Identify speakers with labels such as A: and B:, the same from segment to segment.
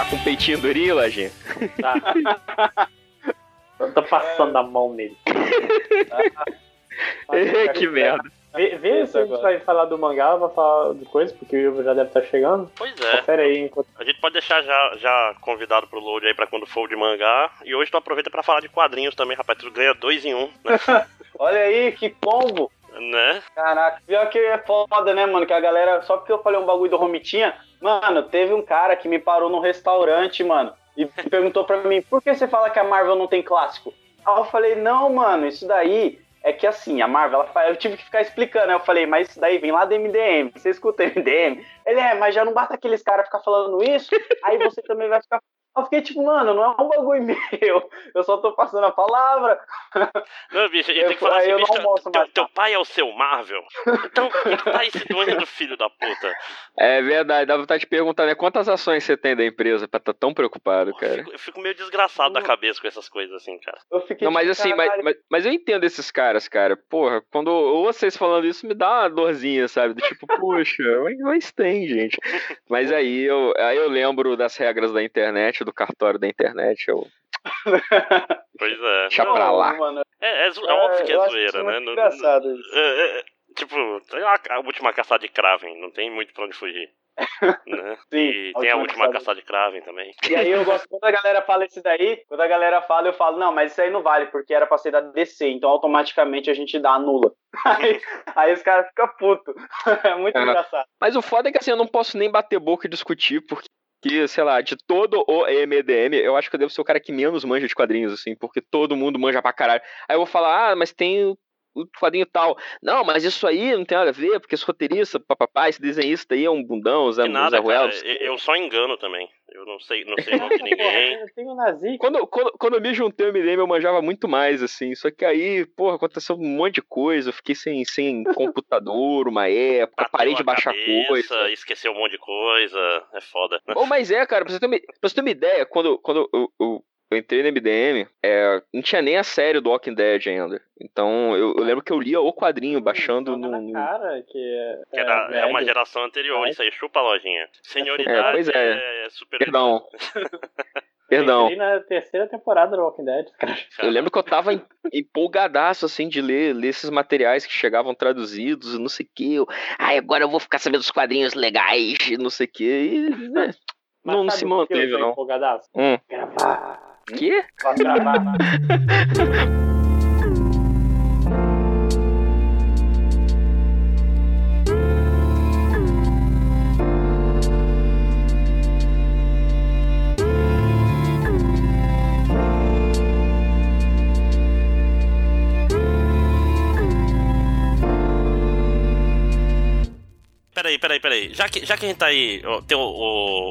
A: Tá com peitinho durinho, Lojinha?
B: Tá. Eu tô passando a mão nele.
A: que merda.
B: Vê, vê se a gente vai falar do mangá, vai falar de coisa, porque o Ivo já deve estar chegando.
C: Pois é.
B: Confere aí enquanto.
C: A gente pode deixar já, já convidado pro load aí pra quando for o de mangá. E hoje tu aproveita pra falar de quadrinhos também, rapaz. Tu ganha dois em um, né?
D: Olha aí, que combo!
C: Né?
D: Caraca, pior que é foda, né, mano? Que a galera, só porque eu falei um bagulho do Romitinha, mano, teve um cara que me parou num restaurante, mano, e perguntou pra mim, por que você fala que a Marvel não tem clássico? Aí eu falei, não, mano, isso daí é que assim, a Marvel, ela, eu tive que ficar explicando, né? Eu falei, mas isso daí vem lá do MDM, você escuta MDM? Ele é, mas já não basta aqueles caras ficar falando isso, aí você também vai ficar eu fiquei tipo, mano, não é um bagulho meu. Eu só tô passando a palavra.
C: Não, bicho, gente tem que falar assim,
D: eu não
C: bicho, teu,
D: mais.
C: teu pai é o seu Marvel. Então, por que tu tá insinuando filho da puta?
A: É verdade, dá vontade de perguntar, né? Quantas ações você tem da empresa pra estar tão preocupado,
C: Eu
A: cara?
C: fico, eu fico meio desgraçado da cabeça com essas coisas assim, cara.
D: Eu fiquei
A: Não, mas
D: tipo,
A: assim, mas, mas, mas eu entendo esses caras, cara. Porra, quando eu ouço vocês falando isso, me dá uma dorzinha, sabe? Do tipo, poxa, mas, mas tem, gente. Mas aí eu, aí eu lembro das regras da internet, do cartório da internet. Eu...
C: Pois é.
A: Deixa
D: Não,
A: pra lá.
D: Mano,
C: É, é, zo- é óbvio que é
D: acho
C: zoeira, né?
D: muito
C: Não-
D: engraçado isso.
C: é, é, tipo, tem a, a última caçada de Kraven, não tem muito pra onde fugir. né?
D: Sim,
C: E tem a última caçada de Kraven também.
D: E aí eu gosto, quando a galera fala isso daí, quando a galera fala, eu falo, não, mas isso aí não vale, porque era pra ser da DC, então automaticamente a gente dá anula. Aí, aí os caras ficam putos. É muito
A: É.
D: engraçado.
A: Mas o foda é que assim, eu não posso nem bater boca e discutir, porque, sei lá, de todo o MDM, eu acho que eu devo ser o cara que menos manja de quadrinhos, assim, porque todo mundo manja pra caralho. Aí eu vou falar, ah, mas tem o quadrinho tal. Não, mas isso aí não tem nada a ver, porque esse roteirista, papapá, esse desenhista aí é um bundão, Zé,
C: Que nada,
A: Zé
C: cara.
A: Ruel.
C: Eu, eu só engano também. Eu não sei, não sei o nome de ninguém.
D: Porra, tem o Nazi.
A: Quando, quando, quando eu me juntei ao MDM, eu manjava muito mais, assim. Só que aí, porra, aconteceu um monte de coisa. Eu fiquei sem, sem computador uma época,
C: Bateu
A: parei de baixar
C: cabeça,
A: coisa.
C: Esqueceu um monte de coisa. É foda.
A: Bom, mas é, cara, pra você ter uma, pra você ter uma ideia, quando, quando eu, eu, eu entrei no MDM, é, não tinha nem a série do Walking Dead ainda. Então, eu, eu lembro que eu lia o quadrinho, baixando no... no-
D: cara, que é,
C: Que era, é uma
D: velho.
C: geração anterior,
D: É.
C: isso aí, chupa a lojinha. Senioridade
A: É, pois é.
C: é, super.
A: Perdão. Perdão.
D: Entrei na terceira temporada do Walking Dead, cara.
A: Eu lembro que eu tava em- empolgadaço, assim, de ler, ler esses materiais que chegavam traduzidos, e não sei o que. Eu, Ai, agora eu vou ficar sabendo dos quadrinhos legais, e não sei o que. E, né,
D: Mas
A: não
D: sabe
A: se
D: eu
A: manteve, não.
D: empolgadaço?
A: Hum.
D: Gravar.
A: Que?
C: Peraí, peraí, peraí. Já que, já que a gente tá aí, tem o,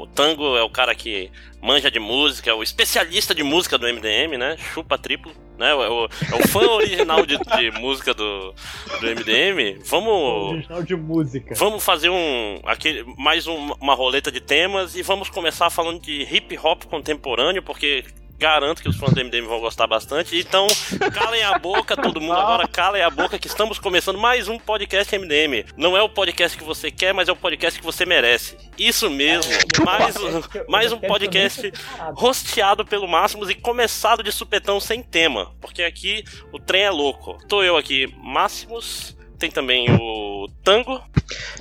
C: o Tango é o cara que manja de música, o especialista de música do MDM, né? Chupa triplo, né? É o, é o fã original de, de música do, do MDM. Vamos.
E: Original de música.
C: Vamos fazer um. Aquele, mais um- uma roleta de temas e vamos começar falando de hip hop contemporâneo, porque garanto que os fãs do MDM vão gostar bastante. Então, calem a boca, todo mundo agora, calem a boca, que estamos começando mais um podcast MDM. Não é o podcast que você quer, mas é o podcast que você merece. Isso mesmo, mais, um- mais um podcast rosteado pelo Máximos e começado de supetão sem tema, porque aqui o trem é louco. Tô eu aqui, Máximos. Tem também o Tango.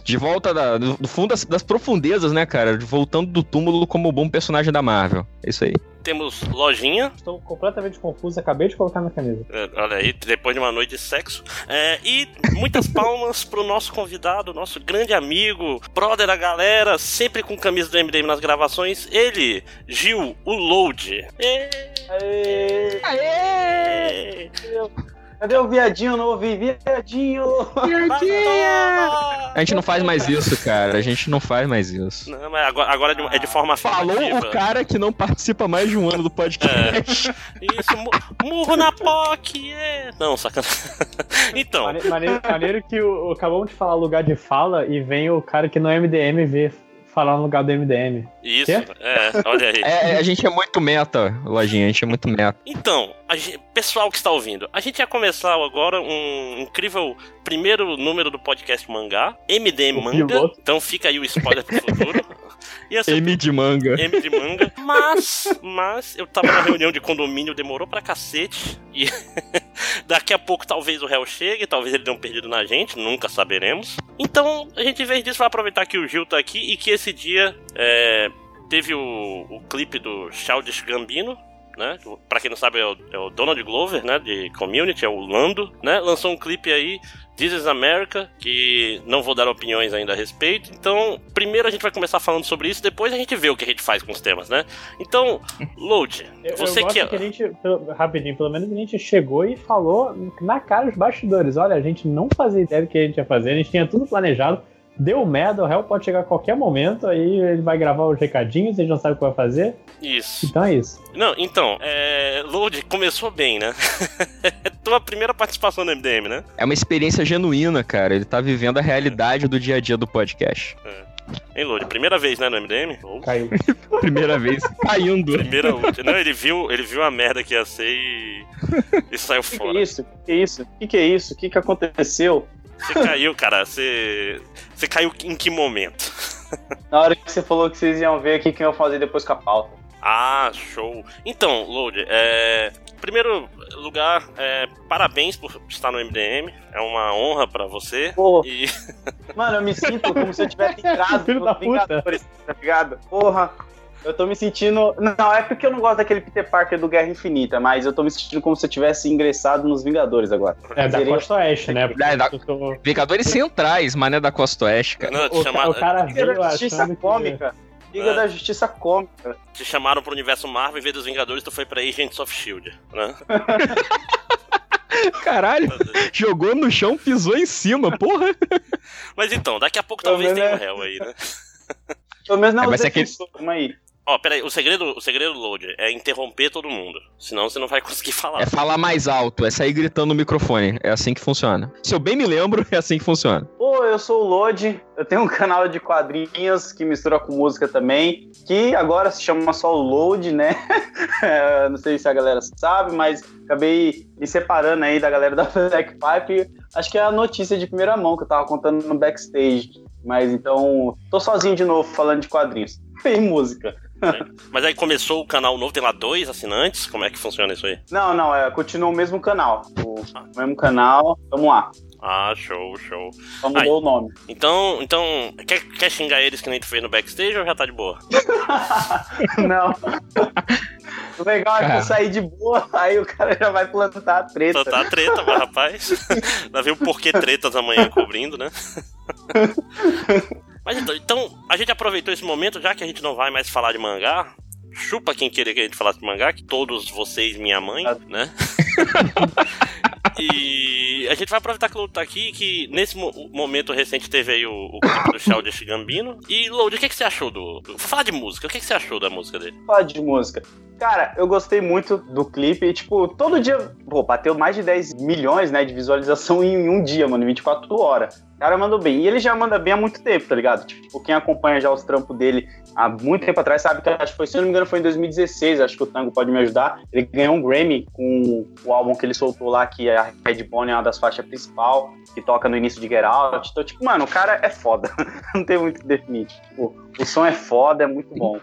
F: De volta da- do, do fundo das, das profundezas, né, cara? Voltando do túmulo como bom personagem da Marvel. É isso aí.
C: Temos Lojinha.
E: Estou completamente confuso, acabei de colocar na camisa.
C: É, Olha aí, depois de uma noite de sexo. É, e muitas palmas pro nosso convidado, nosso grande amigo, brother da galera, sempre com camisa do MDM nas gravações. Ele, Gil, o Load. Ê,
D: Aê!
C: ê,
D: Cadê o viadinho? Não ouvi. Viadinho!
C: toma!
F: A gente não faz mais isso, cara. A gente não faz mais isso.
C: Não, mas agora, agora é de- é de forma
F: Falou
C: afirmativa.
F: o cara que não participa mais de um ano do podcast.
C: Isso, mu- murro na POC, é. Não, sacanagem. Então,
E: Mane- Maneiro, maneiro que o, acabamos de falar lugar de fala e vem o cara que no MDM vê falar no lugar do MDM.
C: isso,
E: Quê?
C: é, olha aí.
F: É, a gente é muito meta, lojinha. A gente é muito meta.
C: Então, a gen- pessoal que está ouvindo, a gente ia começar agora um incrível primeiro número do podcast Mangá, MDM
E: O
C: Manga.
E: piloto.
C: Então fica aí o spoiler pro futuro.
A: M de manga.
C: M de manga. Mas, mas, eu tava na reunião de condomínio, demorou pra cacete. E daqui a pouco talvez o réu chegue, talvez ele dê um perdido na gente, nunca saberemos. Então, a gente, em vez disso, vai aproveitar que o Gil tá aqui e que esse dia é, teve o, o clipe do Childish Gambino, né? Pra quem não sabe, é o, é o Donald Glover, né? De Community, é o Lando, né? Lançou um clipe aí, This is America, que não vou dar opiniões ainda a respeito. Então, primeiro a gente vai começar falando sobre isso, depois a gente vê o que a gente faz com os temas, né? Então, Load,
E: Eu,
C: você
E: eu gosto
C: que.
E: que a gente, rapidinho, pelo menos a gente chegou e falou na cara dos bastidores. Olha, a gente não fazia ideia do que a gente ia fazer, a gente tinha tudo planejado. Deu merda, o réu pode chegar a qualquer momento, aí ele vai gravar os recadinhos, a gente não sabe o que vai fazer.
C: Isso.
E: Então é isso.
C: Não, então, é. Load começou bem, né? Tua primeira participação no MDM, né?
A: É uma experiência genuína, cara. Ele tá vivendo a realidade do dia a dia do podcast.
C: Hein, Load? Primeira vez, né, no MDM?
E: Caiu.
A: Primeira vez caindo.
C: Primeira última. Não, ele viu, ele viu a merda que ia ser e. e saiu
D: O que, que
C: fora.
D: é isso? O que, que é isso? O que, que é isso? O que, que aconteceu?
C: Você caiu, cara. Você. Você caiu em que momento?
D: Na hora que você falou que vocês iam ver o que, que iam fazer depois com a pauta.
C: Ah, show. Então, Load, é. Primeiro lugar, é, parabéns por estar no MDM. É uma honra pra você.
D: Pô,
C: E
D: mano, eu me sinto como se eu tivesse entrado
E: Filho
D: no
E: da puta.
D: Vingadores, tá ligado? Porra, eu tô me sentindo. Não, é porque eu não gosto daquele Peter Parker do Guerra Infinita, mas eu tô me sentindo como se eu tivesse ingressado nos Vingadores agora.
E: É da
D: Seria-
E: Costa Oeste, né?
A: É, da-
E: tô-
A: Vingadores Centrais, mané da Costa Oeste, cara.
C: não, te,
E: o,
C: chama-
E: ca- o cara
D: Liga
E: veio
D: da Justiça
E: achando que...
D: Cômica. Liga
C: É.
D: da Justiça Cômica.
C: te chamaram pro universo Marvel em vez dos Vingadores, tu foi pra Agents of Shield, né?
A: Caralho, jogou no chão, pisou em cima, porra.
C: Mas então, daqui a pouco talvez tenha um
D: menos
C: réu aí, né?
D: Pelo menos não
A: É,
D: é,
A: vai ser aquele-
D: aí.
C: Ó, peraí, o segredo, o segredo, Load, é interromper todo mundo. Senão você não vai conseguir falar.
A: É falar mais alto, é sair gritando no microfone. É assim que funciona. Se eu bem me lembro, é assim que funciona.
D: Pô, eu sou o Lodi, eu tenho um canal de quadrinhos que mistura com música também, que agora se chama só o Load, né? É, não sei se a galera sabe, mas acabei me separando aí da galera da Black Pipe. Acho que é a notícia de primeira mão que eu tava contando no backstage. Mas então, tô sozinho de novo falando de quadrinhos e música.
C: Mas aí começou o canal novo, tem lá dois assinantes? Como é que funciona isso aí?
D: Não, não, é, continua o mesmo canal. O mesmo canal, vamos lá.
C: Ah, show, show.
D: Só mudou o nome.
C: Então, então, quer, quer xingar eles que nem tu fez no backstage ou já tá de boa?
D: não. O legal é que eu saí de boa, aí o cara já vai plantar a treta.
C: Então tá treta, mas rapaz. Lá vem o porquê tretas amanhã cobrindo, né? Mas então, então, a gente aproveitou esse momento, já que a gente não vai mais falar de mangá. Chupa quem queria que a gente falasse de mangá, que todos vocês, minha mãe, né? e a gente vai aproveitar que o Load tá aqui, que nesse mo- momento recente teve aí o, o clipe do Childish Gambino. E, Load, o que, que você achou do... Vou falar de música, o que, que você achou da música dele?
D: falar de música. Cara, eu gostei muito do clipe. E, tipo, todo dia, pô, bateu mais de 10 milhões, né, de visualização em um dia, mano, em 24 horas. Cara mandou bem. E ele já manda bem há muito tempo, tá ligado? Tipo, quem acompanha já os trampos dele há muito tempo atrás sabe que acho que foi, se eu não me engano, foi em 2016. Acho que o Tango pode me ajudar. Ele ganhou um Grammy com o álbum que ele soltou lá, que é a Redbone, é uma das faixas principal, que toca no início de Get Out. Então, tipo, mano, o cara é foda. não tem muito o que definir. Tipo, o som é foda, é muito bom.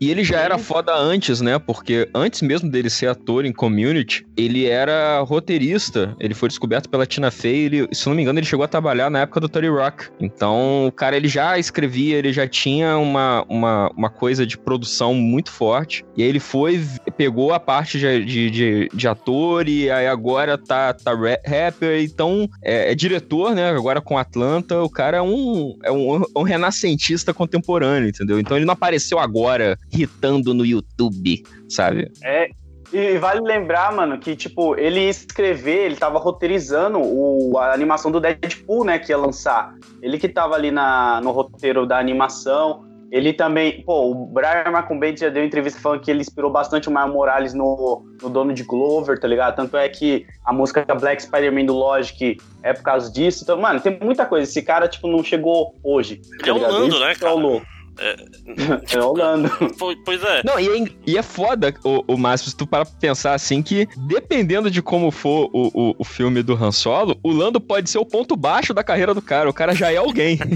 A: E ele já era foda antes, né? Porque antes mesmo dele ser ator em Community, ele era roteirista. Ele foi descoberto pela Tina Fey. Ele, se não me engano, ele chegou a trabalhar na época do Tony Rock. Então, o cara, ele já escrevia, ele já tinha uma, uma, uma coisa de produção muito forte. E aí ele foi, pegou a parte de, de, de, de ator e aí agora tá, tá ra- rapper. Então, é, é diretor, né? Agora com Atlanta. O cara é um, é um, um renascentista contemporâneo, entendeu? Então ele não apareceu agora hitando no YouTube, sabe?
D: É, e vale lembrar, mano, que, tipo, ele ia escrever, ele tava roteirizando o, a animação do Deadpool, né, que ia lançar. Ele que tava ali na, no roteiro da animação. Ele também, pô, o Brian Macumben já deu entrevista falando que ele inspirou bastante o Miles Morales no, no dono de Glover, tá ligado? Tanto é que a música Black Spider-Man do Logic é por causa disso. Então, mano, tem muita coisa. Esse cara, tipo, não chegou hoje.
C: Ele é o
D: ligado?
C: Lando, né,
D: que é o
C: cara?
D: louco.
C: É,
D: É o Lando.
C: Po- Pois é.
A: Não, e é, e é foda, o, o Márcio, se tu parar pra pensar assim, que dependendo de como for o, o, o filme do Han Solo, o Lando pode ser o ponto baixo da carreira do cara. O cara já é alguém.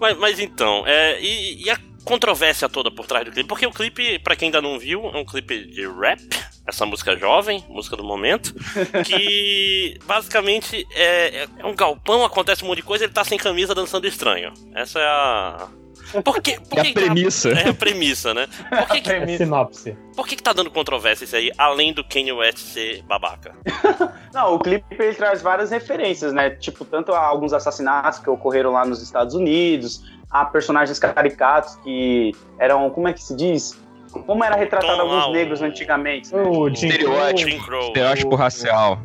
C: Mas, mas então, é, e, e a controvérsia toda por trás do clipe? Porque o clipe, pra quem ainda não viu, é um clipe de rap, essa música jovem, música do momento, que basicamente é, é um galpão, acontece um monte de coisa, ele tá sem camisa dançando estranho. Essa é a. Por que, por
A: É a
C: que-
A: premissa.
C: É a premissa, né? Por que, que,
E: É sinopse.
C: por que, que tá dando controvérsia isso aí, além do Kanye West ser babaca?
D: Não, o clipe ele traz várias referências, né? Tipo, tanto a alguns assassinatos que ocorreram lá nos Estados Unidos, a personagens caricatos que eram, como é que se diz? Como era retratado
C: Tom
D: alguns
C: o-
D: negros antigamente. né?
E: O
A: Estereótipo.
C: Crow.
A: Estereótipo racial.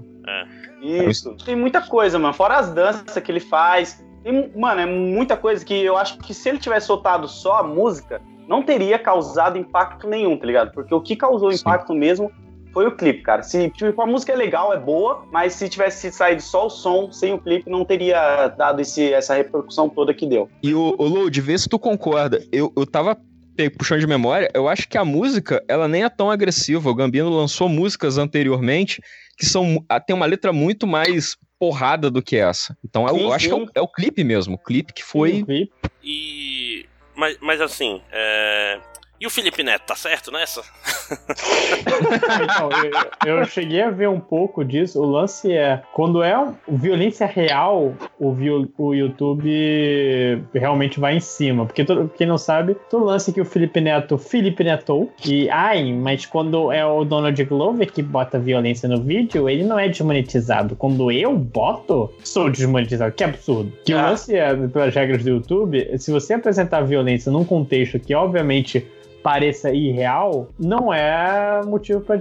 D: Isso. Tem muita coisa, mano. Fora as danças que ele faz. Tem, mano, é muita coisa que eu acho que se ele tivesse soltado só a música, não teria causado impacto nenhum, tá ligado? Porque o que causou
A: Sim.
D: impacto mesmo foi o clipe, cara. Se tipo, a música é legal, é boa, mas se tivesse saído só o som, sem o clipe, não teria dado esse, essa repercussão toda que deu.
A: E o, o Load, vê se tu concorda. Eu, eu tava puxando de memória, eu acho que a música, ela nem é tão agressiva. O Gambino lançou músicas anteriormente que são tem uma letra muito mais porrada do que essa. Então eu,
D: Sim,
A: eu acho que é
D: sim.
A: o, é o clipe mesmo. O clipe que foi.
E: Clipe.
C: E. Mas, mas assim, é. E o Felipe Neto, tá certo nessa?
E: Então, eu, eu cheguei a ver um pouco disso. O lance é quando é violência real, o, viol- o YouTube realmente vai em cima. Porque todo- quem não sabe, todo lance que o Felipe Neto Felipe Netou. E ai, mas quando é o Donald Glover que bota violência no vídeo, ele não é desmonetizado. Quando eu boto, sou desmonetizado. Que absurdo. Que o
D: Ah.
E: lance é, pelas regras do YouTube, se você apresentar violência num contexto que, obviamente, pareça irreal, não é motivo para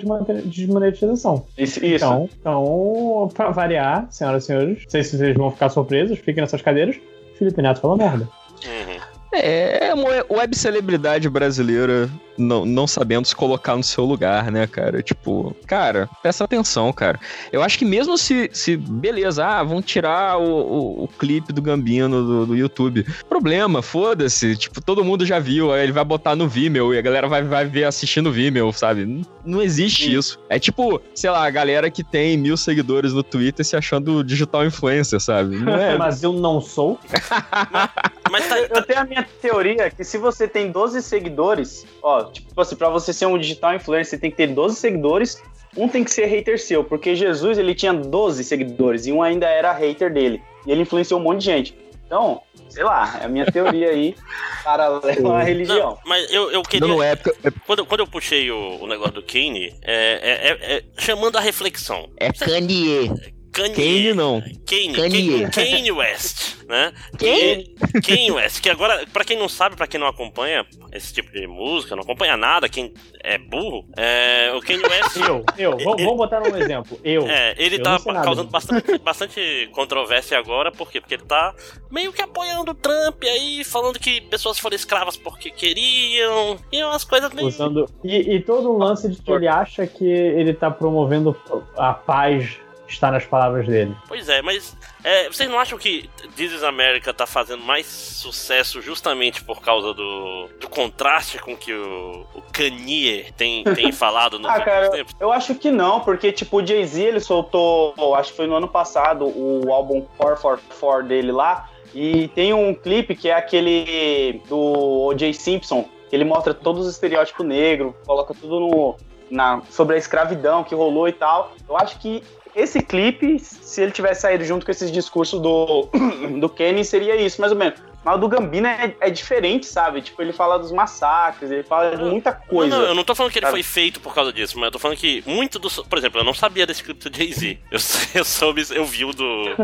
E: desmonetização.
D: Isso. isso.
E: Então, então, pra variar, senhoras e senhores, não sei se vocês vão ficar surpresos, fiquem nessas cadeiras. Felipe Neto falou merda.
C: Uhum.
A: É, uma web celebridade brasileira não, não sabendo se colocar no seu lugar, né, cara? Tipo, cara, presta atenção, cara. Eu acho que mesmo se, se beleza, ah, vão tirar o, o, o clipe do Gambino do, do YouTube. Problema, foda-se. Tipo, todo mundo já viu, aí ele vai botar no Vimeo e a galera vai, vai ver assistindo o Vimeo, sabe? Não, não existe
D: Sim.
A: isso. É tipo, sei lá, a galera que tem mil seguidores no Twitter se achando digital influencer, sabe? Não é.
E: Mas eu não sou.
C: Mas tá,
D: Eu, eu tenho a minha teoria que se você tem 12 seguidores, ó, tipo assim, pra você ser um digital influencer, você tem que ter 12 seguidores, um tem que ser hater seu, porque Jesus, ele tinha 12 seguidores e um ainda era hater dele, e ele influenciou um monte de gente. Então, sei lá, é a minha teoria aí, paralela à religião.
C: não, mas eu, eu queria.
A: Dando época,
C: Quando, quando eu puxei o, o negócio do Kane, é, é- é- é chamando a reflexão.
A: é Kanye.
C: Kanye,
A: Kanye não.
C: Kanye,
A: Kanye.
C: Kanye, Kanye West, né?
A: Quem?
C: Kanye West, que agora, pra quem não sabe, pra quem não acompanha esse tipo de música, não acompanha nada, quem é burro, é, o Kanye West.
E: Eu, eu. Vamos vamos botar um exemplo. Eu.
C: É, ele
E: Eu
C: tá causando bastante, bastante controvérsia agora, por quê? Porque ele tá meio que apoiando o Trump aí, falando que pessoas foram escravas porque queriam, e umas coisas meio.
E: Usando. E, e todo um lance de que ele acha que ele tá promovendo a paz está nas palavras dele.
C: Pois é, mas é, vocês não acham que This is America tá fazendo mais sucesso justamente por causa do, do contraste com que o, o Kanye tem, tem falado nos
D: Ah, cara,
C: tempos?
D: eu acho que não, porque, tipo, o Jay-Z, ele soltou, acho que foi no ano passado, o álbum 444 dele lá, e tem um clipe que é aquele do O.J. Simpson, que ele mostra todos os estereótipos negros, coloca tudo no, na, sobre a escravidão que rolou e tal. Eu acho que esse clipe, se ele tivesse saído junto com esses discursos do, do Kenny, seria isso, mais ou menos. Mas o do Gambino é, é diferente, sabe? Tipo, ele fala dos massacres, ele fala de muita coisa.
C: Não, não, eu não tô falando que ele
D: sabe?
C: foi feito por causa disso, mas eu tô falando que muito do. Por exemplo, eu não sabia desse clipe do Jay-Z. Eu, eu soube, eu vi o do,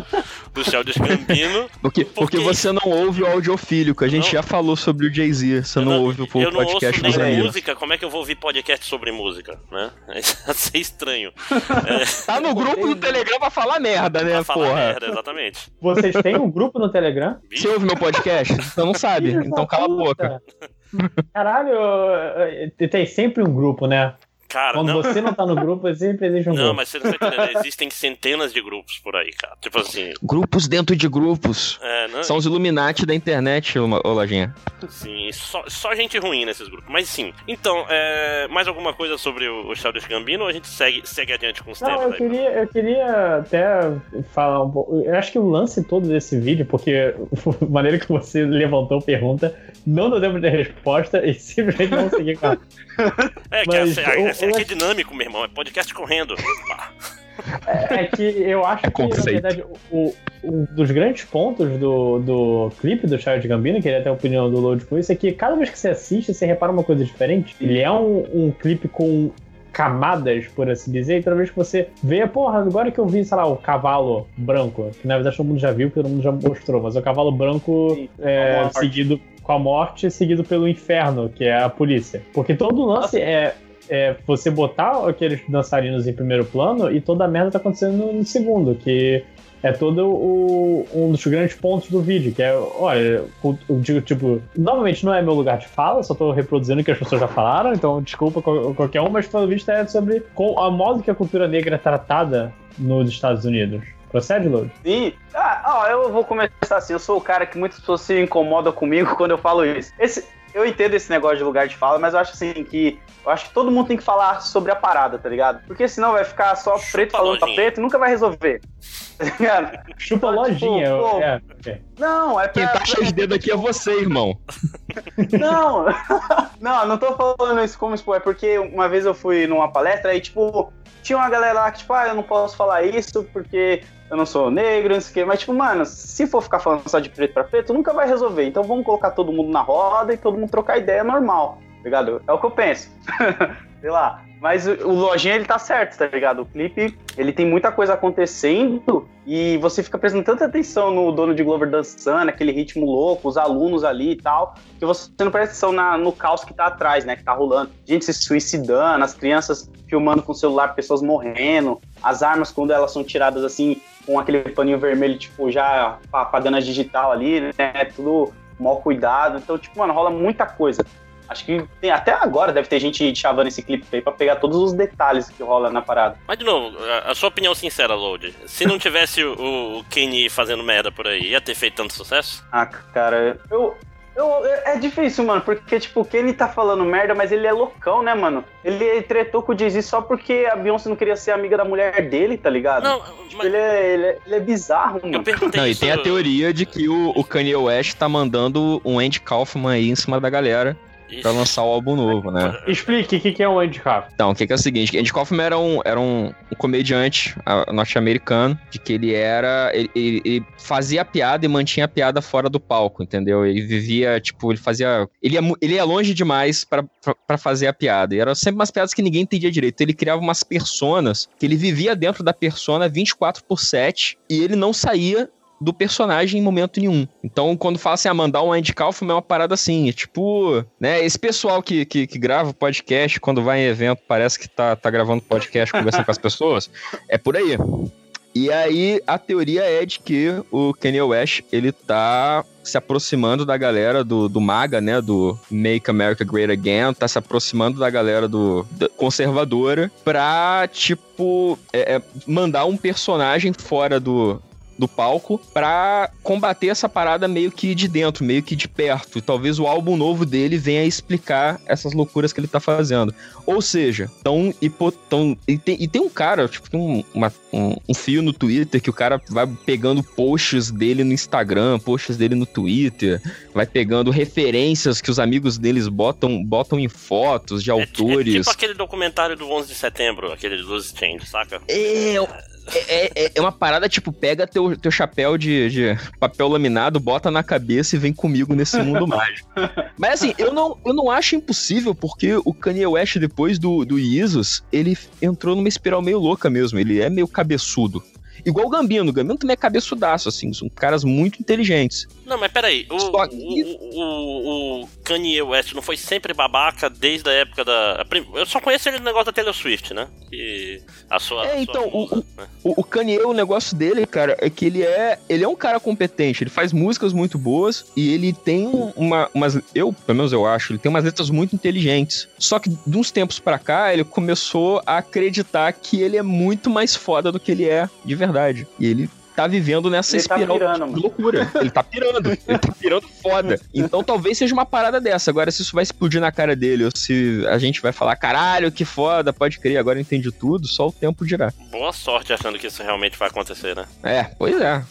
C: do Childish Gambino.
A: Porque, porque você não ouve o audiofílico. A gente
C: Não.
A: já falou sobre o Jay-Z. Você
C: Eu
A: não, ouve o
C: eu não ouço
A: podcast
C: nem
A: dos amigos.
C: música, como é que eu vou ouvir podcast sobre música, né? Ia ser estranho.
A: Tá no grupo do Telegram pra falar merda, né,
C: Pra falar
A: porra?
C: merda, exatamente.
E: Vocês têm um grupo no Telegram?
A: Você ouve meu podcast? Então não sabe. Então cala a boca.
E: Caralho, tem sempre um grupo, né?
C: Cara,
E: Quando
C: não.
E: você não tá no grupo, sempre existe um
C: Não,
E: grupo.
C: mas você não tá entendendo. Existem centenas de grupos por aí, cara. Tipo assim.
A: Grupos dentro de grupos.
C: É, não,
A: São os Illuminati da internet, ô ô, Lojinha.
C: Sim, só, só gente ruim nesses grupos. Mas sim. Então, é, mais alguma coisa sobre o, o Childish Gambino ou a gente segue, segue adiante com os
E: Não,
C: temas
E: eu
C: aí?
E: queria, eu queria até falar um pouco. Eu acho que o lance todo desse vídeo, porque a maneira que você levantou a pergunta, não deu tempo de resposta e simplesmente não segui com a.
C: É, que
E: Mas
C: essa,
E: eu-
C: aqui é dinâmico, meu irmão. É podcast correndo. Pá.
E: É que eu acho que, na verdade, o, um dos grandes pontos do, do clipe do Child Gambino, que ele até a opinião do Load com isso, é que cada vez que você assiste, você repara uma coisa diferente. Ele é um, um clipe com camadas, por assim dizer, e toda vez que você vê, porra, agora que eu vi, sei lá, o cavalo branco, que na verdade todo mundo já viu, todo mundo já mostrou, mas o cavalo branco
D: Sim,
E: é,
D: com a morte.
E: seguido com a morte, seguido pelo inferno, que é a polícia. Porque todo o lance é, é você botar aqueles dançarinos em primeiro plano e toda a merda tá acontecendo no, segundo, que é todo o, um dos grandes pontos do vídeo, que é, olha, eu digo, tipo, novamente não é meu lugar de fala, só tô reproduzindo o que as pessoas já falaram, então desculpa qual- qualquer um, mas pelo visto é sobre a modo que a cultura negra é tratada nos Estados Unidos. Procede, Load?
D: Sim. Ah, ó, eu vou começar assim. Eu sou o cara que muitas pessoas se incomodam comigo quando eu falo isso. Esse, eu entendo esse negócio de lugar de fala, mas eu acho assim que. Eu acho que todo mundo tem que falar sobre a parada, tá ligado? Porque senão vai ficar só preto falando pra
C: lojinha.
D: preto e nunca vai resolver. Tá ligado?
E: Chupa
D: Tipo,
E: lojinha.
D: pô,
E: é, é.
D: Não, é
A: Quem
D: pra.
A: tá cheio de dedo aqui é você, irmão.
D: Não, não, não tô falando isso como expor, é porque uma vez eu fui numa palestra e, tipo, tinha uma galera lá que, tipo, ah, eu não posso falar isso porque eu não sou negro, não sei o quê. Mas, tipo, mano, se for ficar falando só de preto pra preto, nunca vai resolver. Então vamos colocar todo mundo na roda e todo mundo trocar ideia normal, tá ligado? É o que eu penso. sei lá. Mas o Lojinha, ele tá certo, tá ligado? O clipe, ele tem muita coisa acontecendo e você fica prestando tanta atenção no dono de Glover dançando, aquele ritmo louco, os alunos ali e tal, que você não presta atenção na- no caos que tá atrás, né? Que tá rolando. Gente se suicidando, as crianças filmando com o celular, pessoas morrendo, as armas quando elas são tiradas assim, com aquele paninho vermelho, tipo, já apagando a digital ali, né? Tudo mal cuidado. Então, tipo, mano, rola muita coisa. Acho que tem, até agora deve ter gente chavando esse clipe aí pra pegar todos os detalhes que rola na parada.
C: Mas de novo, a, a sua opinião sincera, Load. Se não tivesse o, o Kenny fazendo merda por aí, ia ter feito tanto sucesso?
D: Ah, cara, eu. Eu, é difícil, mano, porque, tipo, o Kenny tá falando merda, mas ele é loucão, né, mano? Ele tretou com o Jay-Z só porque a Beyoncé não queria ser amiga da mulher dele, tá ligado?
C: Não,
D: Tipo,
C: mas
D: ele, é, ele, é, ele é bizarro,
C: eu
D: mano.
C: perguntei
A: Não, e tem a teoria de que o, o Kanye West tá mandando um Andy Kaufman aí em cima da galera Pra lançar o álbum novo, né?
E: Explique o que, que é o Andy Kaufman.
A: Então, o que, que é o seguinte, Andy Kaufman era um, era um, um comediante ah, norte-americano, de que ele era. Ele, ele- ele fazia piada e mantinha a piada fora do palco, entendeu? Ele vivia, tipo, ele fazia. Ele ia, ele ia longe demais pra fazer a piada. E eram sempre umas piadas que ninguém entendia direito. Ele criava umas personas que ele vivia dentro da persona 24 por 7 e ele não saía do personagem em momento nenhum. Então, quando fala assim, ah, mandar um Andy Kaufman é uma parada assim, é tipo, né, esse pessoal que, que, que grava podcast, quando vai em evento, parece que tá, tá gravando podcast, conversando com as pessoas, é por aí. E aí, a teoria é de que o Kanye West, ele tá se aproximando da galera do, do MAGA, né, do Make America Great Again, tá se aproximando da galera do conservadora pra, tipo, é, é, mandar um personagem fora do, do palco pra combater essa parada meio que de dentro, meio que de perto. E talvez o álbum novo dele venha explicar essas loucuras que ele tá fazendo. Ou seja, tão, hipo, tão e, tem, e tem um cara, tipo, tem um, uma- um, um fio no Twitter que o cara vai pegando posts dele no Instagram, posts dele no Twitter, vai pegando referências que os amigos deles botam, botam em fotos de
C: é,
A: autores.
C: é tipo aquele documentário do 11 de setembro, aquele do Loose Change, saca?
A: É, é, é, é uma parada, tipo, pega teu, teu chapéu de, de papel laminado, bota na cabeça e vem comigo nesse mundo mágico. Mas assim, eu não, eu não acho impossível, porque o Kanye West, depois do, do Yeezus, ele entrou numa espiral meio louca mesmo. Ele é meio cabeçudo. Igual o Gambino. O Gambino também é cabeçudaço, assim. São caras muito inteligentes.
C: Não, mas peraí. O, o, o, o, Kanye West não foi sempre babaca desde a época da. Eu só conheço ele no negócio da Taylor Swift, né? Que a sua.
A: É,
C: a sua
A: então, o-
C: musa, né?
A: O, o Kanye, o negócio dele, cara, é que ele é, ele é um cara competente. Ele faz músicas muito boas e ele tem um- uma, umas. Eu, pelo menos eu acho, ele tem umas letras muito inteligentes. Só que de uns tempos pra cá, ele começou a acreditar que ele é muito mais foda do que ele é de verdade. E ele tá vivendo nessa
D: Ele tá
A: espiral
D: pirando,
A: de
D: mano.
A: loucura. Ele tá pirando. ele tá pirando foda. Então talvez seja uma parada dessa. Agora, se isso vai explodir na cara dele, ou se a gente vai falar, caralho, que foda, pode crer, agora eu entendi tudo, só o tempo dirá.
C: Boa sorte achando que isso realmente vai acontecer, né?
A: É, pois é.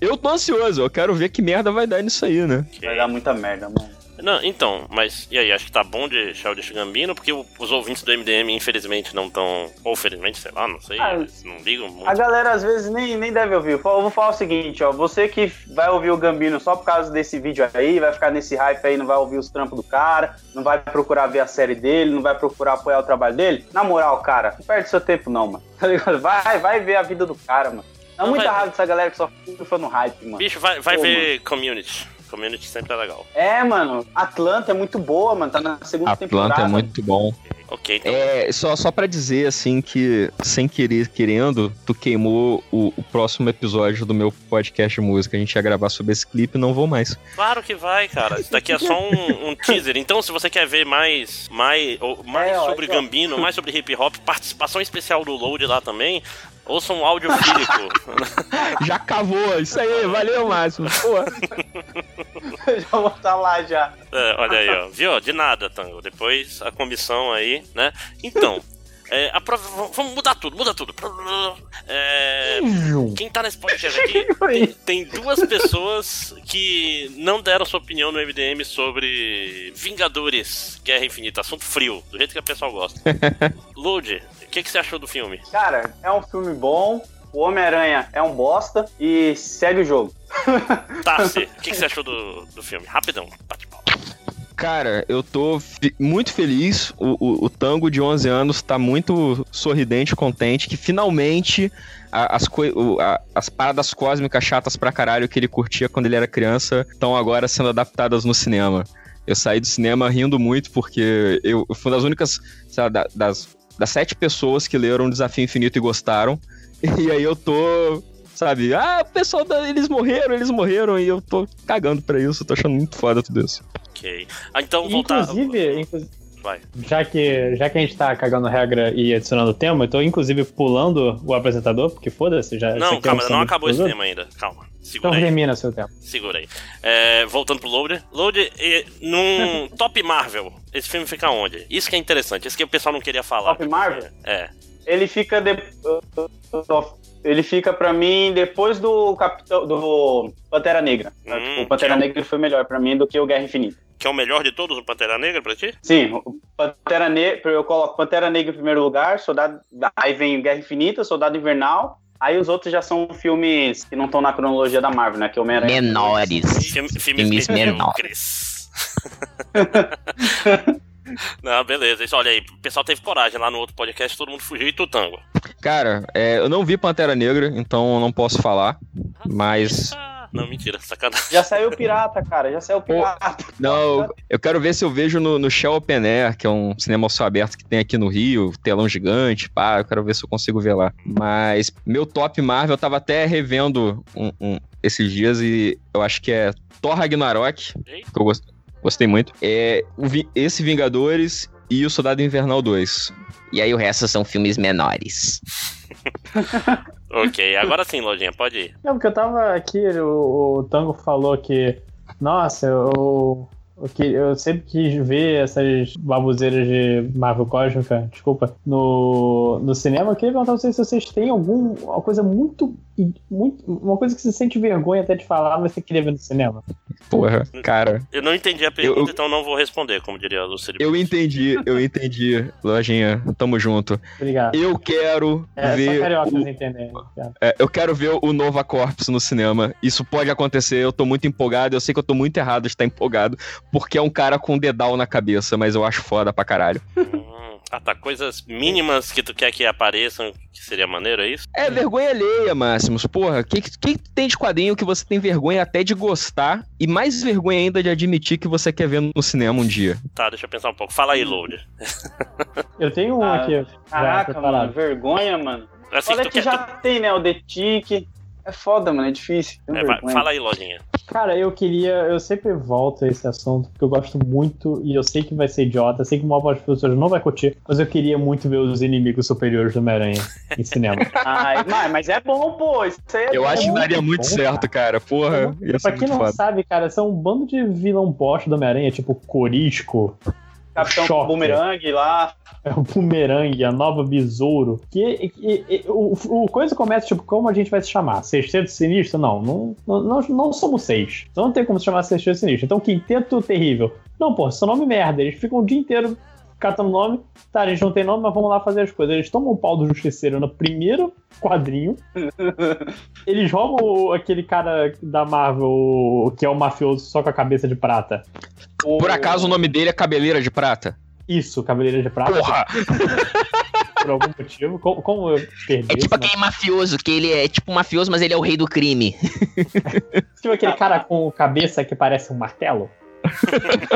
A: Eu tô ansioso, eu quero ver que merda vai dar nisso aí, né?
D: Vai dar muita merda, mano.
C: Não, então, mas e aí? Acho que tá bom de Childish Gambino, porque o- os ouvintes do MDM, infelizmente, não estão. Ou felizmente, sei lá, não sei,
D: Ah,
C: não ligam muito.
D: A galera às vezes nem, nem deve ouvir. Eu vou falar o seguinte, ó. Você que vai ouvir o Gambino só por causa desse vídeo aí, vai ficar nesse hype aí, não vai ouvir os trampos do cara, não vai procurar ver a série dele, não vai procurar apoiar o trabalho dele. Na moral, cara, não perde seu tempo não, mano. Tá ligado? Vai, vai ver a vida do cara, mano. Dá muita
C: vai-
D: raiva dessa galera que só fica no hype, mano.
C: Bicho, vai, vai
D: Pô,
C: ver Community. Community sempre é legal.
D: É, mano. Atlanta é muito boa, mano. Tá na segunda
A: A
D: temporada.
A: planta é muito bom.
C: Ok, então.
A: É, só, só pra dizer, assim, que sem querer, querendo, tu queimou o, o próximo episódio do meu podcast de música. A gente ia gravar sobre esse clipe e não vou mais.
C: Claro que vai, cara. Isso daqui é só um, um teaser. Então, se você quer ver mais, mais, ou mais
D: É,
C: sobre
D: ó.
C: Gambino, mais sobre hip hop, participação especial do Load lá também, ouça um áudio fílico.
A: Já cavou, isso aí, valeu, Márcio.
D: Já vou estar lá já.
C: É, olha aí, ó. Viu? De nada, Tango. Depois a comissão aí, né? Então, é, a prova- vamos mudar tudo, muda tudo. É, quem tá nesse podcast aqui tem, tem duas pessoas que não deram sua opinião no MDM sobre Vingadores Guerra Infinita, assunto frio, do jeito que a pessoa gosta. Load, que, que você achou do filme?
D: Cara, é um filme bom. O Homem-Aranha é um bosta. E segue o jogo.
C: Tassi, o que, que você achou do, do filme? Rapidão, bate pau.
A: Cara, eu tô muito feliz. O, o, o Tango de 11 anos tá muito sorridente, contente, que finalmente a- as, coi- o- a- as paradas cósmicas chatas pra caralho que ele curtia quando ele era criança estão agora sendo adaptadas no cinema. Eu saí do cinema rindo muito porque eu, eu fui uma das únicas, sei lá, da- das, das sete pessoas que leram Desafio Infinito e gostaram. E aí eu tô, sabe, ah, o pessoal, da- eles morreram, eles morreram, e eu tô cagando pra isso, tô achando muito foda tudo isso.
C: Ok. Ah, então voltar.
E: Inclusive, inclu-
C: Vai.
E: já que, já que a gente tá cagando regra e adicionando tema, eu tô inclusive pulando o apresentador, porque foda-se, já.
C: Não, calma, não acabou esse
E: muito
C: tema ainda. Calma.
E: Então
C: Segura aí.
E: termina seu tempo.
C: Segura aí. É, voltando pro Loader. Loader, eh, num Top Marvel, esse filme fica onde? Isso que é interessante, isso que o pessoal não queria falar.
D: Top Marvel?
C: É.
D: Ele fica de... Ele fica pra mim depois do Capitão do Pantera Negra.
C: Hum,
D: Tipo, o Pantera
C: é
D: Negra foi melhor pra mim do que o Guerra Infinita.
C: Que é o melhor de todos, o Pantera Negra pra ti?
D: Sim, o Pantera Negra, eu coloco Pantera Negra em primeiro lugar, Soldado, aí vem Guerra Infinita, Soldado Invernal, aí os outros já são filmes que não estão na cronologia da Marvel, né? Que é o Homem-Aranha.
G: Menores.
C: Filme, filmes
G: Filmes
C: medíocres. Não, beleza. Isso, olha aí, o pessoal teve coragem lá no outro podcast, todo mundo fugiu e tu tango.
A: Cara, é, eu não vi Pantera Negra, então eu não posso falar. Mas.
C: Não, mentira, sacanagem.
D: Já saiu Pirata, cara, já saiu Pirata.
A: Não, eu quero ver se eu vejo no, no Shell Open Air, que é um cinema ao céu aberto que tem aqui no Rio, telão gigante, pá, eu quero ver se eu consigo ver lá. Mas meu top Marvel, eu tava até revendo um- um- esses dias e eu acho que é Thor Ragnarok, que eu gost- gostei muito. É o esse Vingadores e o Soldado Invernal 2.
G: E aí o resto são filmes menores.
C: Ok, agora sim, Lojinha, pode ir.
E: Não, porque eu tava aqui, o, o Tango falou que, nossa, eu, eu, que- eu sempre quis ver essas baboseiras de Marvel Cósmica, desculpa, no, no cinema. Eu queria perguntar pra vocês se vocês têm alguma coisa muito, muito. Uma coisa que você sente vergonha até de falar, mas você queria ver no cinema.
A: Porra, cara.
C: Eu não entendi a pergunta,
A: Eu-
C: então não vou responder, como diria a Lucille.
A: Eu entendi, eu entendi, Lojinha, tamo junto.
E: Obrigado.
A: Eu quero
E: É, só
A: ver.
E: cariocas
A: o-
E: entendem.
A: É, eu quero ver o Nova Corpus no cinema. Isso pode acontecer, eu tô muito empolgado. Eu sei que eu tô muito errado de estar empolgado, porque é um cara com um dedal na cabeça, mas eu acho foda pra caralho.
C: Hum, Ah, tá. Coisas mínimas que tu quer que apareçam, que seria maneiro, é isso?
A: É vergonha alheia, Máximos. Porra, o que, que, tem de quadrinho que você tem vergonha até de gostar e mais vergonha ainda de admitir que você quer ver no cinema um dia?
C: Tá, deixa eu pensar um pouco. Fala aí, Load.
E: Eu tenho um
D: Ah,
E: aqui. já
D: Caraca,
E: preparado.
D: mano, vergonha, mano.
C: Assim,
D: Olha que
C: quer-
D: já
C: tu-
D: tem, né, o The Tick. É foda, mano, é difícil.
C: É, vai, fala aí, Lojinha.
E: Cara, eu queria. Eu sempre volto a esse assunto, porque eu gosto muito, e eu sei que vai ser idiota, eu sei que uma parte das pessoas não vai curtir, mas eu queria muito ver os inimigos superiores do Homem-Aranha em cinema.
D: Ai, mas, mas é bom, pô. Isso aí é
A: Eu
D: bom.
A: acho que daria muito
E: bom,
A: certo, cara. Porra, ia ser
E: pra quem
A: muito
E: não
A: foda.
E: sabe, cara, são um bando de vilão bosta do Homem-Aranha, tipo Corisco,
D: Capitão
E: Choque.
D: Boomerang lá.
E: é o Boomerang, a nova Besouro. Que, que- que- o, o coisa começa, tipo, como a gente vai se chamar? Sexteto Sinistro? Não, não, não, não, não somos seis. Então não tem como se chamar Sexteto Sinistro. Então Quinteto Terrível. Não, pô, seu nome é merda. Eles ficam o dia inteiro catando nome. Tá, a gente não tem nome, mas vamos lá fazer as coisas. Eles tomam o pau do Justiceiro no primeiro quadrinho. Eles roubam o- aquele cara da Marvel, que é o mafioso só com a cabeça de prata.
A: Por acaso o nome dele é Cabeleira de Prata?
E: Isso, Cavaleira de Prata.
A: Porra!
E: Por algum motivo. Como, como eu perdi
G: É tipo
E: esse
G: aquele mafioso, que ele é tipo um mafioso, mas ele é o rei do crime.
E: Tipo aquele cara com cabeça que parece um martelo.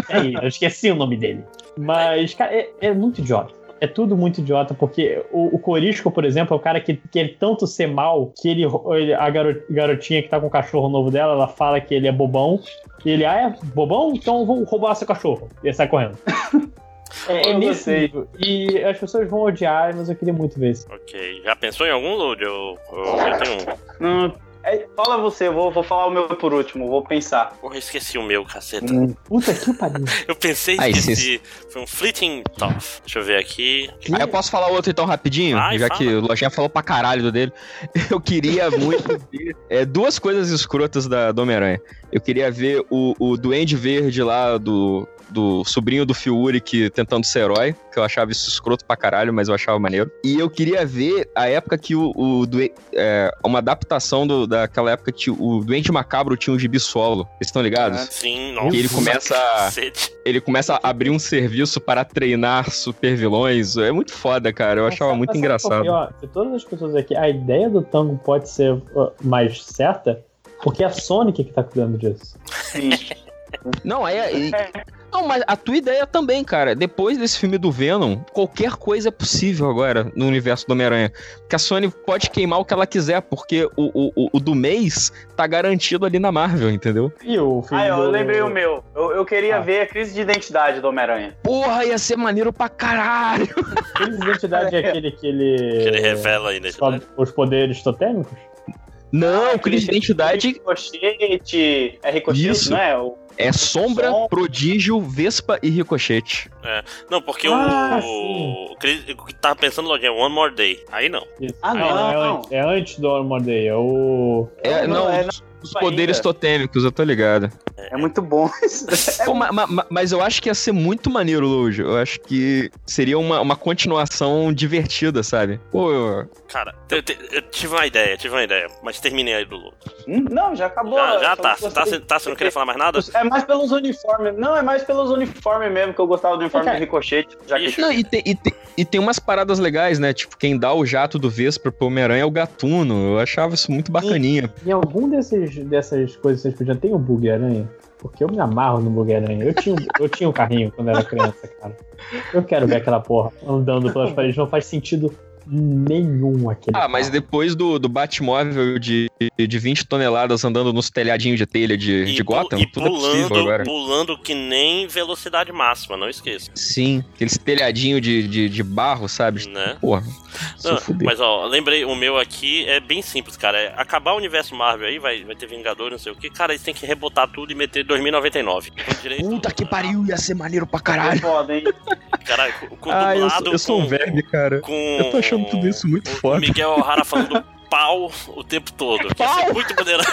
E: É, eu esqueci o nome dele. Mas, cara, é, é muito idiota. É tudo muito idiota, porque o, o Corisco, por exemplo, é o cara que quer tanto ser mal que ele, ele- a garo- garotinha que tá com o cachorro novo dela, ela fala que ele é bobão. E ele, ah, é bobão? Então vou roubar seu cachorro. E ele sai correndo. É, é
D: Eu
E: nesse nível. E as pessoas vão odiar, mas eu queria muito ver isso.
C: Ok. Já pensou em algum, Load? Eu, eu, eu tenho um.
D: Não, é, fala você, eu vou, vou falar o meu por último, vou pensar.
C: Porra, eu esqueci o meu, caceta.
E: Puta que pariu.
C: Eu pensei e esqueci. Foi um Fleeting Tough. Deixa eu ver aqui.
A: Aí eu posso falar outro então rapidinho?
C: Vai,
A: já
C: fala.
A: que o Lojinha falou pra caralho do dele. Eu queria muito ver é, duas coisas escrotas da, do Homem-Aranha. Eu queria ver o, o Duende Verde lá do, do sobrinho do Fiuri que tentando ser herói, que eu achava isso escroto pra caralho, mas eu achava maneiro. E eu queria ver a época que o, o Due- é, uma adaptação do- daquela época que o Doente Macabro tinha um gibi solo. Vocês estão ligados?
C: Sim, nossa.
A: E ele começa
C: cacete.
A: Ele começa a abrir um serviço para treinar super vilões. É muito foda, cara. Eu achava
E: Mas
A: muito
E: sabe
A: engraçado.
E: por quê, ó? de todas as pessoas aqui, a ideia do tango pode ser uh, mais certa, porque é a Sonic que tá cuidando disso.
D: Sim.
A: Não, é. e- Não, mas a tua ideia também, cara. Depois desse filme do Venom, qualquer coisa é possível agora no universo do Homem-Aranha. Porque a Sony pode queimar o que ela quiser, porque o, o, o- o do mês tá garantido ali na Marvel, entendeu?
E: E o filme
D: Ah, eu
E: do...
D: lembrei o meu. Eu, eu queria
E: Ah.
D: ver a crise de identidade do Homem-Aranha.
A: Porra, ia ser maneiro pra caralho!
E: Crise de identidade é aquele que ele...
C: Que ele revela aí, né?
E: os poderes totêmicos?
A: Não,
D: Ah,
A: crise de identidade
D: Ricochete. É Ricochete,
A: Isso.
D: não é? O-
A: é Sombra,
D: Som.
A: Prodígio, Vespa e Ricochete.
C: Não, porque
E: Ah,
C: o. O que tava pensando, Lojinha, One More Day. Aí não.
D: Ah,
E: não,
D: não.
E: É, antes, é antes do Armor Day, é o...
A: É,
D: Não,
A: não,
D: é
A: os, os
D: ainda.
A: poderes totêmicos, eu tô ligado.
D: É muito bom isso.
A: Pô, ma- ma- ma- mas eu acho que ia ser muito maneiro, Lujo. Eu acho que seria uma, uma continuação divertida, sabe? Pô, eu-
C: Cara, eu, te- eu tive uma ideia, tive uma ideia. Mas terminei aí do Lu.
D: Hum, Não, já acabou.
C: Já, já tá.
D: gostei-
C: Tá, você- tá, você não queria falar mais nada?
D: É mais pelos uniformes. Não, é mais pelos uniformes mesmo, que eu gostava do uniforme do Ricochete. Já que.
A: Não, e tem, e, tem, e tem umas paradas legais, né? Tipo, quem dá o jato do Vespa pro Homem-Aranha é o Gatuno. Eu achava isso muito bacaninha.
E: Em algum desses, dessas coisas que vocês podiam, tem o Bug Aranha? Porque eu me amarro no Bug Aranha. Eu tinha, eu tinha um carrinho quando era criança, cara. Eu quero ver aquela porra andando pelas paredes. Não faz sentido nenhum aquele.
A: Ah, mas
E: carro.
A: depois do, do Batmóvel de, de 20 toneladas andando nos telhadinhos de telha de, de
C: pu-
A: Gotham,
C: e
A: tudo é possível
C: pulando,
A: agora.
C: pulando que nem velocidade máxima, não esqueça.
A: Sim, aqueles telhadinho de, de, de barro, sabe?
C: Né?
A: Porra, se
C: Não,
A: fuder.
C: mas ó, lembrei, o meu aqui é bem simples, cara. É acabar o universo Marvel aí, vai, vai ter Vingadores, não sei o que. Cara, eles têm que rebotar tudo e meter 2099. Com direito-
A: Puta que pariu, ia ser maneiro pra
D: É
A: caralho.
D: foda, hein?
C: Caralho, com, com
A: Ah, eu,
C: dublado
A: sou- eu sou um
C: com,
A: verme, cara.
C: com.
A: Eu tô achando tudo isso muito
C: o
A: foda.
C: Miguel O'Hara falando pau o tempo todo. Que ia ser
A: Pau!
C: muito maneiro.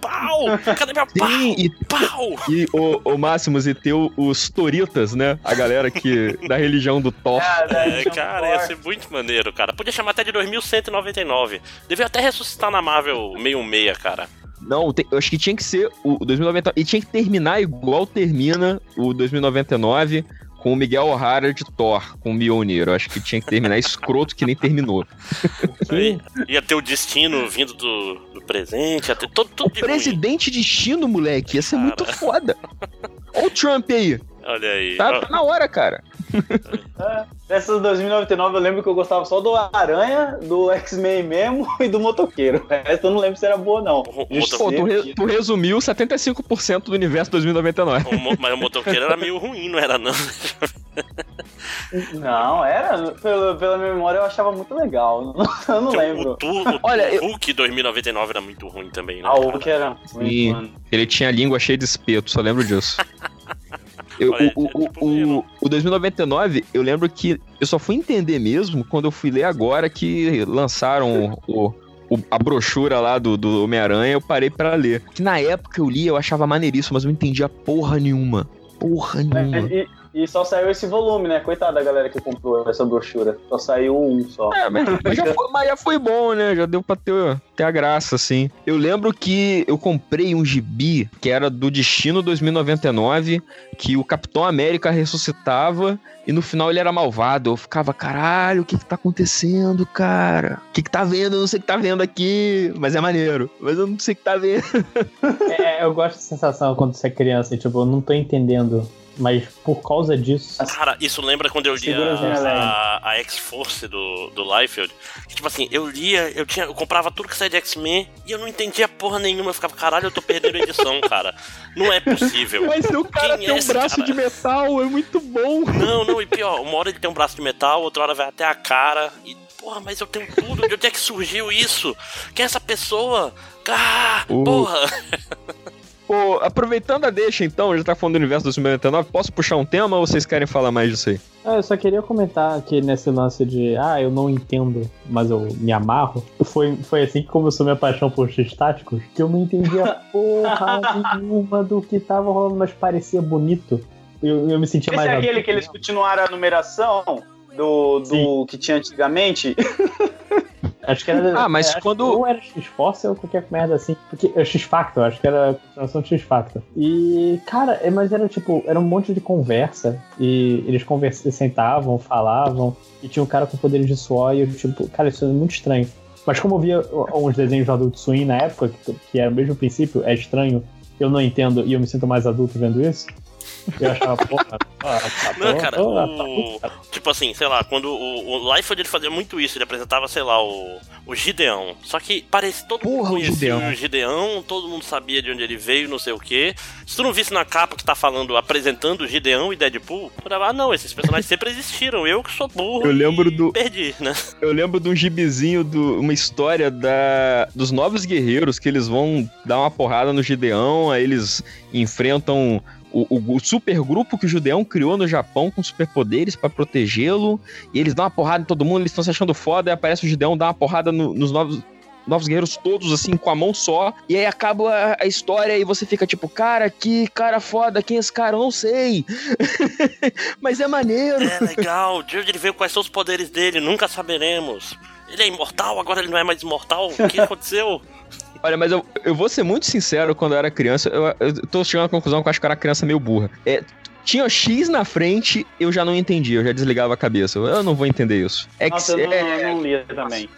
C: Pau! Cadê meu pau?
A: Sim, e,
C: Pau!
A: e o, o Máximos e ter o- os Toritas, né? A galera que da religião do Thor.
C: É, cara, ia ser muito maneiro, cara. Podia chamar até de 2199. Devia até ressuscitar na Marvel 66, cara.
A: Não, tem- eu acho que tinha que ser o 2099. E tinha que terminar igual termina o 2099, com o Miguel O'Hara de Thor, com o Mjolnir. Eu acho que tinha que terminar escroto que nem terminou.
C: Aí, ia ter o destino vindo do, do presente, ia ter todo, tudo
A: O
C: de ruim.
A: presidente destino, moleque, ia ser
C: Cara.
A: muito foda. Olha o Trump aí.
C: Olha aí.
A: Tá, tá na hora, cara.
D: Dessas 2099 eu lembro que eu gostava só do Aranha, do X-Men mesmo e do Motoqueiro. O resto eu não lembro se era boa, não.
C: O- o
A: Pô, tu, re- tu resumiu 75% do universo 2099.
C: O mas o motoqueiro era meio ruim, não era não?
D: Não, era. Pela, pela minha memória eu achava muito legal. Eu não
C: O,
D: lembro.
C: tu, o,
A: Olha,
C: o
A: eu-
C: Hulk 2099 era muito ruim também, né?
D: Ah, o? Hulk era.
A: Sim.
D: Mano.
A: Ele tinha a língua cheia de espeto, só lembro disso. Eu,
C: Olha,
A: o, o,
C: tipo
A: o,
C: mesmo.
A: o, o 2099, eu lembro que eu só fui entender mesmo quando eu fui ler agora que lançaram o, o- a brochura lá do, do Homem-Aranha, eu parei pra ler. Que na época eu li, eu achava maneiríssimo, mas eu não entendia porra nenhuma. Porra nenhuma.
D: E, e só saiu esse volume, né? Coitada da galera que comprou essa brochura. Só saiu um só.
A: É, mas, mas já foi, mas já foi bom, né? Já deu pra ter, ter a graça, assim. Eu lembro que eu comprei um gibi que era do Destino 2099, que o Capitão América ressuscitava e no final ele era malvado. Eu ficava, caralho, o que que tá acontecendo, cara? O que que tá vendo? Eu não sei o que tá vendo aqui, mas é maneiro. Mas eu não sei o que tá vendo.
E: É, eu gosto da sensação quando você é criança, e, tipo, eu não tô entendendo. Mas por causa disso.
C: Cara, isso lembra quando eu li a, a, a X-Force do, do Liefeld. Que, tipo assim, eu lia, eu, tinha, eu comprava tudo que saía de X-Men e eu não entendia porra nenhuma. Eu ficava, caralho, eu tô perdendo a edição, cara. Não é possível.
A: Mas o cara
C: Quem é
A: tem um
C: esse
A: braço
C: cara?
A: de metal, é muito bom.
C: Não, não, e pior, uma hora ele tem um braço de metal, outra hora vai até a cara. E, porra, mas eu tenho tudo. De onde é que surgiu isso? Quem é essa pessoa? Ah,
A: O-
C: porra!
A: Pô, aproveitando a deixa então, já tá falando do universo 2099, posso puxar um tema ou vocês querem falar mais disso aí?
E: Ah, eu só queria comentar que nesse lance de, ah, eu não entendo, mas eu me amarro, foi, foi assim que começou minha paixão por X-Táticos, que eu não entendia porra nenhuma do que tava rolando, mas parecia bonito. Eu, eu me sentia
D: Esse
E: mais
D: é aquele que eles continuaram a numeração do, do que tinha antigamente?
E: Acho que era.
A: Ah, mas
E: é,
A: quando-
E: Ou era X-Force ou qualquer merda assim. Porque é X-Factor, acho que era a continuação de X-Factor. E, cara, é, mas era tipo, era um monte de conversa. E eles conversavam, sentavam, falavam. E tinha um cara com poderes de suor. E eu, tipo, cara, isso é muito estranho. Mas como eu via uns desenhos do Adult Swim na época, que, que era o mesmo princípio, é estranho, eu não entendo e eu me sinto mais adulto vendo isso. Eu achava, porra, ah, tá
C: Não, cara,
E: tô-
C: o... Tipo assim, sei lá, quando o, o Liefeld ele fazia muito isso, ele apresentava, sei lá, o, o Gideão. Só que parece todo mundo
A: Porra, o
C: conhecia
A: Gideão.
C: o Gideão, todo mundo sabia de onde ele veio, não sei o quê. Se tu não visse na capa que tá falando, apresentando Gideão e Deadpool, tu dava, ah, não, esses personagens sempre existiram, eu que sou burro.
A: Eu lembro
C: e
A: do-
C: Perdi, né?
A: Eu lembro de um gibizinho, do, uma história da, dos novos guerreiros que eles vão dar uma porrada no Gideão, aí eles enfrentam o, o, o super grupo que o Gideão criou no Japão com superpoderes pra protegê-lo, e eles dão uma porrada em todo mundo, eles estão se achando foda, aí aparece o Gideão, dá uma porrada no- nos novos. Novos guerreiros todos, assim, com a mão só. E aí acaba a, a história e você fica tipo, cara, que cara foda, quem é esse cara? Eu não sei. Mas é maneiro.
C: É legal, de onde ele veio, quais são os poderes dele, nunca saberemos. Ele é imortal, agora ele não é mais imortal, o que aconteceu?
A: Olha, mas eu, eu vou ser muito sincero, quando eu era criança, eu, eu tô chegando à conclusão que eu acho que eu era criança meio burra. É, tinha X na frente, eu já não entendia, eu já desligava a cabeça. Eu, não vou entender isso. É que
D: Nossa, eu não,
A: é,
D: eu não lia também.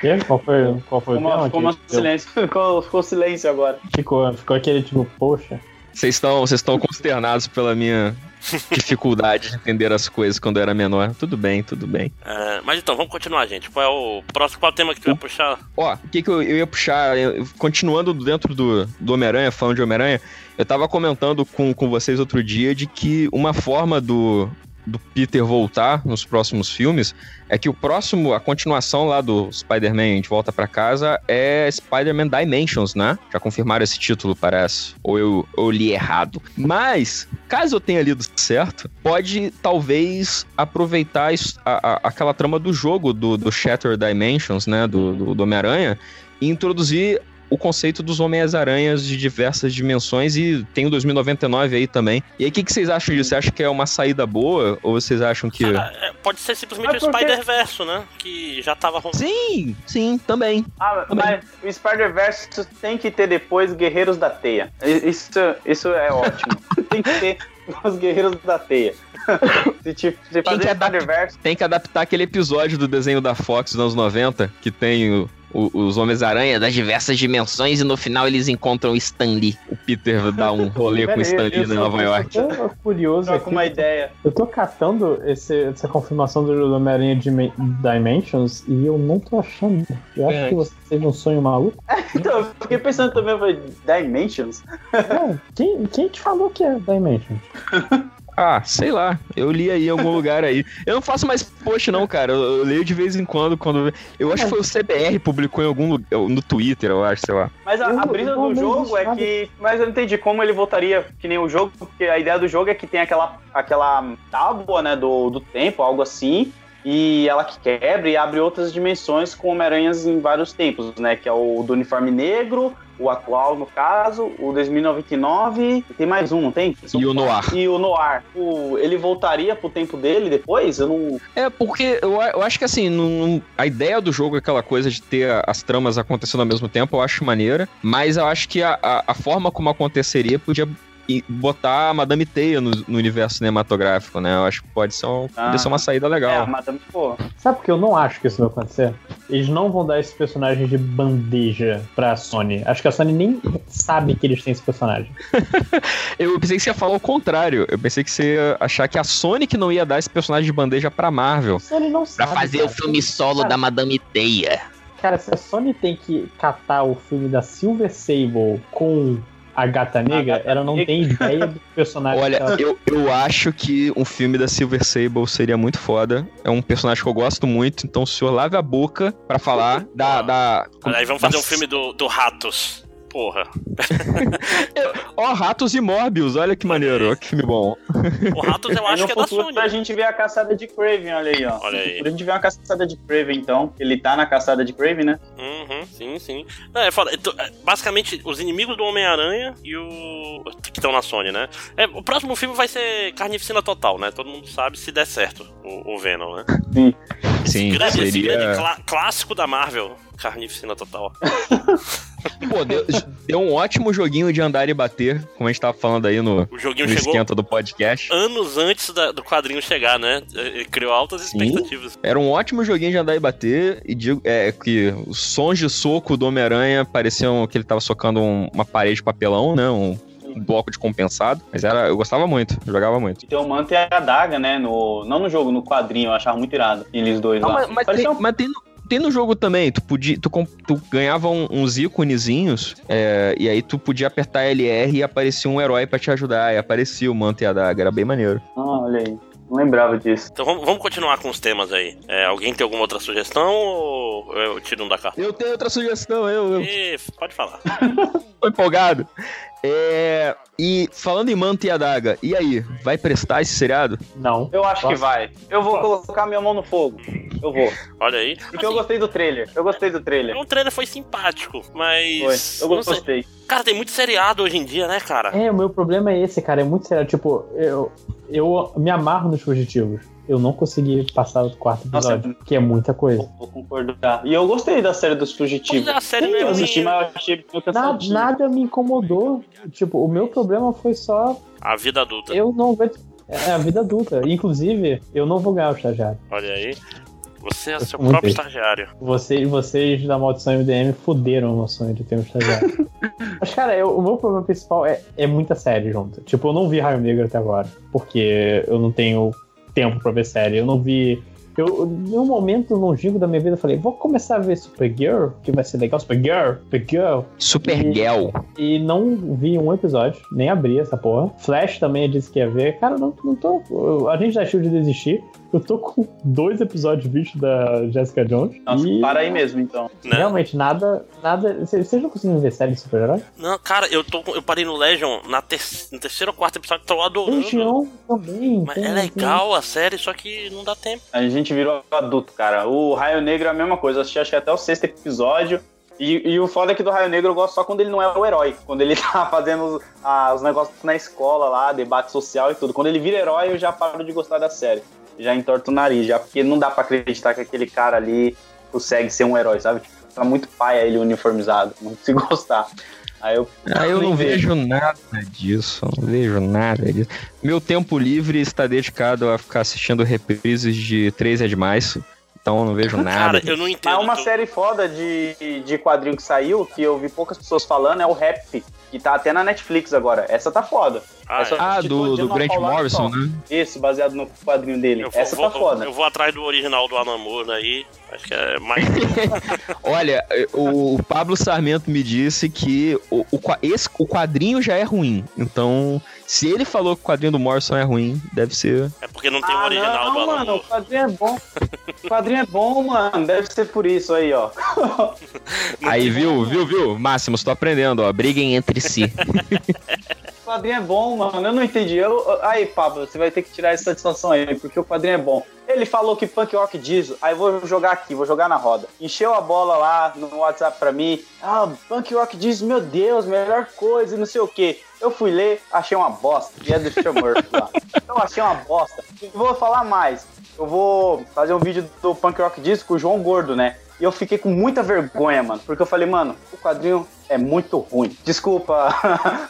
E: Quê? Qual foi, qual foi o
D: Ficou, uma,
E: tema?
D: ficou, uma
E: que deu?
D: silêncio, ficou, ficou silêncio agora.
E: Ficou, ficou aquele tipo, poxa.
A: vocês estão vocês estão consternados pela minha dificuldade de entender as coisas quando eu era menor. Tudo bem, tudo bem.
C: É, mas então, vamos continuar, gente. Qual é o próximo qual é o tema que tu ia puxar?
A: Ó, o que, que eu, eu ia puxar, eu- continuando dentro do, do Homem-Aranha, falando de Homem-Aranha, eu tava comentando com, com vocês outro dia de que uma forma do, do Peter voltar nos próximos filmes é que o próximo, a continuação lá do Spider-Man de Volta pra Casa é Spider-Man Dimensions, né? Já confirmaram esse título, parece. Ou eu, eu li errado. Mas, caso eu tenha lido certo, pode talvez aproveitar a- a- aquela trama do jogo do, do Shattered Dimensions, né? Do, do, do Homem-Aranha, e introduzir o conceito dos Homens-Aranhas de diversas dimensões e tem o 2099 aí também. E aí, o que, que vocês acham disso? Você acha que é uma saída boa ou vocês acham que.
C: Cara, é, pode ser simplesmente o? Spider-Verso, né? Que já tava rolando.
A: Sim, sim, também.
D: Ah, mas o Spider-Verse tem que ter depois Guerreiros da Teia. Isso, isso é ótimo. tem que ter. Os Guerreiros da Teia. se, te, se fazer
A: que adapta-
D: Spider-Verse,
A: Tem que adaptar aquele episódio do desenho da Fox dos anos 90, que tem o- o- os Homens-Aranha
G: das diversas dimensões e no final eles encontram Stan Lee.
A: O Peter dá um rolê com
E: Pera
A: Stan Lee
E: eu
A: em Nova
E: eu
A: York.
E: só tô curioso aqui.
D: uma ideia.
E: Eu tô catando esse- essa confirmação do Homem-Aranha Dimensions e eu não tô achando. Eu acho
A: É.
E: que você teve um sonho maluco.
D: Então, eu fiquei pensando também, eu falei, Dimensions?
E: É, quem, quem te falou que é Dimensions?
A: Ah, sei lá. Eu li aí em algum lugar aí. Eu não faço mais post, não, cara. Eu, eu leio de vez em quando. quando Eu acho que foi o CBR publicou em algum lugar. No Twitter, eu acho, sei lá.
D: Mas a, a brisa do jogo é que. Mas eu não entendi como ele voltaria que nem o jogo, porque a ideia do jogo é que tem aquela, aquela tábua, né, do, do tempo, algo assim. E ela que quebra e abre outras dimensões com Homem-Aranhas em vários tempos, né? Que é o do uniforme negro, o atual, no caso, o 2099, e tem mais um, não tem?
A: E o Noir.
D: E o Noir. O, ele voltaria pro tempo dele depois? Eu não.
A: É, porque eu, eu acho que assim, não- a ideia do jogo é aquela coisa de ter as tramas acontecendo ao mesmo tempo, eu acho maneira, mas eu acho que a, a- a forma como aconteceria podia botar a Madame Teia no, no universo cinematográfico, né? Eu acho que pode ser, um,
D: Ah.
A: podia ser uma saída
D: É, a
A: legal.
D: Madame, pô.
E: Sabe por que eu não acho que isso vai acontecer? Eles não vão dar esse personagem de bandeja pra Sony. Acho que a Sony nem sabe que eles têm esse personagem.
A: Eu pensei que você ia falar o contrário. Eu pensei que você ia achar que a Sony que não ia dar esse personagem de bandeja pra Marvel.
E: A Sony não
G: Pra
E: sabe.
G: fazer
E: cara.
G: o filme solo
E: Cara,
G: da Madame Teia.
E: Cara, se a Sony tem que catar o filme da Silver Sable com a Gata Negra,
D: Gata
E: ela não
D: Negra.
E: tem ideia do personagem.
A: Olha,
E: que ela-
A: eu, eu acho que um filme da Silver Sable seria muito foda. É um personagem que eu gosto muito, então o senhor lave a boca pra falar da. da
C: Aí vamos fazer um filme do, do Ratos. Porra.
A: Ó, Ratos e Morbius, olha que maneiro, ó, que filme bom.
C: O Ratos eu acho
D: no
C: que é da Sony.
D: a gente vê a caçada de Craven, olha aí, ó.
C: Olha aí.
D: A gente vê uma caçada de Craven, então. Ele tá na caçada de Craven, né?
C: Uhum, sim, sim. Não, é foda. Então, é, Basicamente, os inimigos do Homem-Aranha e o. que estão na Sony, né? É, o próximo filme vai ser Carnificina Total, né? Todo mundo sabe se der certo o, o Venom, né?
A: Sim,
C: grande, esse grande
A: seria.
C: clá- clássico da Marvel. Carnificina Total.
A: Pô, deu, deu um ótimo joguinho de andar e bater, como a gente tava falando aí no,
C: O joguinho
A: no esquenta do podcast.
C: anos antes da- do quadrinho chegar, né? Ele criou altas
A: Sim.
C: expectativas.
A: Era um ótimo joguinho de andar e bater, e digo é, que os sons de soco do Homem-Aranha pareciam que ele tava socando um- uma parede de papelão, né? Um, um bloco de compensado. Mas era, eu gostava muito, eu jogava muito.
D: E tem o manto e a adaga, né? No, não no jogo, no quadrinho. Eu achava muito irado. Eles dois
A: Não,
D: lá.
A: mas, mas tem,
D: um-
A: mas tem no- tem no jogo também, tu, podia, tu, tu ganhava um- uns íconezinhos, é, e aí tu podia apertar LR e aparecia um herói pra te ajudar, e aparecia o manto e a daga, era bem maneiro.
D: Ah, olha aí. Não lembrava disso.
C: Então vamos, vamos continuar com os temas aí. É, alguém tem alguma outra sugestão ou eu tiro um da carta?
A: Eu tenho outra sugestão, eu, eu
C: Ih, pode falar.
A: tô empolgado. É, e falando em manto e a daga, e aí, vai prestar esse seriado?
E: Não.
D: Eu acho que vai. Eu vou colocar minha mão no fogo. Eu vou.
C: Olha aí.
D: Porque eu gostei do trailer. Eu gostei do trailer.
C: O trailer foi simpático,
D: Foi.
C: mas.
D: Eu
C: não sei.
D: gostei.
C: Cara, tem muito seriado hoje em dia, né, cara?
E: É, o meu problema é esse, cara. É muito sério. Tipo, eu, eu me amarro nos fugitivos. Eu não consegui passar o quarto
D: Nossa,
E: episódio, que é muita coisa.
D: Vou concordar. E eu gostei da série dos fugitivos.
C: é, a série não é
D: Eu assisti, mas eu achei meio
E: Nada, nada me incomodou. Tipo, o meu problema foi só
C: A vida adulta.
E: eu não ver. É a vida adulta. Inclusive, eu não vou ganhar o estagiário.
C: Olha aí. Você é
E: Eu
C: seu
E: muito
C: próprio
E: bem.
C: estagiário.
E: Vocês, vocês da Maldição MDM fuderam o meu sonho de ter um estagiário. Mas, cara, eu- o meu problema principal é, é muita série junto. Tipo, eu não vi Raio Negro até agora. Porque eu não tenho tempo pra ver série. Eu não vi. Eu, em um momento longínquo da minha vida, eu falei, vou começar a ver Supergirl, que vai ser legal. Supergirl, Supergirl.
A: Supergirl.
E: E não vi um episódio, nem abri essa porra. Flash também disse que ia ver. Cara, não, não tô. eu- A gente deixou de desistir. Eu tô com dois episódios vistos da Jessica Jones.
D: Nossa,
E: e
D: para aí mesmo, então.
C: Né?
E: Realmente, nada. nada Vocês não conseguem ver série de super-herói?
C: Não, cara, eu, tô, eu parei no Legion na ter, no terceiro ou quarto episódio, tô adorando.
E: Legião também.
C: Mas
E: tem-
C: é legal a série, só que não dá tempo.
D: A gente virou adulto, cara. O Raio Negro é a mesma coisa. Eu assisti acho que até o sexto episódio. E, e o foda é que do Raio Negro eu gosto só quando ele não é o herói. Quando ele tá fazendo os, ah, os negócios na escola lá, debate social e tudo. Quando ele vira herói, eu já paro de gostar da série. Já entorto o nariz, já, porque não dá pra acreditar que aquele cara ali consegue ser um herói, sabe? Tipo, tá muito paia ele uniformizado. Não consigo gostar. Aí eu.
A: Ah, eu não
D: vejo.
A: vejo nada disso, não vejo nada disso. Meu tempo livre está dedicado a ficar assistindo reprises de Três é Demais, então eu não vejo nada.
C: Cara, eu não entendo.
D: uma
C: tu-
D: série foda de, de quadrinho que saiu, que eu vi poucas pessoas falando, é o Rap, que tá até na Netflix agora. Essa tá foda.
C: Ah,
D: Essa-
C: é.
A: Ah,
D: Tipo,
A: do,
D: de
A: do
D: uma
A: Grant Morrison, né?
D: Esse, baseado no quadrinho dele.
C: Vou,
D: Essa
C: vou-
D: tá foda.
C: eu vou atrás do original do Alan Moore aí. Acho que é mais.
A: Olha, o, o Pablo Sarmento me disse que o, o, esse, o quadrinho já é ruim. Então, se ele falou que o quadrinho do Morrison é ruim, deve ser.
C: É porque não tem o
D: Ah,
C: original
D: não,
C: do Alan
D: mano,
C: Moore.
D: o quadrinho é bom. O quadrinho é bom, mano. Deve ser por isso aí, ó.
A: Aí, viu, viu, viu? Máximos, tô aprendendo, ó. Briguem entre si.
D: O quadrinho é bom, mano. Eu não entendi. Eu, aí, Pablo, você vai ter que tirar essa satisfação aí, porque o quadrinho é bom. Ele falou que punk rock diz, aí vou jogar aqui, vou jogar na roda. Encheu a bola lá no WhatsApp pra mim. Ah, punk rock diz, meu Deus, melhor coisa não sei o quê. Eu fui ler, achei uma bosta. E é do lá. Eu achei uma bosta. Vou falar mais. Eu vou fazer um vídeo do Punk Rock Disco com o João Gordo, né? E eu fiquei com muita vergonha, mano. Porque eu falei, mano, o quadrinho é muito ruim. Desculpa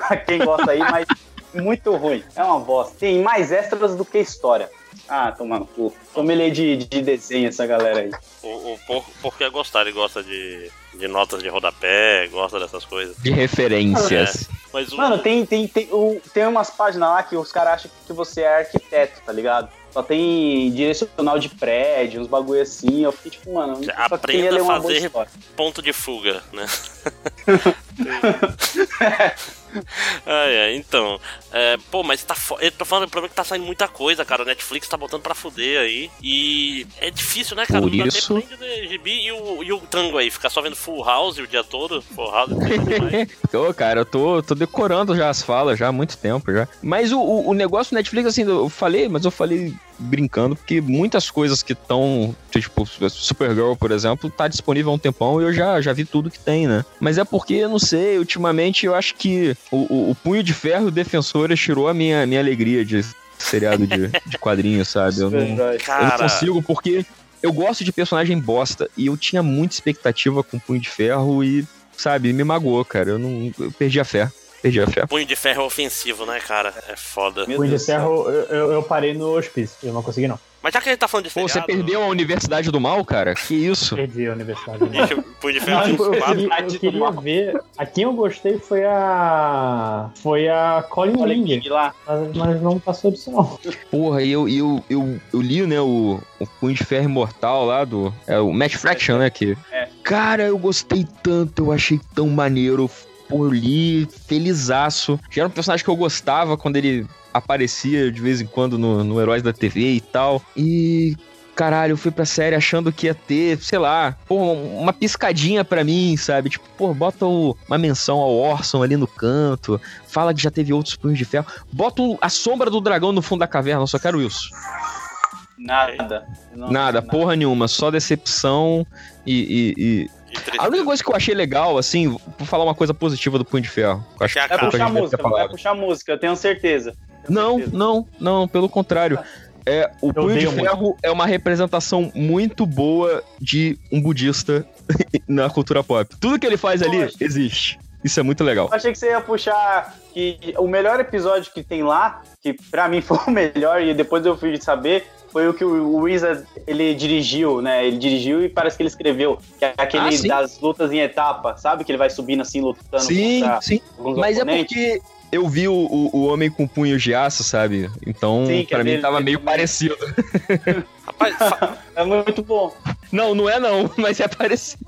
D: a quem gosta aí, mas muito ruim. É uma bosta. Tem mais extras do que história. Ah, tomando cu. Sommelier de, de desenho essa galera aí.
C: O, o por, por que gostar? Ele gosta de, de notas de rodapé, gosta dessas coisas.
A: De referências.
C: Mas o,
D: Mano, tem, tem, tem, o- tem umas páginas lá que os caras acham que você é arquiteto, tá ligado? Só tem direcional de prédio, uns bagulho assim. Eu fiquei tipo, mano,
C: aprenda a fazer- ponto de fuga, né? ai, ai, então. É, pô, mas tá fo... Eu tô falando, o problema é que tá saindo muita coisa, cara. A Netflix tá botando pra fuder aí. E é difícil, né, cara?
A: Por
C: não dá
A: isso-
C: tempo de ler gibi e o, e o tango aí, ficar só vendo Full House o dia todo. Full House é.
A: Ô, cara, eu tô, tô decorando já as falas já há muito tempo já. Mas o, o, o negócio do Netflix, assim, eu falei, mas eu falei brincando, porque muitas coisas que estão, tipo, Supergirl, por exemplo, tá disponível há um tempão e eu já, já vi tudo que tem, né? Mas é porque, eu não sei, ultimamente eu acho que o, o, o Punho de Ferro Defensores tirou a minha, minha alegria de seriado de, de quadrinhos, sabe? Eu não, eu não consigo porque eu gosto de personagem bosta e eu tinha muita expectativa com Punho de Ferro e, sabe, me magoou, cara. Eu não eu perdi a fé. Perdi a fé.
C: punho de ferro é ofensivo, né, cara? É foda.
D: Meu
E: Punho de
D: Deus do céu.
E: Ferro, eu, eu- eu parei no hospício. Eu não consegui, não.
C: Mas já que a gente tá falando de
A: Pô, você perdeu a Universidade do Mal, cara? Que isso?
E: Perdi a universidade.
C: Deixa eu- Punho de ferro
E: Não, eu, queria, eu queria ver. A quem eu gostei foi a. Foi a Colin
D: lá.
E: Mas, mas não passou disso, não.
A: Porra, e eu, eu, eu, eu li, né, o, o Punho de Ferro Imortal lá do. É o Match Fraction, né? Que,
D: É.
A: Cara, eu gostei tanto, eu achei tão maneiro. Pô, eu li felizaço. Já era um personagem que eu gostava quando ele aparecia de vez em quando no, no Heróis da TV e tal. E. Caralho, eu fui pra série achando que ia ter, sei lá, pô, uma piscadinha pra mim, sabe? Tipo, pô, bota o- uma menção ao Orson ali no canto, fala que já teve outros punhos de ferro, bota o- a sombra do dragão no fundo da caverna, eu só quero isso.
D: Nada. Não-
A: Nada, porra nenhuma, só decepção e. e- e-. A única coisa que eu achei legal, assim, vou falar uma coisa positiva do Punho de Ferro. eu acho
C: É a
A: que
D: Vai puxar
A: deve
D: música, vai puxar música, eu tenho certeza. Tenho
A: Não,
D: certeza.
A: não, não, pelo contrário. É, o Punho de Ferro é uma representação muito boa de um budista na cultura pop. Tudo que ele faz ali
D: Poxa.
A: existe. Isso é muito legal.
D: Eu achei que você ia puxar que o melhor episódio que tem lá, que pra mim foi o melhor, e depois eu fui saber, foi o que o Wizard ele dirigiu, né? Ele dirigiu e parece que ele escreveu, que é aquele
A: Ah,
D: das lutas em etapa, sabe? Que ele vai subindo assim, lutando
A: Sim, sim. Mas é
D: oponentes.
A: porque eu vi o, o, o homem com punhos de aço, sabe? Então,
D: Sim, que
A: pra
D: é
A: mim
D: dele,
A: tava meio
D: também.
A: parecido.
C: Rapaz,
D: É muito bom.
A: Não, não é não, mas é parecido.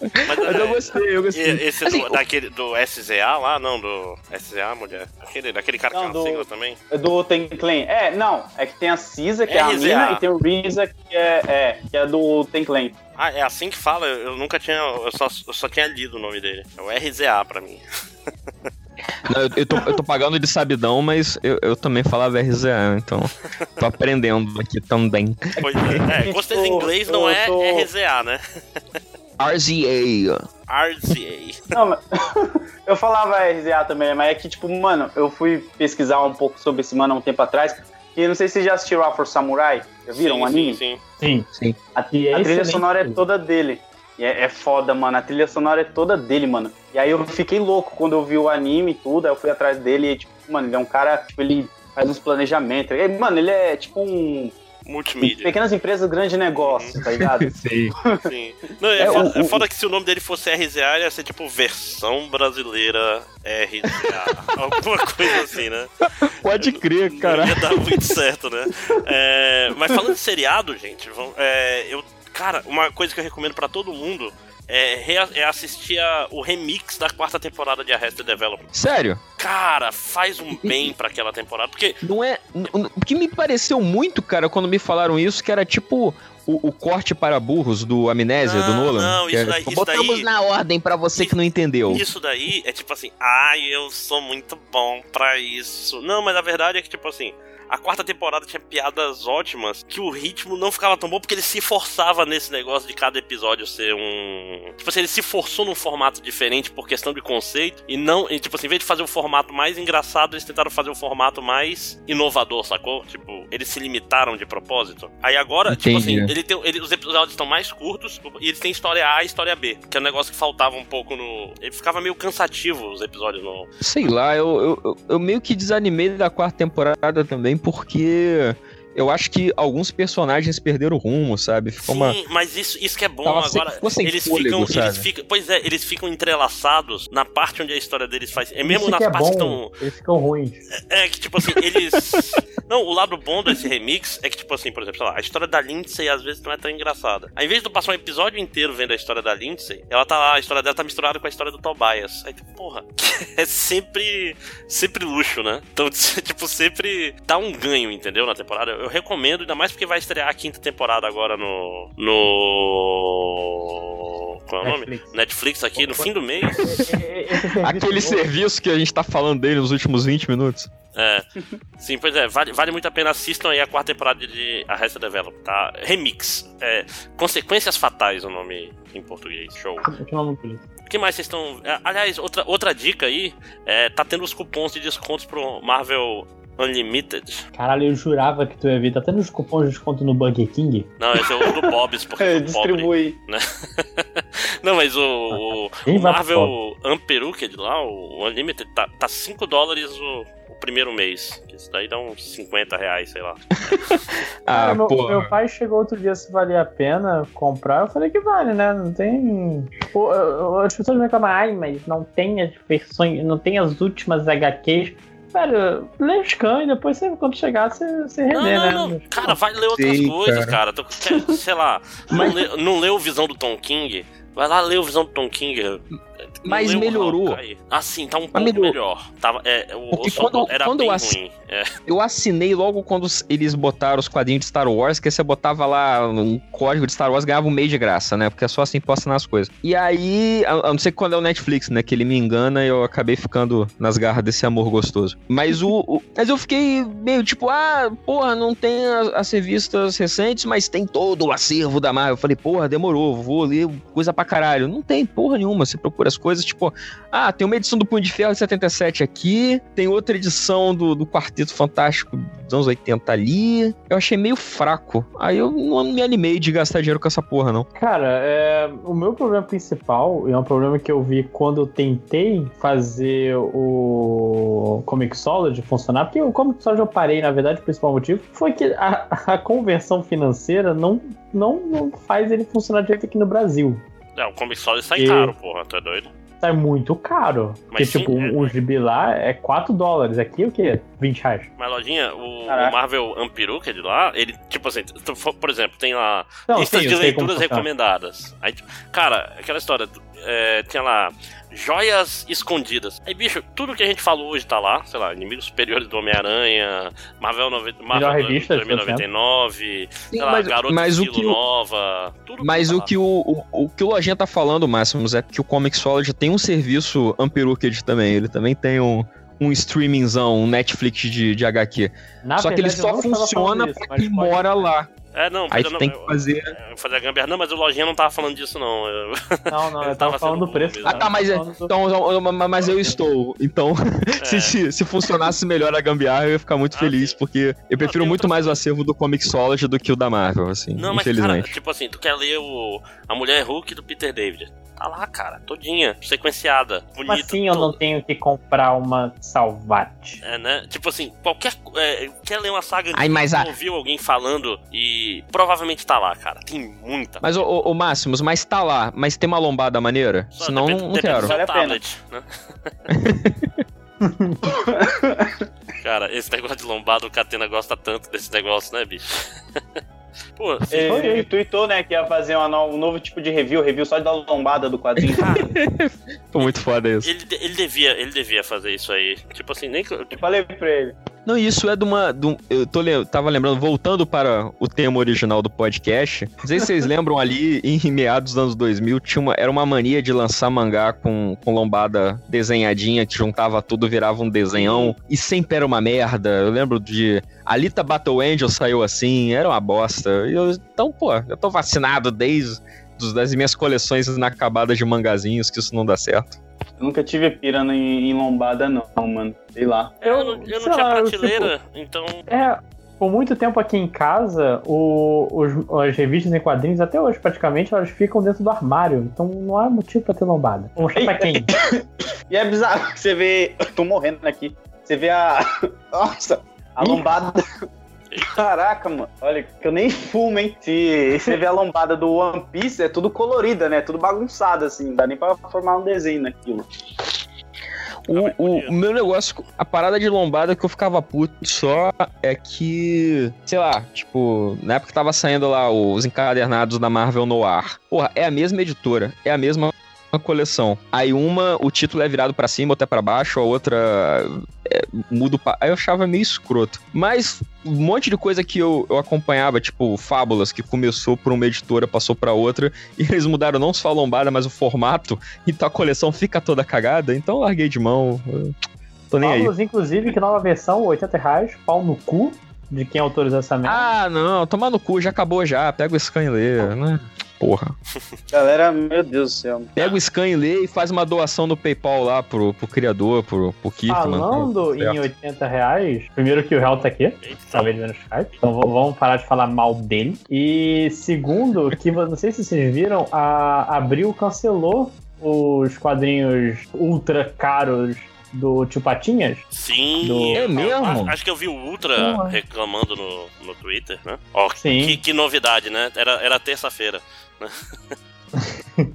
C: mas,
A: Mas eu
C: é,
A: gostei, eu gostei.
C: Esse
A: Assim,
C: do, daquele, do SZA lá, não, do SZA, mulher. Aquele, daquele cara que
D: Não,
C: é uma
D: do-
C: sigla também.
D: É Do Ten Clan. É, não. É que tem a Cisa, que é a
C: RZA.
D: mina, e tem o Reza, que é, é, que é do Ten Clan.
C: Ah, é assim que fala? Eu nunca tinha. Eu só, eu só tinha lido o nome dele. É o RZA pra mim.
A: Não, eu, eu tô, eu tô pagando de sabidão, mas eu, eu também falava RZA, então tô aprendendo aqui também.
C: Pois é. é gostei
D: Tipo,
C: inglês, não é
D: tô-
C: RZA, né?
A: RZA.
C: RZA.
D: Não, mas eu falava RZA também, mas é que, tipo, mano, eu fui pesquisar um pouco sobre esse mano há um tempo atrás. E não sei se vocês já assistiram Afro Samurai. Já viram
C: sim,
D: o anime?
C: Sim, sim.
E: Sim.
A: Sim.
D: A,
E: é
D: a trilha
E: excelente.
D: sonora é toda dele. É, é foda, mano. A trilha sonora é toda dele, mano. E aí eu fiquei louco quando eu vi o anime e tudo. Aí eu fui atrás dele e, tipo, mano, ele é um cara, tipo, ele faz uns planejamentos. E, mano, ele é tipo um.
C: Multimídia.
D: Pequenas empresas, grande negócio, tá ligado?
A: Sim.
C: Sim. Não, é,
A: É,
C: foda,
A: o-
C: é foda que se o nome dele fosse RZA, ia ser tipo versão brasileira RZA. Alguma coisa assim, né?
A: Pode crer, cara.
C: Não ia dar muito certo, né? É, mas falando de seriado, gente, vamos- é, eu, cara, uma coisa que eu recomendo pra todo mundo é, é assistir a- o remix da quarta temporada de Arrested Development.
A: Sério?
C: Cara, faz um bem pra aquela temporada, porque
A: Não é. O que me pareceu muito, cara, quando me falaram isso, que era tipo o, o corte para burros do Amnésia, do
C: Não,
A: Nolan.
C: não,
A: que
C: isso
A: é,
C: daí-
A: tipo,
C: isso daí-
G: Vamos na ordem pra você que não entendeu.
C: Isso daí é tipo assim, ai, eu sou muito bom pra isso. Não, mas a verdade é que, tipo assim, a quarta temporada tinha piadas ótimas que o ritmo não ficava tão bom porque ele se forçava nesse negócio de cada episódio ser um. Tipo assim, ele se forçou num formato diferente por questão de conceito e não. E, tipo assim, em vez de fazer o formato mais engraçado, eles tentaram fazer o formato mais inovador, sacou? Tipo, eles se limitaram de propósito. Aí agora, tipo
A: Entendi.
C: assim, ele tem, ele- os episódios estão mais curtos e eles têm história A e história B, que é um negócio que faltava um pouco no. Ele ficava meio cansativo os episódios no.
A: Sei lá, eu, eu- eu meio que desanimei da quarta temporada também, porque eu acho que alguns personagens perderam o rumo, sabe? Ficou
C: Sim,
A: uma.
C: mas isso, isso que é bom
A: Tava
C: agora.
A: sem
C: eles
A: fôlego,
C: ficam,
A: sabe?
C: eles ficam. Pois é, eles ficam entrelaçados na parte onde a história deles faz. É mesmo
E: Isso
C: nas
E: que é
C: partes que
E: bom,
C: estão.
E: eles ficam ruins.
C: É que, tipo assim, eles. Não, o lado bom desse remix é que, tipo assim, por exemplo, sei lá, a história da Lindsay às vezes não é tão engraçada. Ao invés de tu passar um episódio inteiro vendo a história da Lindsay, ela tá lá, a história dela tá misturada com a história do Tobias. Aí, tipo, porra, é sempre. Sempre luxo, né? Então, tipo, sempre dá um ganho, entendeu? Na temporada. Eu recomendo, ainda mais porque vai estrear a quinta temporada agora no. No. Qual é o nome?
E: Netflix.
C: Netflix aqui, no fim do mês.
E: Esse serviço
A: Aquele
E: novo-
A: serviço que a gente tá falando dele nos últimos 20 minutos.
C: É. Sim, pois é, vale, vale muito a pena. Assistam aí a quarta temporada de Arrested Develop, tá? Remix. É, Consequências Fatais, o nome em português. Show. O que mais vocês estão. é, Aliás, outra, outra dica aí: é, tá tendo os cupons de descontos pro Marvel Unlimited.
E: Caralho, eu jurava que tu ia ver. Tá tendo os cupons de desconto no Burger King?
C: Não, esse é o do Bob's, porque eu sou pobre.
D: Distribui.
C: Não, mas o, o,
E: Quem
C: o
E: pro
C: Marvel Unperucked lá, o Unlimited, tá, tá 5 dólares o, o primeiro mês. Isso daí dá uns 50 reais, sei lá.
A: Ah,
E: Cara, meu, meu pai chegou outro dia se valia a pena comprar. Eu falei que vale, né? Não tem. Pô, as pessoas me reclamam, ai, mas não tem as versões, não tem as últimas HQs. Velho, lê o scan e depois você, quando chegar, você, você
C: Não, não,
E: né?
C: não. Cara, vai ler outras
A: Sei,
C: coisas,
A: cara.
C: cara. Sei lá, não, lê, não leu Visão do Tom King? Vai lá ler o Visão do Tom King.
A: Mas melhorou.
C: Hawkeye. Ah, sim, tá um pouco
A: melhorou.
C: melhor. Tava, é, o,
A: Porque quando-
C: era
A: quando eu assi-
C: ruim. É.
A: Eu assinei logo quando eles botaram os quadrinhos de Star Wars, que você botava lá um código de Star Wars ganhava um mês de graça, né? Porque é só assim que posso assinar as coisas. E aí, a, a não ser quando é o Netflix, né? Que ele me engana e eu acabei ficando nas garras desse amor gostoso. Mas o. o- mas eu fiquei meio tipo, ah, porra, não tem as, as revistas recentes, mas tem todo o acervo da Marvel. Eu falei, porra, demorou, vou ler coisa pra caralho. Não tem porra nenhuma. Você procura as coisas, tipo, ah, tem uma edição do Punho de Ferro de 77 aqui, tem outra edição do, do Quarteto Fantástico dos anos 80 ali. Eu achei meio fraco. Aí eu não me animei de gastar dinheiro com essa porra, não.
E: Cara, é, o meu problema principal, e é um problema que eu vi quando eu tentei fazer o Comixology funcionar, porque o Comixology eu parei, na verdade, o principal motivo foi que a, a conversão financeira não, não, não faz ele funcionar direito aqui no Brasil.
C: É, o Comic Solid sai
E: E-
C: caro, porra, tu é doido?
E: Tá muito caro. Porque,
C: Mas sim,
E: tipo,
C: é-
E: um gibi lá é 4 dólares. Aqui o quê? 20 reais.
C: Mas, Lojinha, o, o Marvel Unperucked lá, ele, tipo assim, tu por exemplo, tem lá
E: Não,
C: listas
E: sim,
C: de leituras recomendadas. Aí, tipo, cara, aquela história, é, tinha lá joias escondidas. Aí, bicho, tudo que a gente falou hoje tá lá, sei lá, Inimigos Superiores do Homem-Aranha, Marvel, nove- Marvel
E: revista de
C: 2099, sei lá,
A: mas-
C: Garota
A: mas o que o-
C: Nova, tudo
A: Mas
C: tá
A: o que o, o, o que o Lojinha tá falando, Máximos, é que o Comixology tem um serviço Unperucked também. Ele também tem um, um streamingzão, um Netflix de, de HQ.
E: Na
A: Só que ele
E: verdade,
A: só funciona
E: isso,
A: pra quem
E: pode-
A: mora lá.
C: É, não, mas
A: Aí
C: eu
A: tu
C: não,
A: tem que fazer.
C: eu fazer a gambiarra. Não, mas o Lojinha não tava falando disso, não. Eu-
E: Não, não, eu tava
C: tava
E: falando do preço.
A: Ah, tá, mas, é- então, mas eu estou. Então,
C: É.
A: se, se, se funcionasse melhor a gambiarra, eu ia ficar muito
C: Ah,
A: feliz,
C: sim.
A: porque eu prefiro muito mais o acervo do Comixology do que o da Marvel, assim,
C: Não, mas, cara, tipo assim, tu quer ler o A Mulher Hulk do Peter David. Tá lá, cara, todinha, sequenciada, bonita.
E: assim eu não tenho que comprar uma Salvate?
C: É, né? Tipo assim, qualquer. é, quer ler uma saga
G: Ai, mas a-
C: ouviu alguém falando e provavelmente tá lá, cara. Tem muita.
A: Mas, ô, ô, ô, Máximos, mas tá lá, mas tem uma lombada maneira?
C: Só
A: Senão,
C: depende-
A: não, não
C: depende do
A: quero.
C: seu
D: Vale
C: tablet, né? Cara, esse negócio de lombado, o Catena gosta tanto desse negócio, né, bicho? Pô, assim,
D: Ele, ele tweetou, né, que ia fazer uma no- um novo tipo de review, review só da lombada do quadrinho.
A: Foi muito foda isso.
C: ele, ele, devia, ele devia fazer isso aí. Tipo assim, nem que.
D: Eu falei pra ele.
A: Não, isso é de uma. de um- eu tô, tava lembrando, voltando para o tema original do podcast. Não sei se vocês lembram ali, em meados dos anos 2000, tinha uma, era uma mania de lançar mangá com, com lombada desenhadinha, que juntava tudo, virava um desenhão. E sempre era uma merda. Eu lembro de. Alita Battle Angel saiu assim, era uma bosta. Eu- então, pô, eu tô vacinado desde das minhas coleções inacabadas de mangazinhos, que isso não dá certo.
D: Eu nunca tive pira em, em lombada, não, mano. Sei lá.
C: Eu, não, eu não tinha
E: lá,
C: prateleira, então.
E: É, por muito tempo aqui em casa, o- os- as revistas em quadrinhos, até hoje praticamente, elas ficam dentro do armário. Então não há motivo pra ter lombada. Vou mostrar pra quem?
D: E é bizarro que você vê. Eu tô morrendo aqui. Você vê a. Nossa! A lombada. Caraca, mano. Olha, que eu nem fumo, hein? Se você vê a lombada do One Piece, é tudo colorida, né? Tudo bagunçado, assim. Não dá nem pra formar um desenho naquilo.
A: O, o- o meu negócio, a parada de lombada que eu ficava puto só é que, sei lá, tipo, na época que tava saindo lá os encadernados da Marvel no ar. Porra, é a mesma editora, é a mesma coleção. Aí uma, o título é virado pra cima, outra é pra baixo, a outra é, muda o. Aí eu achava meio escroto. Mas um monte de coisa que eu, eu acompanhava, tipo Fábulas, que começou por uma editora, passou pra outra, e eles mudaram não só a lombada, mas o formato, então a coleção fica toda cagada, então eu larguei de mão. eu Tô nem aí.
E: Paulos, inclusive, que nova versão, 80 reais, pau no cu de quem autorizou essa merda.
A: Ah, não, tomar no cu, já acabou já. Pega o scan e lê, né? Porra.
D: Galera, meu Deus do céu.
A: Pega o scan e lê e faz uma doação no PayPal lá pro, pro criador, pro, pro Kirkman.
E: Falando
A: Certo.
E: em 80 reais, primeiro que o real tá aqui, talvez vendo no Skype, então vamos parar de falar mal dele. E segundo, que não sei se vocês viram, a Abril cancelou os quadrinhos ultra caros do Tio Patinhas.
C: Sim.
E: Do-
A: É mesmo?
C: Acho, acho que eu vi o Ultra
E: Porra.
C: reclamando no, no Twitter, né? Ó,
E: Sim.
C: que, que novidade, né? Era, era terça-feira.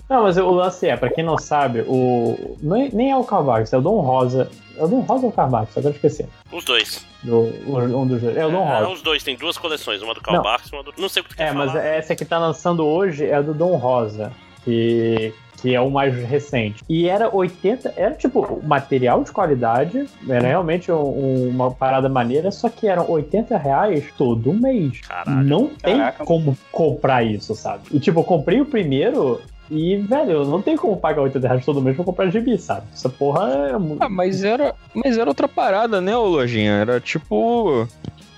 E: Não, mas o lance é, pra quem não sabe, o. é- nem é o Carvax, é o Dom Rosa. É o Dom Rosa ou o Carvax? Agora eu esqueci.
C: Os dois.
E: Do, um dos dois. É o Dom
C: É,
E: Rosa.
C: os dois, tem duas coleções, uma do. Barks e uma do. Não sei o que tu quer
E: É, mas
C: falar.
E: essa que tá lançando hoje é a do Dom Rosa, que, que é o mais recente. E era 80, era tipo material de qualidade, era realmente um- uma parada maneira, só que eram 80 reais todo mês.
C: Caralho.
E: Não tem
D: Caraca.
E: como comprar isso, sabe? E tipo, eu comprei o primeiro. E, velho, eu não tenho como pagar 80 reais todo mês pra comprar gibi, sabe? Essa porra é muito.
A: Ah, mas era, mas era outra parada, né, ô Lojinha? Era tipo.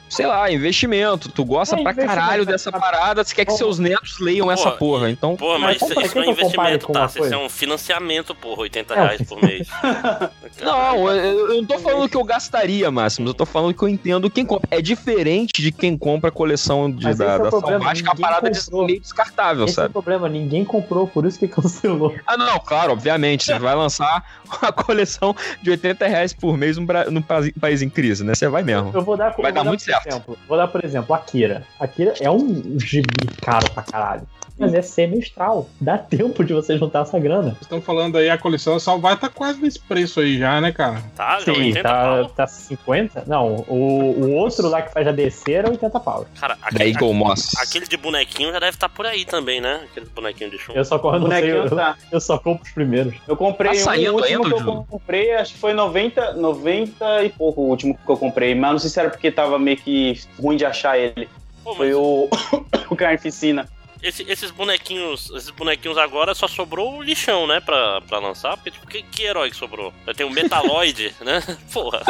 A: Sei lá, investimento. Tu gosta
E: É,
A: pra caralho
E: mas-
A: dessa parada, você quer que
E: Porra.
A: seus netos leiam essa
C: Porra,
A: porra. Então,
C: Porra,
E: Mas
C: mas isso, isso não é investimento,
E: com
C: tá?
E: uma
C: Isso
E: coisa?
C: é um financiamento, porra, 80
E: É
C: reais por mês.
A: Não, eu, eu não tô falando que eu gastaria, Máximo. Eu tô falando que eu entendo quem compra. É diferente de quem compra a coleção de,
E: Mas
A: da,
E: é
A: da
E: problema,
A: Salvage, que é
E: ninguém
A: parada de
E: comprou.
A: meio descartável,
E: Esse é o
A: sabe?
E: problema, ninguém comprou, por isso que cancelou.
A: Ah, não, claro, obviamente. Você vai lançar uma coleção de 80 reais por mês num, num pa- país em crise, né? Você vai mesmo.
E: Eu vou dar,
A: Vai
E: eu
A: dar
E: vou
A: muito certo.
E: Exemplo, vou dar, por exemplo, Akira. Akira é um gibi caro pra caralho. Mas é semestral. Dá tempo de você juntar essa grana.
H: Vocês estão falando aí, a coleção só vai tá quase nesse preço aí já, né, cara?
C: Tá, já
E: Sim,
C: 80
E: tá,
C: pau.
E: tá 50? Não, o, o outro lá que faz a descer era 80 pau.
C: Cara,
A: Da
C: aquele,
A: Eagle Moss.
C: aquele de bonequinho já deve estar por aí também, né? Aquele bonequinho de chumbo.
E: Eu só, sei,
D: Bonequinho
E: eu,
D: tá.
E: eu só compro os primeiros.
D: Eu comprei
A: Tá
D: um,
A: saindo
D: o último
A: ainda,
D: que eu comprei, acho que foi 90, 90 e pouco o último que eu comprei, mas não sei se era porque tava meio que ruim de achar ele.
C: Pô, mas
D: Foi o, o Carnificina.
C: Esse- esses bonequinhos, esses bonequinhos agora só sobrou o lixão, né? Pra, pra lançar. Porque, tipo, que, que herói que sobrou? Tem o Metaloid, né? Porra.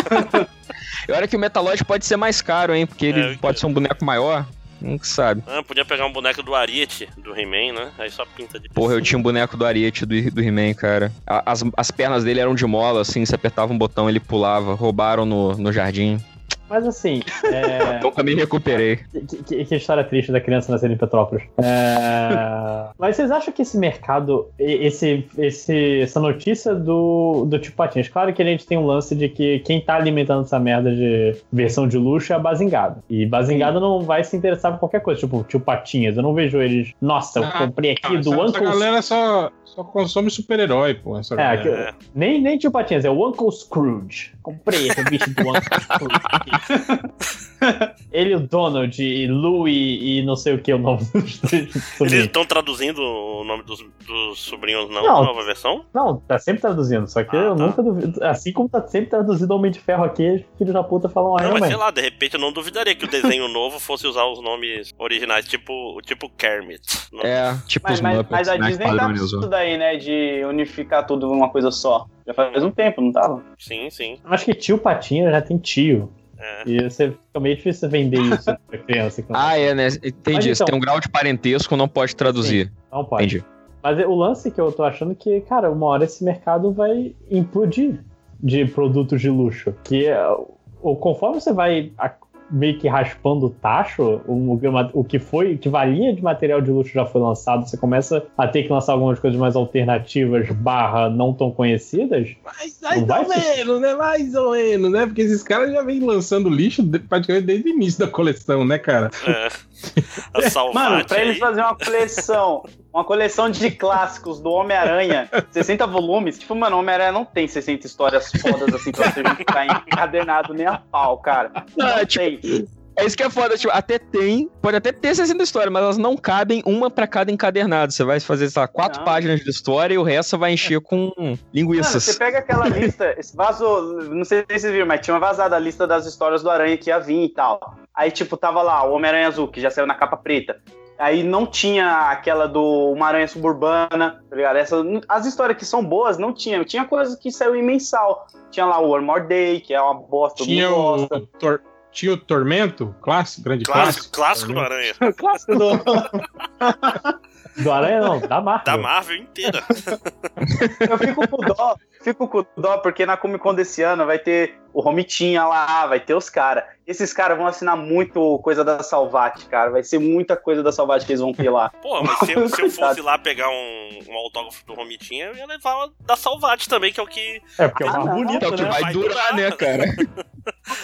A: E olha que o Metaloid pode ser mais caro, hein? Porque ele
C: É, eu-
A: pode ser um boneco maior. Nunca sabe.
C: Ah, podia pegar um boneco do Ariete, do He-Man, né? Aí só pinta de
A: Porra, eu tinha um boneco do Ariete do, do He-Man, cara. As, as pernas dele eram de mola, assim, você apertava um botão, ele pulava. Roubaram no, no jardim.
E: Mas assim, é...
A: Nunca me recuperei.
E: Que, que- que história triste da criança nascendo em Petrópolis. É, Mas vocês acham que esse mercado, esse, esse, essa notícia do, do Tio Patinhas, claro que a gente tem um lance de que quem tá alimentando essa merda de versão de luxo é a Bazingada. E Bazingada não vai se interessar por qualquer coisa, tipo Tio Patinhas. Eu não vejo eles, nossa, eu
H: Ah,
E: comprei aqui
H: Essa,
E: do
H: essa
E: Uncle
H: galera só, só consome super-herói, pô. Essa
E: É, que-
C: É.
E: nem, nem Tio Patinhas, é o Uncle Scrooge. Comprei esse bicho do Uncle Scrooge. Ele, o Donald, e Louie e não sei o que o nome dos três
C: Eles estão traduzindo o nome dos, dos sobrinhos não,
E: Não.
C: na nova versão?
E: Não, tá sempre traduzindo, só que
C: Ah,
E: eu
C: tá.
E: nunca duvido. Assim como tá sempre traduzido Homem de Ferro aqui, os filhos da puta falam
C: Não,
E: Iron
C: mas
E: Man.
C: sei lá, de repente eu não duvidaria que o desenho novo fosse usar os nomes originais, tipo, tipo Kermit. Não-
A: É, tipo
D: Mas,
A: os
D: mas,
A: Muppets,
D: mas a
A: né,
D: Disney tá isso daí, né? De unificar tudo numa coisa só. Já faz um tempo, não tava?
C: Sim, sim.
E: Acho que tio Patinha já tem tio.
C: É.
E: E você fica meio difícil vender isso pra criança.
A: Ah, é, né? Entendi.
E: Mas então-
A: tem um grau de parentesco, não pode traduzir.
E: Não pode.
A: Entendi.
E: Mas o lance que eu tô achando é que, cara, uma hora esse mercado vai implodir de produtos de luxo. Que é, o- conforme você vai meio que raspando o tacho, o, o que foi, o que valia de material de luxo já foi lançado, você começa a ter que lançar algumas coisas mais alternativas, barra não tão conhecidas.
H: Mas mais
E: vai
H: ou menos, né? Mais ou menos, né? Porque esses caras já vêm lançando lixo praticamente desde o início da coleção, né, cara?
C: É. A
D: Mano, pra eles fazerem uma coleção, uma coleção de clássicos do Homem-Aranha, 60 volumes, tipo, mano, o Homem-Aranha não tem 60 histórias fodas assim pra você ficar encadernado nem a pau, cara. Não
A: Ah, tipo,
D: tem.
A: É isso que é foda, tipo, até tem, pode até ter 60 histórias, mas elas não cabem uma pra cada encadernado. Você vai fazer, sei lá, quatro
D: Não.
A: páginas de história e o resto vai encher com
D: Mano,
A: linguiças.
D: você pega aquela lista, esse vaso, não sei se vocês viram, mas tinha uma vazada a lista das histórias do Aranha que ia vir e tal. Aí, tipo, tava lá o Homem-Aranha Azul, que já saiu na capa preta. Aí não tinha aquela do Uma Aranha Suburbana, tá ligado? Essa, as histórias que são boas não tinha. Tinha coisas que saiu em mensal. Tinha lá o One More Day, que é uma bosta,
H: Tinha o, tor- tinha o Tormento, clássico, grande
C: Clássico,
H: clássico.
C: clássico do Aranha.
D: Clássico do...
E: Do Aranha não, da Marvel.
C: Da Marvel inteira.
D: Eu fico com dó, fico com dó, porque na Comic Con desse ano vai ter o Romitinha lá, vai ter os caras. Esses caras vão assinar muito coisa da Salvate, cara. Vai ser muita coisa da Salvate que eles vão ter lá.
C: Pô, mas se eu, se eu fosse lá pegar um, um autógrafo do Romitinha, eu ia levar o da Salvate também, que é o que.
E: É, porque é o
D: Ah,
E: mais
D: não.
E: bonito,
A: É o que
E: né?
A: vai
C: Vai
A: durar,
C: durar.
A: né, cara?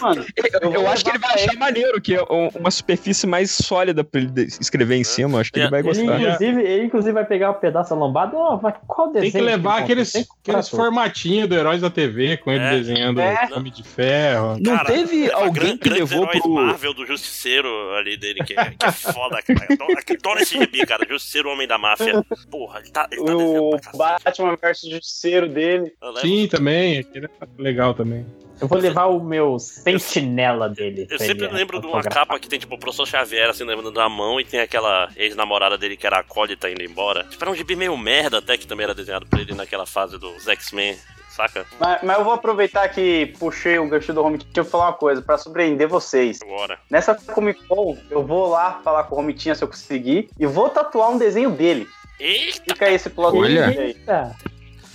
D: Mano,
A: Eu, eu acho que ele vai achar maneiro, que é um- uma superfície mais sólida pra ele escrever em cima. Acho que ele
C: É.
A: vai
E: Ele
A: gostar.
E: inclusive, ele, inclusive, vai pegar o pedaço lombado. Ó, mas qual desenho?
H: Tem que levar
E: que
H: aqueles, aqueles
E: comprar
H: formatinhos do Heróis da TV, com ele
C: É.
H: desenhando
D: É.
H: Homem de Ferro.
A: Não
C: Cara,
A: teve alguém que levou pro.
C: Marvel do Justiceiro ali dele, que é, que é foda, cara. Adoro- esse gibi, cara. Justiceiro Homem da Máfia. Porra, ele tá, ele tá
D: o. Batman versus Justiceiro dele.
H: Sim, também. Aquele é legal também.
E: Eu vou levar o meu sentinela dele.
C: Eu
E: pra
C: sempre
E: ele
C: lembro de uma capa que tem, tipo, o professor Xavier, assim, levando na mão, e tem aquela ex-namorada dele que era acólita indo embora. Tipo, era um gibi meio merda até, que também era desenhado por ele naquela fase dos X-Men, saca?
D: Mas, mas eu vou aproveitar que puxei o gancho do Romitinha e falar uma coisa, pra surpreender vocês.
C: Agora.
D: Nessa Comic Con, eu vou lá falar com o Romitinha se eu conseguir e vou tatuar um desenho dele.
C: Eita!
D: Fica aí esse plot twist aí.
E: Eita.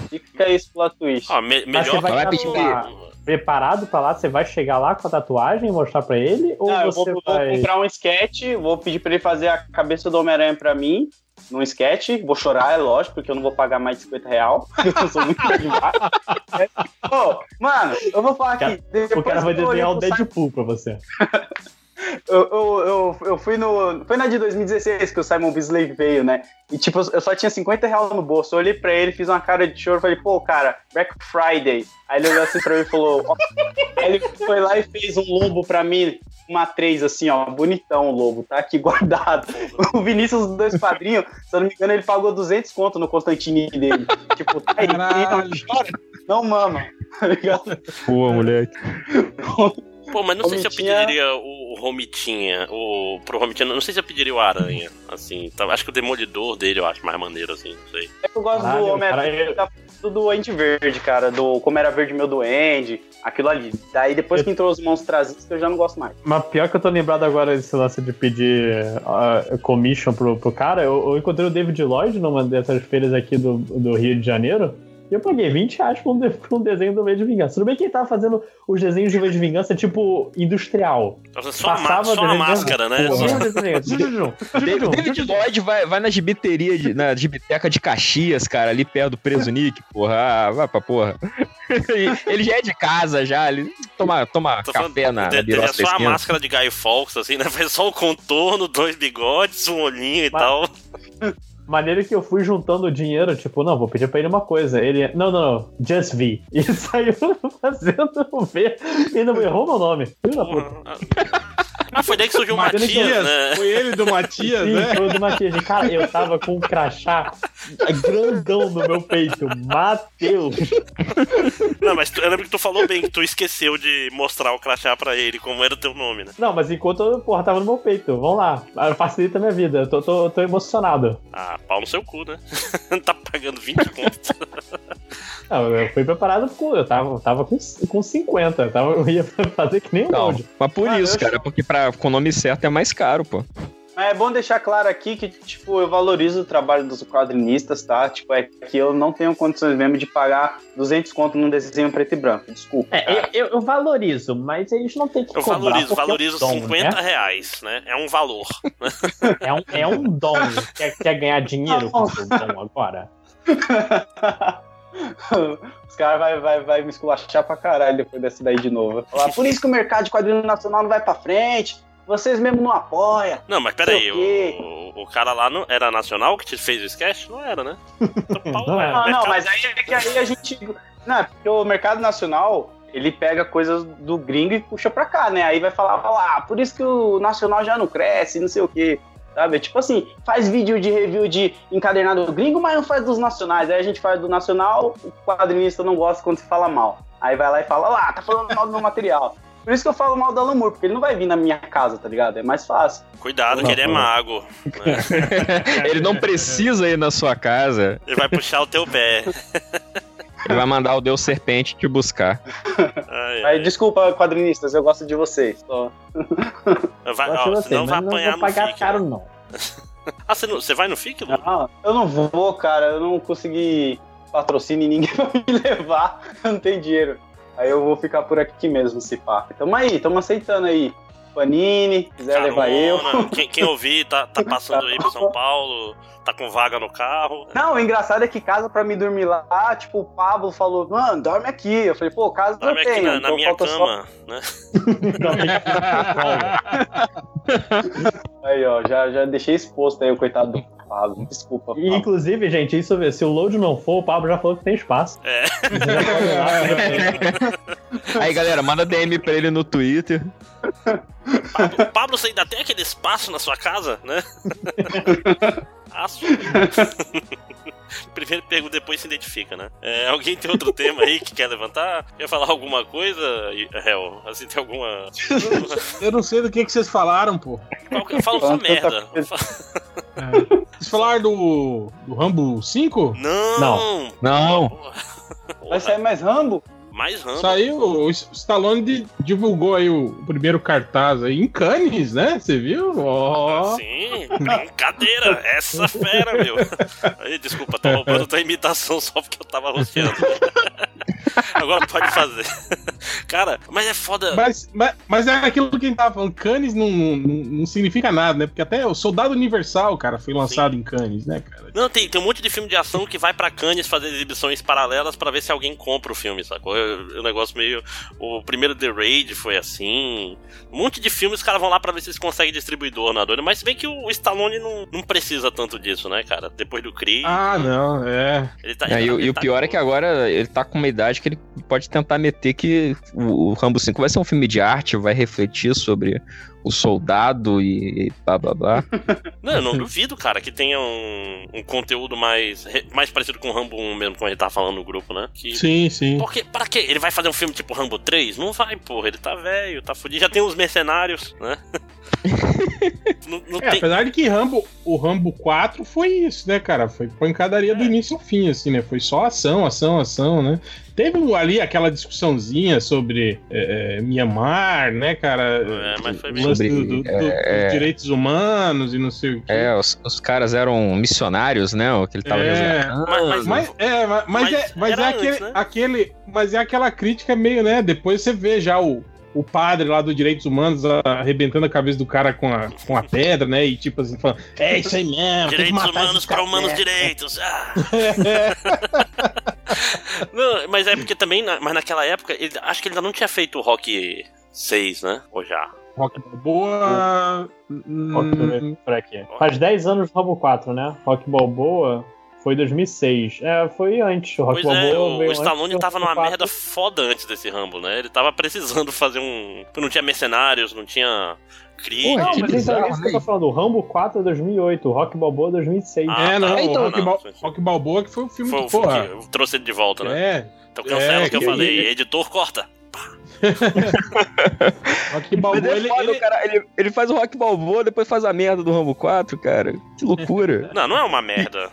D: Fica aí esse plot twist.
C: Ó, me-
E: Mas você
C: melhor
E: vai
C: que
E: tatuar preparado pra lá? Você vai chegar lá com a tatuagem e mostrar pra ele? Ou
D: Não, eu vou,
E: você
D: vou
E: vai.
D: comprar um sketch, vou pedir pra ele fazer a cabeça do Homem-Aranha pra mim, num sketch. Vou chorar, é lógico, porque eu não vou pagar mais de 50 real. eu sou muito demais. Ô, mano, eu vou falar aqui.
E: O cara vai desenhar o Deadpool pra você.
D: Eu, eu, eu, eu fui no. Foi na de 2016 que o Simon Bisley veio, né? E tipo, eu só tinha 50 reais no bolso. Eu olhei pra ele, fiz uma cara de choro falei, pô, cara, Black Friday. Aí ele olhou assim pra mim e falou. Ó. Aí ele foi lá e fez um lobo pra mim, uma 3, assim, ó, bonitão o lobo, tá aqui guardado. O Vinícius dos dois padrinhos, se eu não me engano, ele pagou 200 conto no Constantine dele. Tipo, tá aí, não chora, não mama. Tá ligado?
A: Pô, moleque.
C: Pô, mas não sei se eu pediria o Romitinha, o, pro Romitinha, não sei se eu pediria o Aranha, assim, tá, acho que o Demolidor dele eu acho mais maneiro, assim, não sei.
D: É que eu gosto
E: Caralho,
D: do Homem-Aranha
E: cara,
D: do Duende Verde, cara, do Como Era Verde Meu Duende, aquilo ali. Daí depois que entrou os monstros eu já não gosto mais.
E: Mas pior que eu tô lembrado agora desse lance de pedir uh, commission pro, pro cara, eu, eu encontrei o David Lloyd numa dessas feiras aqui do, do Rio de Janeiro. E eu paguei 20 reais por um, de- por um desenho do V de Vingança. Tudo bem que ele tava fazendo os desenhos de V de Vingança, tipo, industrial.
C: Só,
E: Passava
C: só a máscara, né?
A: David. Lloyd vai, vai na gibiteria, de, na gibiteca de Caxias, cara, ali perto do Preso Nick, porra. Ah, vai pra porra. ele já é de casa, já. Ele toma, toma
C: Tô
A: café
C: falando,
A: na,
C: de-
A: na
C: de- é só a máscara de Guy Fawkes, assim, né? Faz só o contorno, dois bigodes, um olhinho e
E: Mas-
C: tal.
E: Maneiro que eu fui juntando dinheiro, tipo, não, vou pedir pra ele uma coisa. Ele, não, não, não, Just V. E saiu fazendo o V e não errou meu nome. Filho da puta.
C: Ah, foi daí que surgiu o
E: Mas ele
C: Matias, né?
H: Foi ele do Matias,
E: Sim,
H: né?
E: foi o do Matias. E, Cara, eu tava com um crachá grandão no meu peito. Mateus.
C: Não, mas tu- eu lembro que tu falou bem que tu esqueceu de mostrar o crachá pra ele, como era o teu nome, né?
E: Não, mas enquanto eu, porra, tava no meu peito. Vamos lá. Facilita a minha vida. Eu tô, tô, tô emocionado.
C: Ah, pau no seu cu, né? tá pagando 20 contos.
E: Não, eu fui preparado com. Eu tava, eu tava com, com 50. Eu, tava, eu ia fazer que nem o
A: Não, mas por
D: Ah,
A: isso,
D: eu
A: cara, porque pra, com o nome certo é mais caro, pô.
D: É bom deixar claro aqui que, tipo, eu valorizo o trabalho dos quadrinistas, tá? Tipo, é que eu não tenho condições mesmo de pagar 200 conto num desenho preto e branco. Desculpa.
E: É,
D: cara.
E: eu, eu- valorizo, mas eles não têm que
C: Eu
E: cobrar.
C: valorizo,
E: é um
C: valorizo
E: dom,
C: 50
E: né?
C: reais, né? É um valor.
E: É um, é um dom. quer, quer ganhar dinheiro com o seu dom agora?
D: Os caras vai, vai, vai me esculachar pra caralho depois dessa daí de novo. Falar, por isso que o mercado de quadrinho nacional não vai pra frente. Vocês mesmo não apoiam.
C: Não, mas peraí,
D: o
C: o, o cara lá não, era nacional que te fez o sketch? Não era, né? Então,
E: Não era.
D: Não, não, mas aí é que aí a gente. Não, é porque o mercado nacional. Ele pega coisas do gringo e puxa pra cá, né? Aí vai falar, falar, ah, por isso que o nacional já não cresce, não sei o quê. Sabe? Tipo assim, faz vídeo de review de encadernado do gringo, mas não faz dos nacionais. Aí a gente faz do nacional, o quadrinista não gosta quando se fala mal. Aí vai lá e fala, lá, tá falando mal do meu material. Por isso que eu falo mal do Alan Moore, porque ele não vai vir na minha casa, tá ligado? É mais fácil.
C: Cuidado que ele é mago. né?
A: Ele não precisa ir na sua casa.
C: Ele vai puxar o teu pé.
A: Ele vai mandar o Deus Serpente te buscar.
C: Ai,
D: Aí,
C: ai.
D: desculpa, quadrinistas, eu gosto de vocês. Só.
C: Vai,
E: Gosto de
C: ó,
E: você,
C: senão
E: mas
C: vai
E: não
C: apanhar
E: vou
C: no
E: pagar
C: FIC.
E: caro,
C: né?
E: não.
C: Ah, você, não, você vai no FIC, Lu?
D: Não, eu não vou, cara. Eu não consegui patrocínio e ninguém vai me levar. Eu não tenho dinheiro. Aí eu vou ficar por aqui mesmo, se pá. Tamo aí, tamo aceitando aí. Panini, quiser levar eu.
C: Carona. Quem, quem ouvir, tá, tá passando aí pra São Paulo, tá com vaga no carro.
D: Não, o engraçado é que casa pra me dormir lá, tipo, o Pablo falou, mano, dorme aqui. Eu falei, pô, casa
C: Dorme
D: eu
C: aqui
D: tenho.
C: na, na
D: então
C: minha
D: falta só-
C: cama, né?
D: Aí, ó, já, já deixei exposto aí o coitado do Pablo. Desculpa,
E: E,
D: Pablo.
E: inclusive, gente, isso se o load não for, o Pablo já falou que tem espaço.
C: É.
A: Aí, galera, manda DM pra ele no Twitter.
C: Pablo, Pablo, você ainda tem aquele espaço na sua casa, né? Aço. Primeiro pergunta, depois se identifica, né? É, alguém tem outro tema aí que quer levantar? Quer falar alguma coisa, Hel? Assim, tem alguma.
H: Eu não sei do que, que vocês falaram, pô.
C: Qual sua
D: Falando tanta
C: merda.
D: coisa.
H: Vocês falaram do, do Rambo 5?
C: Não!
A: Não.
C: Porra.
D: Vai sair mais Rambo?
C: Mais Rambo.
H: Saiu, o Stallone di- divulgou aí o primeiro cartaz aí em Cannes, né? Você viu? Ó.
C: Sim, brincadeira. Essa fera, meu. Aí, desculpa, tô roubando tua imitação só porque eu tava rosteando. Agora pode fazer. Cara, mas é foda.
H: Mas, mas, mas é aquilo que a gente tava falando, Cannes não, não, não significa nada, né? Porque até o Soldado Universal, cara, foi lançado em Cannes, né, cara?
C: Não, tem, tem um monte de filme de ação que vai pra Cannes fazer exibições paralelas pra ver se alguém compra o filme, sacou? É um negócio meio. O primeiro The Raid foi assim. Um monte de filmes os caras vão lá pra ver se eles conseguem distribuidor na doida. Mas se bem que o Stallone não, não precisa tanto disso, né, cara? Depois do Creed.
H: Ah, não, é.
C: Ele tá,
A: É, e, o-
C: ele
A: e o
C: tá
A: pior
C: de
A: é que agora ele tá com uma idade que ele pode tentar meter que o, o Rambo 5 vai ser um filme de arte, vai refletir sobre o soldado e blá blá blá.
C: Não, eu não duvido, cara, que tenha um, um conteúdo mais, mais parecido com o Rambo 1 mesmo, como a gente tava falando no grupo, né? Que,
H: Sim, sim.
C: Porque, pra quê? Ele vai fazer um filme tipo Rambo 3? Não vai, porra. Ele tá velho, tá fudido. Já tem os mercenários, né? não não
H: É,
C: tem.
H: apesar de que Rambo, o Rambo 4 foi isso, né, cara? Foi pancadaria
C: É.
H: do início ao fim, assim, né? Foi só ação, ação, ação, né? Teve ali aquela discussãozinha sobre é, é, Mianmar, né, cara?
C: É, mas foi bem-
A: Sobre,
H: do- do- do-
A: é,
H: dos direitos humanos e não sei o quê.
A: É, os, os caras eram missionários, né? O que ele tava
H: É.
A: resgatando.
C: Mas- mas-
H: Mas, é, mas, mas é, mas é
C: antes,
H: aquele,
C: né?
H: aquele. Mas é aquela crítica meio, né? Depois você vê já o, o padre lá dos direitos humanos arrebentando a cabeça do cara com a, com a pedra, né? E tipo assim, falando, é isso aí mesmo,
C: Direitos
H: matar
C: humanos para
H: caras."
C: humanos direitos. Ah. Não, mas é porque também, mas naquela época, ele- acho que ele ainda não tinha feito o Rock 6, né? Ou já?
H: Rock Balboa.
E: Rock
H: hum.
E: Faz 10 anos do Rambo 4, né? Rock Balboa foi 2006. É, foi antes. O Rock
C: Pois é,
E: Balboa
C: o, o Stallone
E: antes,
C: tava numa merda
E: 4.
C: foda antes desse Rambo, né? Ele tava precisando fazer um. Não tinha mercenários, não tinha Creed.
E: Não, mas então é isso que eu
A: né?
E: tô falando. O Rambo 4 é 2008, o Rock Balboa é 2006.
C: Ah,
H: é, não,
C: tá.
H: o
C: Então,
H: Rock,
C: não,
H: Bal-. Rock Balboa que foi o filme
C: Foi
H: que, porra.
C: que eu trouxe ele de volta, né?
H: É,
C: Então cancela
H: É,
C: o que eu falei.
H: ele-
C: Editor, corta.
H: Rock Balboa,
A: é
H: ele,
A: foda,
H: ele-
A: o cara, ele, ele faz o Rock Balboa, depois faz a merda do Rambo 4, cara. Que loucura.
C: Não, não é uma merda.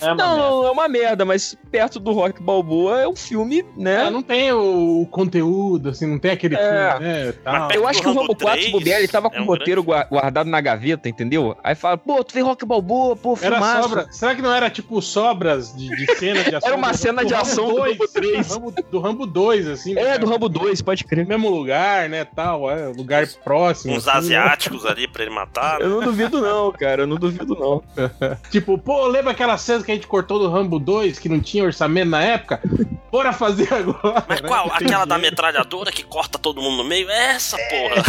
C: É um
E: É uma
A: não,
E: merda.
A: é uma merda, mas perto do Rock Balboa é um filme, né?
H: é, não tem o conteúdo, assim, não tem aquele
A: É.
H: filme, né? Tal.
A: Eu acho que o
C: Rambo
A: Rambo 4, se
C: 3
A: bobear, ele tava com
C: é um
A: o roteiro gua- guardado na gaveta, entendeu? Aí fala, pô, tu fez Rock Balboa, pô,
H: Era
A: filmaço.
H: sobra. Será que não era tipo sobras de, de cena de ação?
A: Era uma
H: do-
A: cena
H: do
A: de
H: Rambo
A: ação do
H: 2,
A: Rambo 3.
H: Do Rambo, do Rambo 2, assim. né,
A: É,
H: cara?
A: do Rambo 2, pode crer.
H: Mesmo lugar, né, tal, é, lugar próximo.
C: Uns
H: assim, né?
C: asiáticos ali pra ele matar.
A: Eu não duvido não, cara, eu não duvido não.
H: Tipo, pô, lembra aquela cena que a gente cortou do Rambo 2, que não tinha orçamento na época? Bora fazer agora.
C: Mas
H: né?
C: qual?
H: Tem
C: Aquela da metralhadora que corta todo mundo no meio? É essa, porra.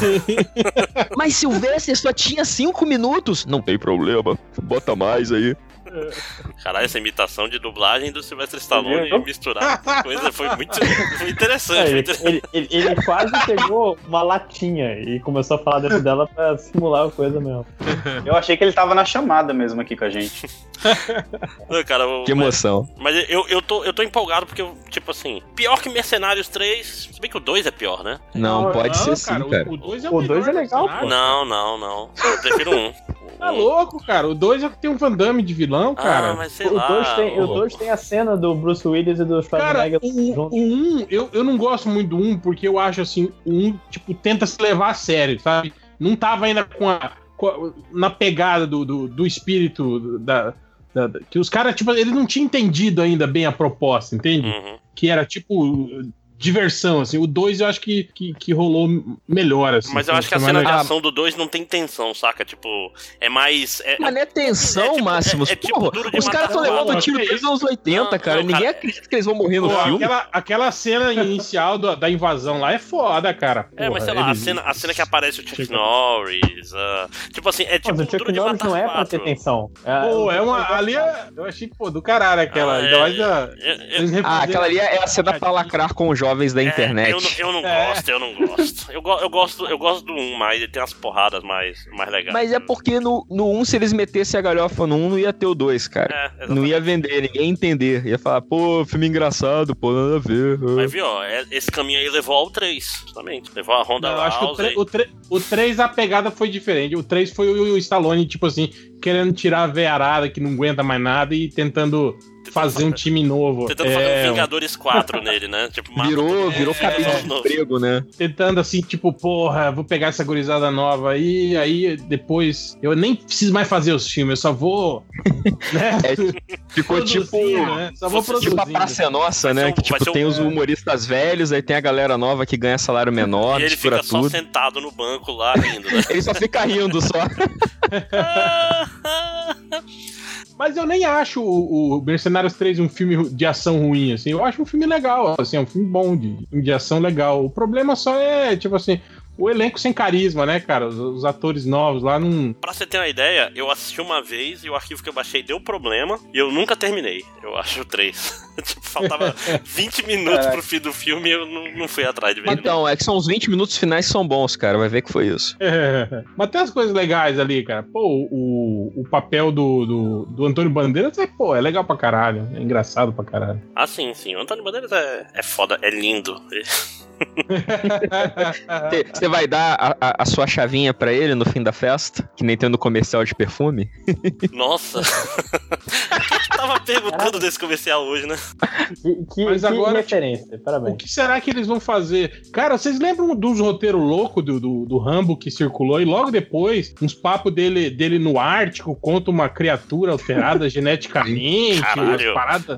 A: Mas Sylvester só tinha 5 minutos. Não tem problema, bota mais aí.
C: Caralho, essa imitação de dublagem do Sylvester Stallone
B: Viu?
C: misturar com coisa foi muito foi interessante.
E: É, ele, ele- ele- ele quase pegou uma latinha e começou a falar dentro dela pra simular a coisa mesmo.
D: Eu achei que ele tava na chamada mesmo aqui com a gente.
C: Não, cara,
A: Que emoção.
C: Mas eu, eu, tô, eu tô empolgado porque, tipo assim, pior que Mercenários 3, se bem que o 2 é pior, né?
A: Não,
E: Não,
A: pode ser sim,
H: o-
A: cara.
H: O 2 é
E: O
H: o,
E: dois
H: melhor
E: é legal,
H: cenário.
C: Não, não, não. Eu prefiro um.
H: Tá louco, cara. O 2 é o que tem um Van Damme de vilão, cara.
C: Ah, mas sei
E: O
C: lá.
E: 2 tem, o
C: o-
E: dois tem a cena do Bruce Willis e do
H: Cara,
E: Schwarzenegger
H: o
E: juntos.
H: 1, um, eu, eu não gosto muito do 1 um porque eu acho assim, o 1, um, tipo, tenta se levar a sério, sabe? Não tava ainda com a, com a- na pegada do, do, do espírito da, da- da- que os caras, tipo, eles não tinham entendido ainda bem a proposta, entende?
C: Uhum.
H: Que era tipo diversão, assim. O 2 eu acho que, que, que rolou melhor, assim.
C: Mas eu acho que a cena de
H: legal.
C: ação do 2 não tem tensão, saca? Tipo, é mais. É,
A: Mas não é tensão,
C: É tipo-
A: Máximos.
C: é- é tipo
A: Porra, os caras estão levando
H: Não,
A: tiro
H: que
A: desde os anos 80,
C: Não,
A: cara.
C: não,
A: Ninguém
C: cara.
A: acredita que eles vão morrer no
H: Pô,
A: filme.
H: aquela, aquela cena inicial do- da invasão lá é foda, cara.
C: É, mas
H: Porra,
C: sei lá, a cena, a cena que aparece o Chuck. Norris. ah, tipo assim, é tipo
E: Mas o
C: um
E: Chuck Norris
C: matar
E: não é pra ter tensão.
H: Pô, é uma. Ali é, eu achei, pô, do caralho aquela.
C: Ah,
H: ainda
C: é, é, é,
A: Ah, aquela ali é a cena pra lacrar com os jovens da
C: É,
A: internet.
C: eu, não- eu não
H: É.
C: gosto, eu não gosto. Eu, go- eu gosto. Eu gosto do 1 mais, ele tem umas porradas mais, mais legais.
A: Mas é porque no, no 1, se eles metessem a galhofa no 1, não ia ter o 2, cara.
C: É,
A: Não ia vender, ninguém ia entender. Ia falar, pô, filme engraçado, pô, nada a ver.
C: Mas viu, ó, esse caminho aí levou ao 3, justamente. Levou a Honda
H: Não, eu acho que o,
C: Rousey.
H: tre- o, tre- o 3 a pegada foi diferente. O 3 foi o, o Stallone, tipo assim, querendo tirar a veiarada que não aguenta mais nada e tentando fazer um time novo.
C: Tentando
H: É,
C: fazer um Vingadores 4 nele, né? Tipo,
A: Virou, virou
C: é,
A: cabide
C: é,
A: de
C: novo.
A: emprego, né?
H: tentando assim, tipo, porra, vou pegar essa gurizada nova aí, aí depois eu nem preciso mais fazer os filmes, eu só vou. né?
A: É, ficou tipo.
H: né? Só vou
C: Tipo
A: Tipo a. Praça é Nossa, né?
C: um-
A: que tipo,
C: um-
A: tem os humoristas velhos, aí tem a galera nova que ganha salário menor,
C: E ele fica só
A: tudo.
C: sentado no banco lá rindo, né?
A: Ele só fica rindo só.
H: Mas eu nem acho o, o Mercenários 3 um filme de ação ruim, assim. Eu acho um filme legal, assim, é um filme bom de, de ação legal. O problema só é, tipo assim, o elenco sem carisma, né, cara? Os, os atores novos lá não.
C: pra você ter uma ideia, eu assisti uma vez e o arquivo que eu baixei deu problema e eu nunca terminei. Eu acho o 3. tipo, faltava 20 minutos pro fim do filme e eu não, não fui atrás de ver.
A: Então, é que são os 20 minutos finais que são bons, cara. Vai ver que foi isso.
H: É, mas tem as coisas legais ali, cara. Pô, o, o papel do, do, do Antônio Bandeiras é, pô, é legal pra caralho. É engraçado pra caralho.
C: Ah, sim, sim. O Antônio Bandeiras é, é foda, é lindo.
A: Você vai dar a, a- a sua chavinha pra ele no fim da festa? Que nem tem no comercial de perfume?
C: Nossa. Tava perguntando desse comercial hoje, né?
E: Que, que,
H: Mas
E: que
H: agora,
E: referência,
H: O
E: parabéns.
H: que será que eles vão fazer? Cara, vocês lembram dos roteiros loucos do, do, do Rambo que circulou? E logo depois, uns papos dele, dele no Ártico contra uma criatura alterada geneticamente.
C: Caralho.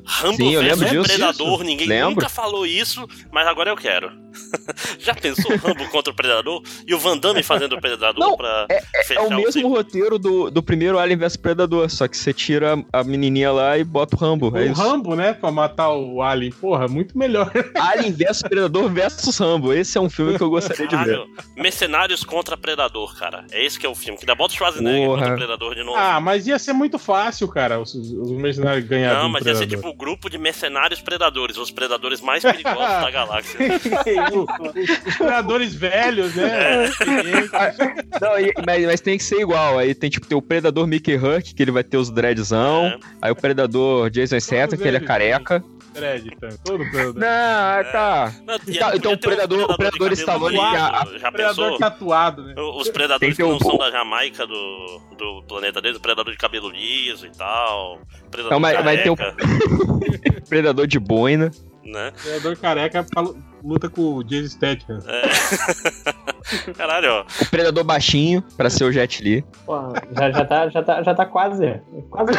C: Rambo
A: Sim, eu lembro disso.
C: Predador, ninguém
A: Lembro.
C: nunca falou isso, mas agora eu quero. Já pensou o Rambo contra o Predador? E o Van Damme fazendo o Predador
A: Não,
C: pra
A: É
C: fechar
A: o mesmo
C: ciclo?
A: roteiro do, do primeiro Alien vs Predador, só que você tira a menininha lá e bota o Rambo. É
H: o
A: isso.
H: Rambo, né? Pra matar o Alien. Porra, muito melhor.
A: Alien vs Predador versus Rambo. Esse é um filme que eu gostaria de ver.
C: Mercenários contra Predador, cara. É esse que é o filme. Que dá bota o Schwarzenegger
A: Porra.
C: contra o Predador de novo.
H: Ah, mas ia ser muito fácil, cara, os, os mercenários ganharem.
C: Não, mas ia ser tipo o grupo de mercenários predadores, os predadores mais perigosos da galáxia.
H: Os predadores velhos, né?
A: Não, e- mas, mas tem que ser igual. Aí tem tipo tem o Predador Mickey Hurk, que ele vai ter os dreadzão.
C: É.
A: Aí o Predador Jason Statham, que ele é careca.
H: Tá? Todo predador.
A: Não, ah, tá.
C: Não, e
A: Então- o
C: ter um
A: Predador- o Predador
C: de
A: Stallone já-
C: já
H: predador tatuado, né?
C: Os
A: Tem
C: predadores
A: que
C: que não
A: um
C: são da Jamaica do, do planeta deles, o predador de cabelo liso e tal. Predador
A: Não, mas vai ter o-
C: careca,
A: Predador de boina.
C: né?
H: Predador careca luta com o Jason Statham.
C: É. Caralho, ó.
A: O Predador baixinho, pra ser o Jet Li.
E: Porra, já, já, tá, já, tá, já tá quase. Quase.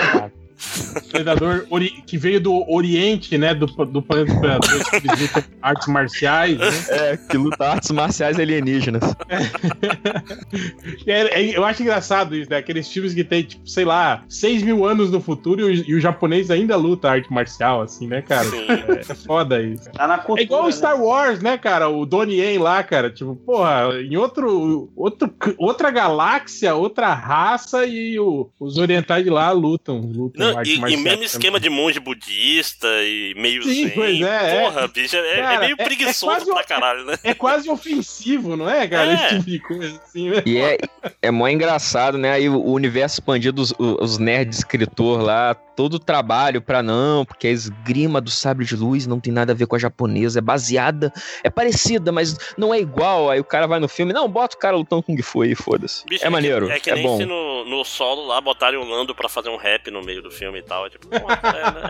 H: Predador que veio do Oriente, né? Do, do planeta dos predadores que lutam artes marciais, né?
A: É, que luta artes marciais alienígenas.
H: É- é- eu acho engraçado isso, né? Aqueles filmes que tem, tipo, sei lá, 6 mil anos no futuro e o, e o japonês ainda luta arte marcial, assim, né, cara?
C: Sim.
H: É, é foda isso.
D: Tá na cultura.
H: É igual o
D: né?
H: Star Wars, né, cara? O Donnie Yen lá, cara. Tipo, porra, em outro, outro, outra galáxia, outra raça e o- os orientais de lá lutam. lutam
C: Não,
H: arte
C: e, e mesmo
H: também.
C: esquema de monge budista e meio
H: Sim,
C: zen.
H: pois é, é.
C: Porra, bicho, é, é
H: Cara,
C: meio
H: é- é
C: preguiçoso
H: quase
C: pra caralho, né?
H: É quase ofensivo, não é, cara?
C: É.
H: Esse tipo de coisa assim, né?
A: E é, é mó engraçado, né? Aí o o universo expandido, os, os nerds escritor lá, todo o trabalho pra não, porque a esgrima do sabre de luz não tem nada a ver com a japonesa, é baseada, é parecida, mas não é igual. Aí o cara vai no filme, não, bota o cara lutando com Kung Fu aí, foda-se. É maneiro,
C: que, é que
A: é
C: nem
A: bom.
C: se no, no solo lá botarem o Lando pra fazer um rap no meio do filme e tal. É tipo, é,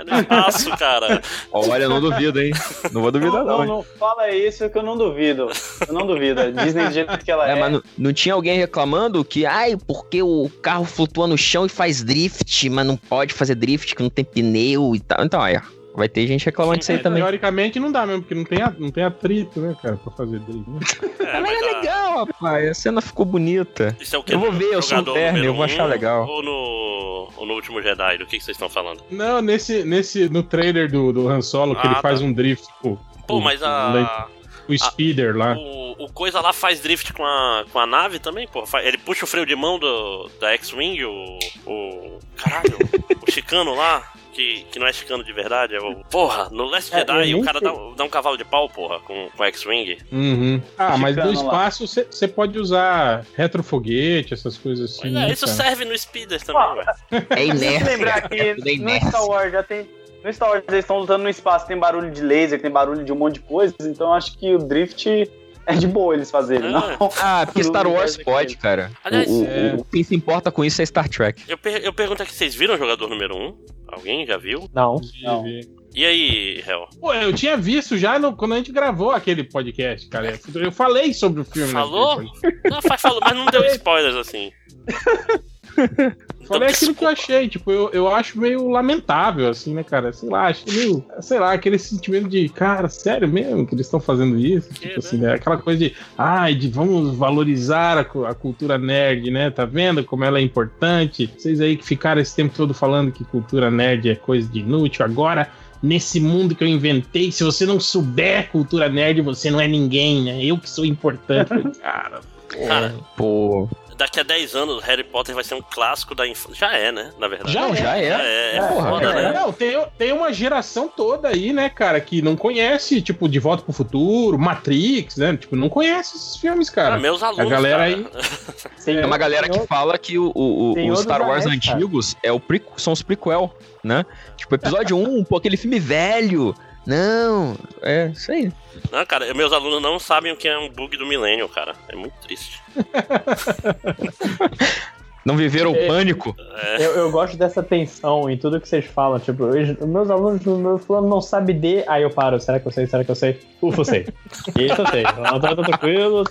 C: é no espaço, cara.
A: Olha, não duvido, hein? Não vou duvidar,
D: Não,
A: não.
D: não, fala isso que eu não duvido. Eu não duvido. A Disney do jeito que ela é.
A: É, mas não, não tinha alguém reclamando que, ai, porque o carro flutua no chão e faz drift, mas não pode fazer drift, que não tem pneu e tal. Então, aí, ó, vai ter gente reclamando disso aí também.
H: Teoricamente não dá mesmo, porque não tem, a- não tem atrito, né, cara, pra fazer dele. né?
C: É,
A: mas é
C: a-
A: legal, rapaz. A cena ficou bonita.
C: Isso é o que?
A: Eu vou ver, eu sou um terno, eu vou achar legal.
C: Ou no, ou no último Jedi, do que, que vocês estão falando?
H: Não, nesse, nesse, no trailer do, do Han Solo, que
C: Ah,
H: ele
C: tá.
H: faz um drift com
C: Pô,
H: o-
C: mas
H: o,
C: a.
H: o speeder lá.
C: O, o coisa lá faz drift com a, com a nave também, pô. Ele puxa o freio de mão do, da X-Wing, o. O. Caralho, o chicano lá. Que, que não é chicano de verdade, é o. Porra, no Last
E: É,
C: Jedi o cara dá, dá um cavalo de pau, porra, com, com X-Wing.
H: Uhum. Ah, mas no espaço você pode usar retrofoguete, essas coisas assim.
C: É, isso serve no Speeder também,
D: Ó,
C: velho.
G: É inércia.
D: lembrar
G: é
D: que
G: tudo
D: no. Star Wars já tem. No Star Wars eles estão lutando no espaço, tem barulho de laser, tem barulho de um monte de coisas, então acho que o drift é de boa eles fazerem.
C: É.
D: Não,
A: Ah, porque Star Wars pode, cara.
C: Aliás,
A: o, o-
H: é.
A: o- quem se importa com isso é Star Trek.
C: Eu, per eu pergunto aqui, vocês viram o jogador número 1? Alguém já viu?
E: Não.
D: Não.
C: E aí, Hel?
H: Pô, eu tinha visto já no- quando a gente gravou aquele podcast, cara. Eu falei sobre o filme.
C: Falou?
H: naquele podcast.
C: Não, faz, falou, mas não deu spoilers assim.
H: Falei
C: Então,
H: aquilo que eu achei, tipo, eu, eu acho meio lamentável, assim, né, cara? Sei lá, acho meio, sei lá, aquele sentimento de, cara, sério mesmo que eles estão fazendo isso? Tipo
C: né?
H: assim, né? Aquela coisa de, ai, de vamos valorizar a, a cultura nerd, né? Tá vendo como ela é importante? Vocês aí que ficaram esse tempo todo falando que cultura nerd é coisa de inútil, agora. Nesse mundo que eu inventei, se você não souber cultura nerd, você não é ninguém, né? Eu que sou importante. Cara,
C: Cara,
A: Pô,
C: daqui a 10 anos Harry Potter vai ser um clássico da infância. Já é, né? Na verdade.
H: Já
A: Não,
H: é.
A: já é.
C: Já é, é
A: Porra,
C: foda,
A: é.
C: né?
H: Não, tem, tem uma geração toda aí, né, cara, que não conhece, tipo, De Volta pro Futuro, Matrix, né? Tipo, não conhece esses filmes, cara.
C: Ah, meus alunos,
H: galera
C: cara.
H: aí-
A: É uma galera que fala que o, o- o- os Star Wars
E: cara.
A: antigos é o prequ- são os prequel, né? Tipo, episódio 1, pô, aquele filme velho. Não, é isso aí.
C: Não, cara, meus alunos não sabem o que é um bug do milênio, cara. É muito triste.
A: Não viveram o
E: É.
A: pânico.
E: Eu, eu gosto dessa tensão em tudo que vocês falam. Tipo, eu- os meus alunos, o meu fulano não sabe de. Aí eu paro. Será que eu sei? Será que eu sei? Ufa, eu sei. Isso eu sei. Não tô, tô tranquilo.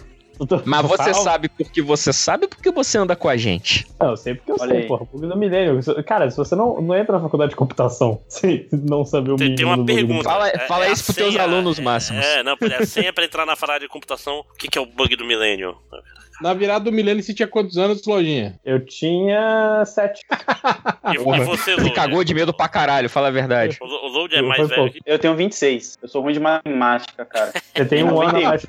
E: Tô-
A: Mas você
E: calmo.
A: sabe porque você sabe porque você anda com a gente.
E: Não, eu sei porque eu
D: Olha
E: sei,
D: aí.
E: porra. Bug do milênio. Cara, se você não, não entra na faculdade de computação sem não saber o
C: Tem,
E: mínimo
C: tem uma
E: do bug do
C: pergunta.
A: Fala-
C: É-
A: fala
C: é
A: isso pros teus
C: senha,
A: alunos
C: é-
A: máximos.
C: É, não, é a senha pra entrar na faculdade de computação. O que, que é o bug do milênio?
H: Na virada do milênio, você tinha quantos anos, Lojinha?
E: Eu tinha sete.
C: E, e você, Load?
A: cagou de medo pra caralho, fala a verdade.
C: O, o Load é
E: Eu
C: mais velho.
D: Eu tenho 26. Eu sou ruim de matemática, cara.
E: Você tem um ano a
D: 91.
E: mais.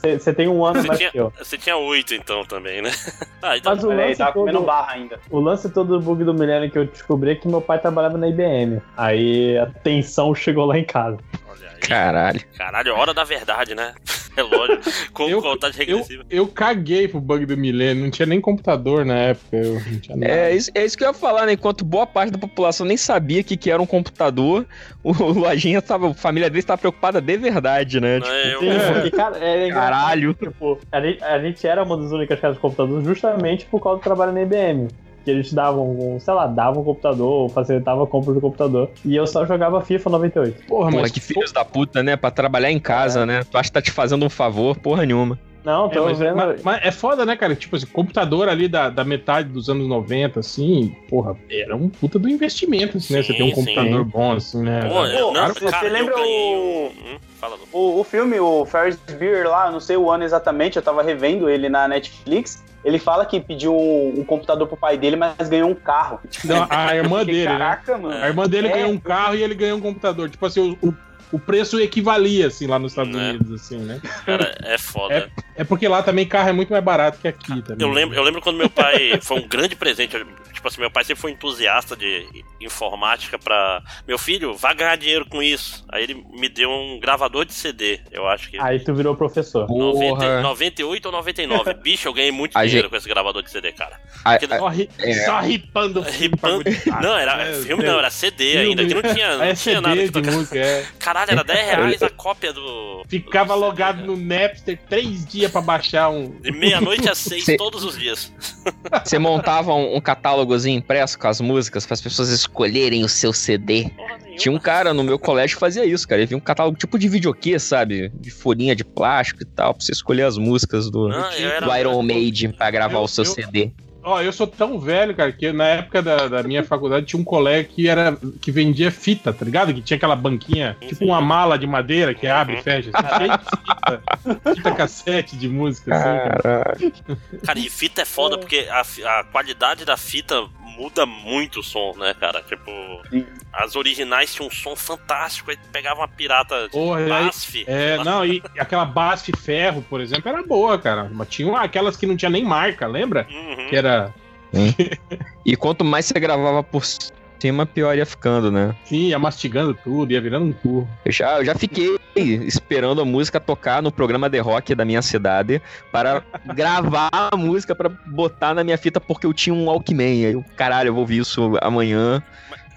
E: Você, tem um ano
C: Você
E: mais
C: tinha,
E: que eu.
C: você tinha 8 então também, né? Ah, então.
E: Mas o
D: Olha aí,
E: lance,
D: tava comendo
E: todo,
D: barra ainda.
E: o lance todo do bug do milênio que eu descobri é que meu pai trabalhava na IBM. Aí a tensão chegou lá em casa.
C: Olha aí.
A: Caralho.
C: Caralho, hora da verdade, né? É lógico. Com
H: Eu-
C: contagem
H: Eu,
C: regressiva.
H: eu caguei pro bug do milênio, não tinha nem computador na época. Eu não tinha nada.
A: É isso, é isso que eu ia falar, né? Enquanto boa parte da população nem sabia que, que era um computador, o, o Lojinha tava. A família dele estava preocupada de verdade, né?
C: Não, é, eu-
E: porque, cara, é engraçado,
A: Caralho.
E: Tipo, a gente, a gente era uma das únicas casas de computadores justamente por causa do trabalho na IBM. Que eles davam, um, sei lá, davam um computador, ou facilitavam a compra do computador. E eu só jogava FIFA 98.
H: Porra,
A: Porra,
H: mas
A: que filhos da puta, né? Pra trabalhar em casa, né? Tu acha que tá te fazendo um favor? Porra nenhuma.
E: Não,
H: É,
E: tô
H: mas,
E: vendo.
H: mas- mas é foda, né, cara? Tipo assim, computador ali da, da metade dos anos 90, assim, porra, era um puta do investimento, assim, né? Você tem um
C: sim.
H: computador bom, assim, né?
C: Pô, eu,
D: Pô,
C: não,
D: você-
C: cara,
D: lembra
C: ganhei
D: o-
C: um- hum.
D: O, o filme, o Ferris Bueller lá, não sei o ano exatamente, eu tava revendo ele na Netflix. Ele fala que pediu um, um computador pro pai dele, mas ganhou um carro.
H: Não, a irmã dele, né?
D: Caraca, mano.
H: A irmã dele
D: É.
H: ganhou um carro e ele ganhou um computador. Tipo assim, o, o, o preço equivalia, assim, lá nos Estados
C: Né?
H: Unidos, assim, né?
C: Cara, é foda.
H: É porque lá também carro é muito mais barato que aqui também.
C: Eu lembro, eu lembro quando meu pai foi um grande presente. Tipo assim, meu pai sempre foi entusiasta de informática pra. Meu filho, vai ganhar dinheiro com isso. Aí ele me deu um gravador de CD, eu acho que.
E: Aí tu virou professor.
C: 90,
A: Porra.
C: 98 ou 99. Bicho, eu ganhei muito
A: A
C: dinheiro
A: gente-
C: com esse gravador de CD, cara.
A: A-
C: Porque-
A: a-
H: ri,
A: É.
H: só ripando filme
C: Ripando-
H: aguentar.
C: Não, era
H: É,
C: filme,
H: é.
C: não, era CD
H: Filme.
C: ainda, que não tinha, não
H: É
C: tinha nada
H: CD
C: que
H: de
C: tocar.
H: música, é.
C: Caralho, era 10 reais a cópia do.
H: Ficava
C: do
H: logado no Napster três dias pra baixar um.
C: De meia-noite às seis,
A: Cê-
C: todos os dias.
A: Você montava um, um catálogozinho impresso com as músicas para as pessoas escolherem o seu CD. Tinha um cara no meu colégio que fazia isso, cara. Ele vinha um catálogo tipo de videokê, sabe? De folhinha de plástico e tal, pra você escolher as músicas do,
C: Não, eu era-
A: do Iron Maiden pra gravar
H: Eu-
A: o seu
H: eu-
A: CD.
H: Ó, eu sou tão velho, cara, que na época da, da minha faculdade tinha um colega que era que vendia fita, tá ligado? Que tinha aquela banquinha,
C: Sim,
H: tipo
C: sim.
H: uma mala de madeira que abre
C: Uhum.
H: e fecha, assim, cheio de fita, fita cassete de música, assim, cara.
C: Cara, e fita é foda porque a, a qualidade da fita muda muito o som, né, cara? Tipo,
D: Sim.
C: as originais tinham um som fantástico, aí tu pegava uma pirata de
H: Porra,
C: BASF.
H: É, não, e aquela BASF ferro, por exemplo, era boa, cara. Mas tinha uma- aquelas que não tinha nem marca, lembra?
C: Uhum.
H: Que era.
A: E quanto mais você gravava por cima, pior ia ficando, né?
H: Sim, ia mastigando tudo, ia virando um turro.
A: Eu já, eu já fiquei esperando a música tocar no programa The Rock da minha cidade para gravar a música para botar na minha fita porque eu tinha um Walkman. Aí eu, caralho, eu vou ouvir isso amanhã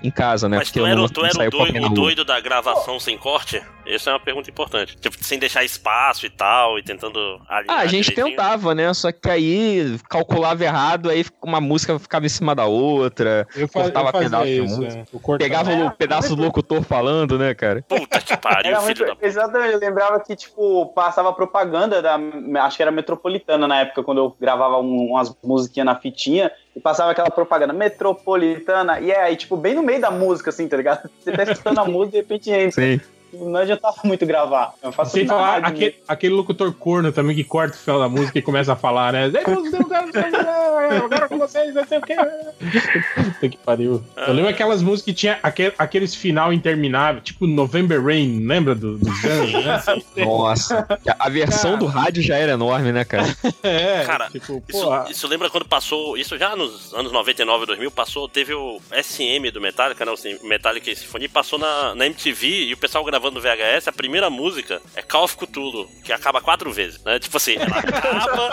A: em casa, né?
C: Mas
A: porque
C: tu
A: eu
C: era, tu era o, doido, o doido da gravação sem corte? Essa é uma pergunta importante. Tipo, sem deixar espaço e tal, e tentando alinhar
A: Ah, a gente
C: direitinho.
A: tentava, né? Só que aí calculava errado, aí uma música ficava em cima da outra.
H: Eu,
A: Cortava
H: eu fazia
A: pedaço de
H: isso.
A: música.
H: é.
A: Pegava o pedaço do locutor falando, né, cara?
C: Puta que pariu, filho
D: muito,
C: da
D: exatamente, eu lembrava que, tipo, passava propaganda da. Acho que era metropolitana na época, quando eu gravava um- umas musiquinhas na fitinha, e passava aquela propaganda metropolitana, e é aí, tipo, bem no meio da música, assim, tá ligado? Você tá escutando a música e de repente entra.
A: Sim.
D: Não adiantava muito gravar. Eu faço
H: Sem falar aquele, aquele locutor corno também que corta o final da música e começa a falar, né? Agora com vocês, não sei o quê. Puta que pariu. Eu lembro aquelas músicas que tinha aquel- aqueles final interminável, tipo November Rain, lembra do, do Guns, né?
A: Nossa. A versão do rádio já era enorme, né, cara?
H: É,
C: Cara,
H: tipo,
C: Isso, isso lembra quando passou, isso já nos anos 99, 2000, passou, teve o SM do Metallica, né, o Metallica Symphony, passou na, na MTV e o pessoal gravando VHS, a primeira música é Call of Cthulhu, que acaba quatro vezes, né, tipo assim, ela acaba,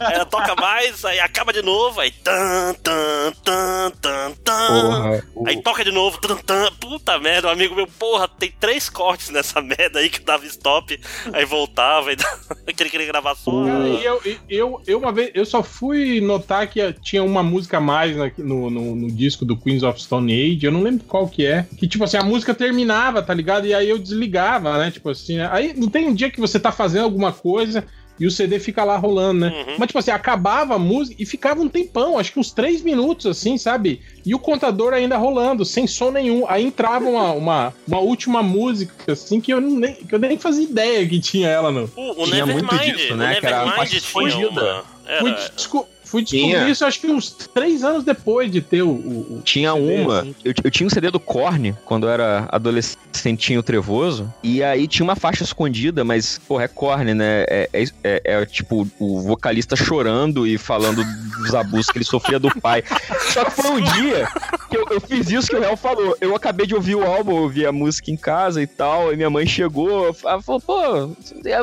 C: aí ela toca mais, aí acaba de novo, aí tan, tan, tan, tan, tan,
A: Porra.
C: aí toca de novo, tan, tan, puta merda, um amigo meu, porra, tem três cortes nessa merda aí que dava stop, aí voltava, e que ele queria gravar só.
H: Cara, e eu, eu, eu uma vez, eu só fui notar que tinha uma música a mais no, no, no disco do Queens of Stone Age, eu não lembro qual que é, que tipo assim, a música terminava, tá ligado? E aí eu desligava, né? Tipo assim, aí não tem um dia que você tá fazendo alguma coisa e o CD fica lá rolando, né?
C: Uhum.
H: Mas tipo assim, acabava a música e ficava um tempão, acho que uns três minutos, assim, sabe? E o contador ainda rolando, sem som nenhum. Aí entrava uma, uma, uma última música, assim, que eu, nem, que eu nem fazia ideia que tinha ela, não.
C: O, o
A: Tinha muito
C: Nevermind,
A: disso,
C: o
A: né, que era uma
C: Nevermind tinha
A: escondida.
C: uma... Era,
H: Fui, desco- fui descobrir
A: Tinha.
H: isso acho que uns três anos depois de ter o. o-
A: Tinha
H: CD,
A: uma.
H: assim.
A: Eu, eu tinha um CD do Korn quando eu era adolescentinho trevoso. E aí tinha uma faixa escondida, mas, porra, é Korn, né? É, é- é- é, tipo o vocalista chorando e falando dos abusos que ele sofria do pai. Só que foi um dia que eu, eu fiz isso que o Real falou. Eu acabei de ouvir o álbum, ouvi a música em casa e tal. E minha mãe chegou, ela falou, pô, eu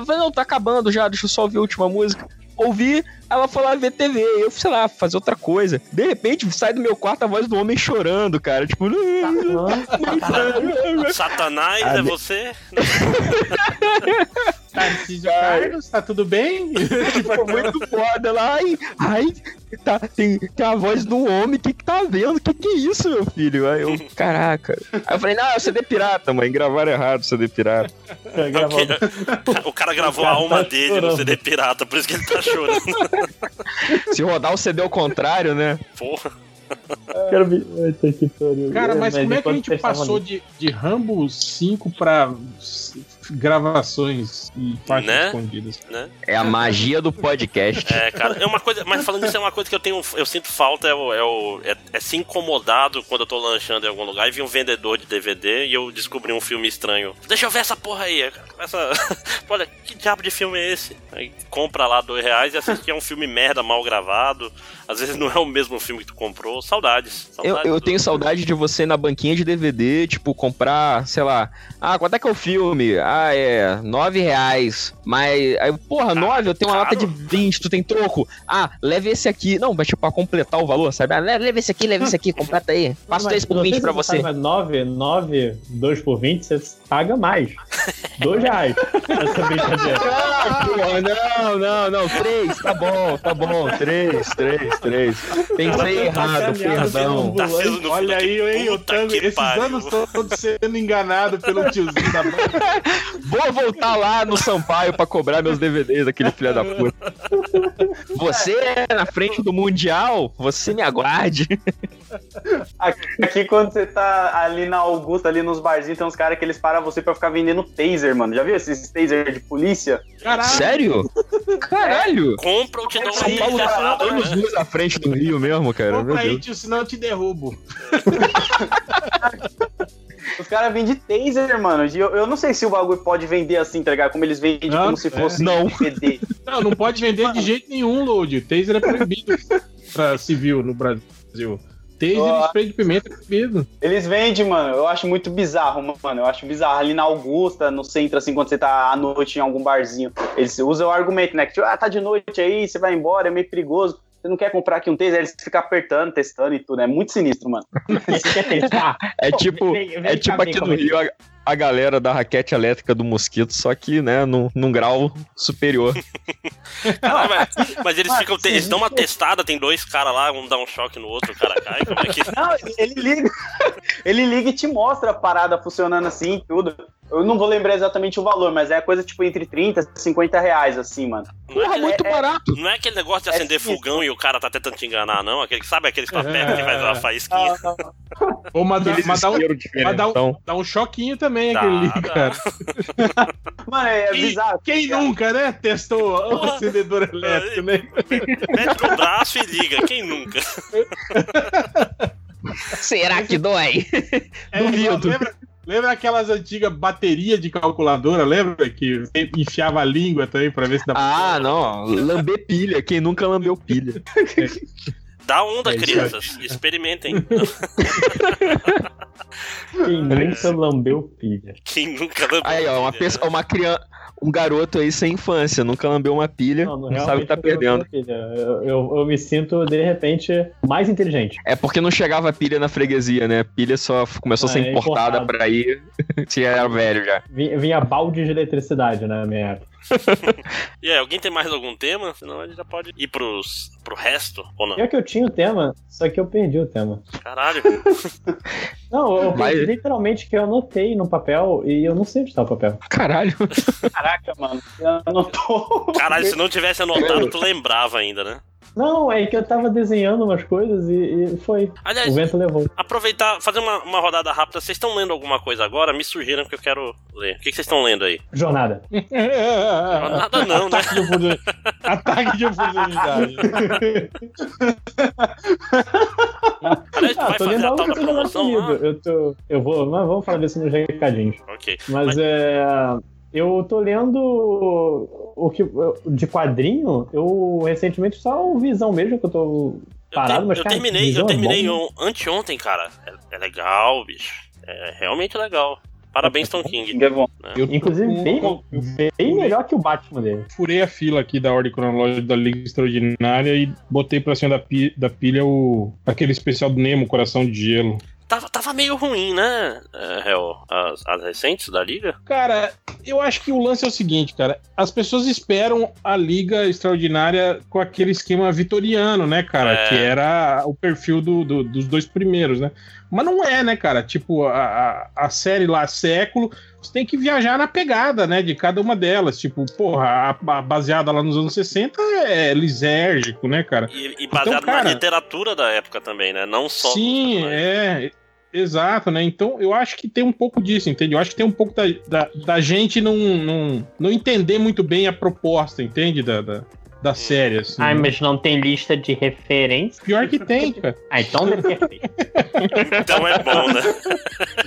A: falei, não, tá acabando já, deixa eu só ouvir a última música. Ouvi, ela lá ver TV, eu, sei lá, fazer outra coisa. De repente, sai do meu quarto a voz do homem chorando, cara. Tipo,
C: Satanás
A: Ah,
C: é você?
H: Tarcísio Carlos, tá tudo bem?
A: Ficou muito foda lá. Ai, ai tá, tem, tem a voz do homem, o que que tá vendo? O que que é isso, meu filho? Aí eu, caraca. Aí eu falei, não, é o CD pirata, mãe. Gravaram errado o CD pirata.
E: É, gravando.
C: O cara gravou
E: O cara
C: a alma
E: tá
C: dele
E: chorando.
C: no CD pirata, por isso que ele tá chorando.
A: Se rodar o CD ao contrário, né?
C: Porra.
E: Quero ver.
H: Cara, mas como é que a gente passou
E: ali-
H: de, de Rambo 5 pra gravações e partes
C: Né?
H: escondidas?
A: É a magia do podcast.
C: É, cara, é uma coisa. Mas falando isso, é uma coisa que eu tenho. Eu sinto falta, é, o, é, o- é, é se incomodado quando eu tô lanchando em algum lugar e vi um vendedor de DVD e eu descobri um filme estranho. Deixa eu ver essa porra aí. Começa. Olha, que diabo de filme é esse? Aí compra lá dois reais e assiste é um filme merda, mal gravado. Às vezes não é o mesmo filme que tu comprou. Saudades.
A: Eu,
C: saudades
A: eu
C: do-
A: tenho saudade de você na banquinha de DVD, tipo, comprar, sei lá. Ah, quanto é que é o filme? Ah, é nove reais. Mas, aí, porra, nove, eu tenho uma lata de 20, tu tem troco? Ah, leve esse aqui. Não, mas tipo, pra completar o valor, sabe? Ah, leve, esse aqui, leve esse aqui, completa aí. Passo
E: Mas
A: três por
E: não sei
A: 20
E: se
A: pra você.
E: 9, 9, 2 por 20, você paga mais. 2 reais. Essa brincadeira.
A: Ah, porra, não, não, não, três, tá bom, tá bom, três, três, três. Pensei errado, perdão.
C: Tá sendo
H: Olha aí, hein, Tango,
C: que
H: esses
C: pariu.
H: anos todos sendo enganado pelo tiozinho da banda.
A: Vou voltar lá no Sampaio pra cobrar meus DVDs, aquele filho da puta. Você é na frente do Mundial, você me aguarde.
D: Aqui, aqui quando você tá ali na Augusta, ali nos barzinhos, tem uns caras que eles param você pra ficar vendendo taser, mano. Já viu esses taser de polícia?
H: Caralho,
A: Sério? Caralho!
C: Compra ou te dou um
A: São Paulo tá anos luz à frente do Rio mesmo, cara. Meu
H: compra aí, tio, senão eu te derrubo.
D: Os caras vendem taser, mano. Eu, eu não sei se o bagulho pode vender assim, tá ligado? Como eles vendem
H: Não,
D: como se
H: é.
D: fosse
A: Não.
D: DVD.
H: Não, não pode vender de jeito nenhum, Load. Taser é proibido pra civil no Brasil. Taser
D: Ó.
H: e spray de pimenta é proibido.
D: Eles vendem, mano. Eu acho muito bizarro, mano. Eu acho bizarro. Ali na Augusta, no centro, assim, quando você tá à noite em algum barzinho. Eles usam o argumento, né? Que tipo, ah, tá de noite aí, você vai embora, é meio perigoso. Você não quer comprar aqui um taser, eles ficam apertando, testando e tudo. É muito sinistro, mano.
E: Você quer testar?
A: É
E: Pô,
A: tipo,
E: vem- vem
A: é tipo aqui no
E: é
A: Rio a, a galera da raquete elétrica do mosquito, só que, né, num, num grau superior.
C: Caralho, mas, mas eles ficam. te-. Eles dão uma testada, tem dois caras lá, um dá um choque no outro, o cara cai. Como é que.
D: Não, ele liga. Ele liga e te mostra a parada funcionando assim e tudo. Eu não vou lembrar exatamente o valor, mas é coisa tipo entre 30 e 50 reais, assim, mano.
C: Não é,
A: Porra,
C: aquele,
A: muito
D: é-
A: barato.
C: não é aquele negócio de
D: É
C: acender
D: sinistro.
C: fogão e o cara tá tentando te enganar, não? Aquele, sabe aqueles papéis que faz uma faísquinha?
H: Ou mandar, mandar, um, mandar, um,
A: diferentão.
H: dar um choquinho também.
C: Dá,
H: aquele ali,
C: dá.
H: cara.
D: Mano, é
H: Quem,
D: bizarro.
H: quem nunca, né? Testou o acendedor elétrico, né?
C: Mete no braço e liga, quem nunca?
G: Será que dói?
H: É igual- lembra, lembra aquelas antigas baterias de calculadora, lembra? Que enfiava a língua também pra ver se dá
A: Ah, não. Lamber pilha. Quem nunca lambeu pilha?
C: Dá onda,
H: É
C: crianças. Experimentem.
E: Quem nunca lambeu pilha?
C: Quem nunca lambeu
A: Aí, ó, uma,
C: pilha,
A: pessoa, uma criança. Um garoto aí sem infância, nunca lambeu uma pilha,
E: Não,
A: não,
E: não,
A: sabe o que tá perdendo.
E: Eu, eu, eu me sinto, de repente, mais inteligente.
A: É porque não chegava pilha na freguesia, né? Pilha só começou a ser
E: Ah, é
A: importada
E: importado.
A: pra ir. Se era velho já.
E: Vinha, vinha balde de eletricidade na minha época.
C: E aí, alguém tem mais algum tema? Senão a gente já pode ir pros, pro resto, ou não?
E: Pior que eu tinha o tema, só que eu perdi o tema.
C: Caralho.
E: Não, eu
A: Mas-
E: literalmente que eu anotei no papel e eu não sei onde tá o papel.
A: Caralho.
D: Caraca, mano. Tô.
C: Caralho, se não tivesse anotado, tu lembrava ainda, né?
E: Não, é que eu tava desenhando umas coisas e, e foi.
C: Aliás,
E: O vento levou.
C: aproveitar, fazer uma, uma rodada rápida. Vocês estão lendo alguma coisa agora? Me sugiram que eu quero ler. O que vocês estão lendo aí?
E: Jornada.
C: Nada não, né?
H: Ataque de oportunidade. Ataque de oportunidade.
C: Aliás, tu
E: Ah,
C: vai
E: tô
C: fazer
E: lendo
C: a
E: algo
C: tal da
E: eu tô lendo
C: promoção lá?
E: Eu, tô, eu vou. Mas vamos falar disso nos recadinhos.
C: Ok.
E: Mas é. Eu tô lendo o que de quadrinho, eu recentemente só o Visão mesmo que eu tô
C: Eu,
E: parado,
C: te-
E: mas
C: eu
E: cara,
C: terminei,
E: Visão
C: eu
E: é
C: terminei
E: bom.
C: on- anteontem, cara. É, é legal, bicho. É realmente legal. Parabéns, Tom King.
D: É bom.
H: Eu tô
E: Inclusive bem,
H: eu
E: bem melhor que o Batman dele.
H: furei a fila aqui da ordem cronológica da Liga Extraordinária e botei pra cima da, pi- da pilha o, aquele especial do Nemo, Coração de Gelo.
C: Tava, tava meio ruim, né, é, Hel? As, as recentes da liga?
H: Cara, eu acho que o lance é o seguinte, cara. As pessoas esperam a Liga Extraordinária com aquele esquema vitoriano, né, cara?
C: É.
H: Que era o perfil do- do- dos dois primeiros, né? Mas não é, né, cara? Tipo, a, a, a série lá, século, você tem que viajar na pegada, né, de cada uma delas. Tipo, porra, a, a baseada lá nos anos 60 é lisérgico, né, cara?
C: E, e baseado
H: cara-
C: na literatura da época também, né? Não só.
H: Sim, é. Exato, né? Então eu acho que tem um pouco disso, entende? Eu acho que tem um pouco da, da, da gente não, não, não entender muito bem a proposta, entende? Da, da, da série, assim.
E: Ai, mas não tem lista de referência.
H: Pior que tem, cara.
E: Ah, então é perfeito.
C: Então é bom, né?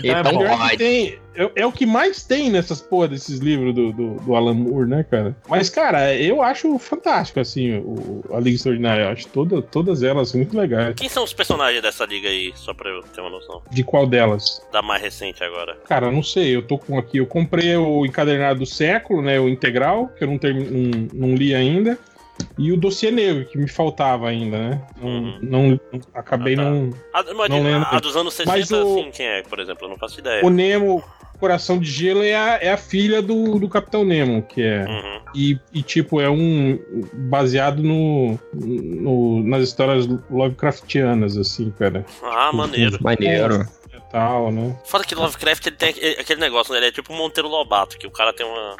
G: Então
H: Pior que tem. É, é o que mais tem nessas porra desses livros do, do, do Alan Moore, né, cara? Mas, cara, eu acho fantástico, assim, o, a Liga Extraordinária. Eu acho toda, todas elas muito legais.
C: Quem são os personagens dessa liga aí, só pra eu ter uma noção?
H: De qual delas?
C: Da mais recente agora.
H: Cara, não sei, eu tô com aqui, eu comprei o encadernado do século, né, o integral, que eu não, termi- não, não li ainda, e o dossiê negro, que me faltava ainda, né? Não,
C: Uhum.
H: não- acabei
C: Ah, tá.
H: não...
C: A,
H: Não lembro.
C: a, a dos anos 60,
H: Mas o-
C: assim, quem é, por exemplo? Eu não faço ideia.
H: O Nemo, Coração de Gelo, é a, é a filha do, do Capitão Nemo, que é...
C: Uhum.
H: E, e, tipo, é um... baseado no, no- nas histórias Lovecraftianas, assim, cara.
C: Ah, maneiro.
A: Maneiro.
H: Tal, né?
C: Foda que Lovecraft ele tem aquele- negócio, né? Ele é tipo um Monteiro Lobato, que o cara tem uma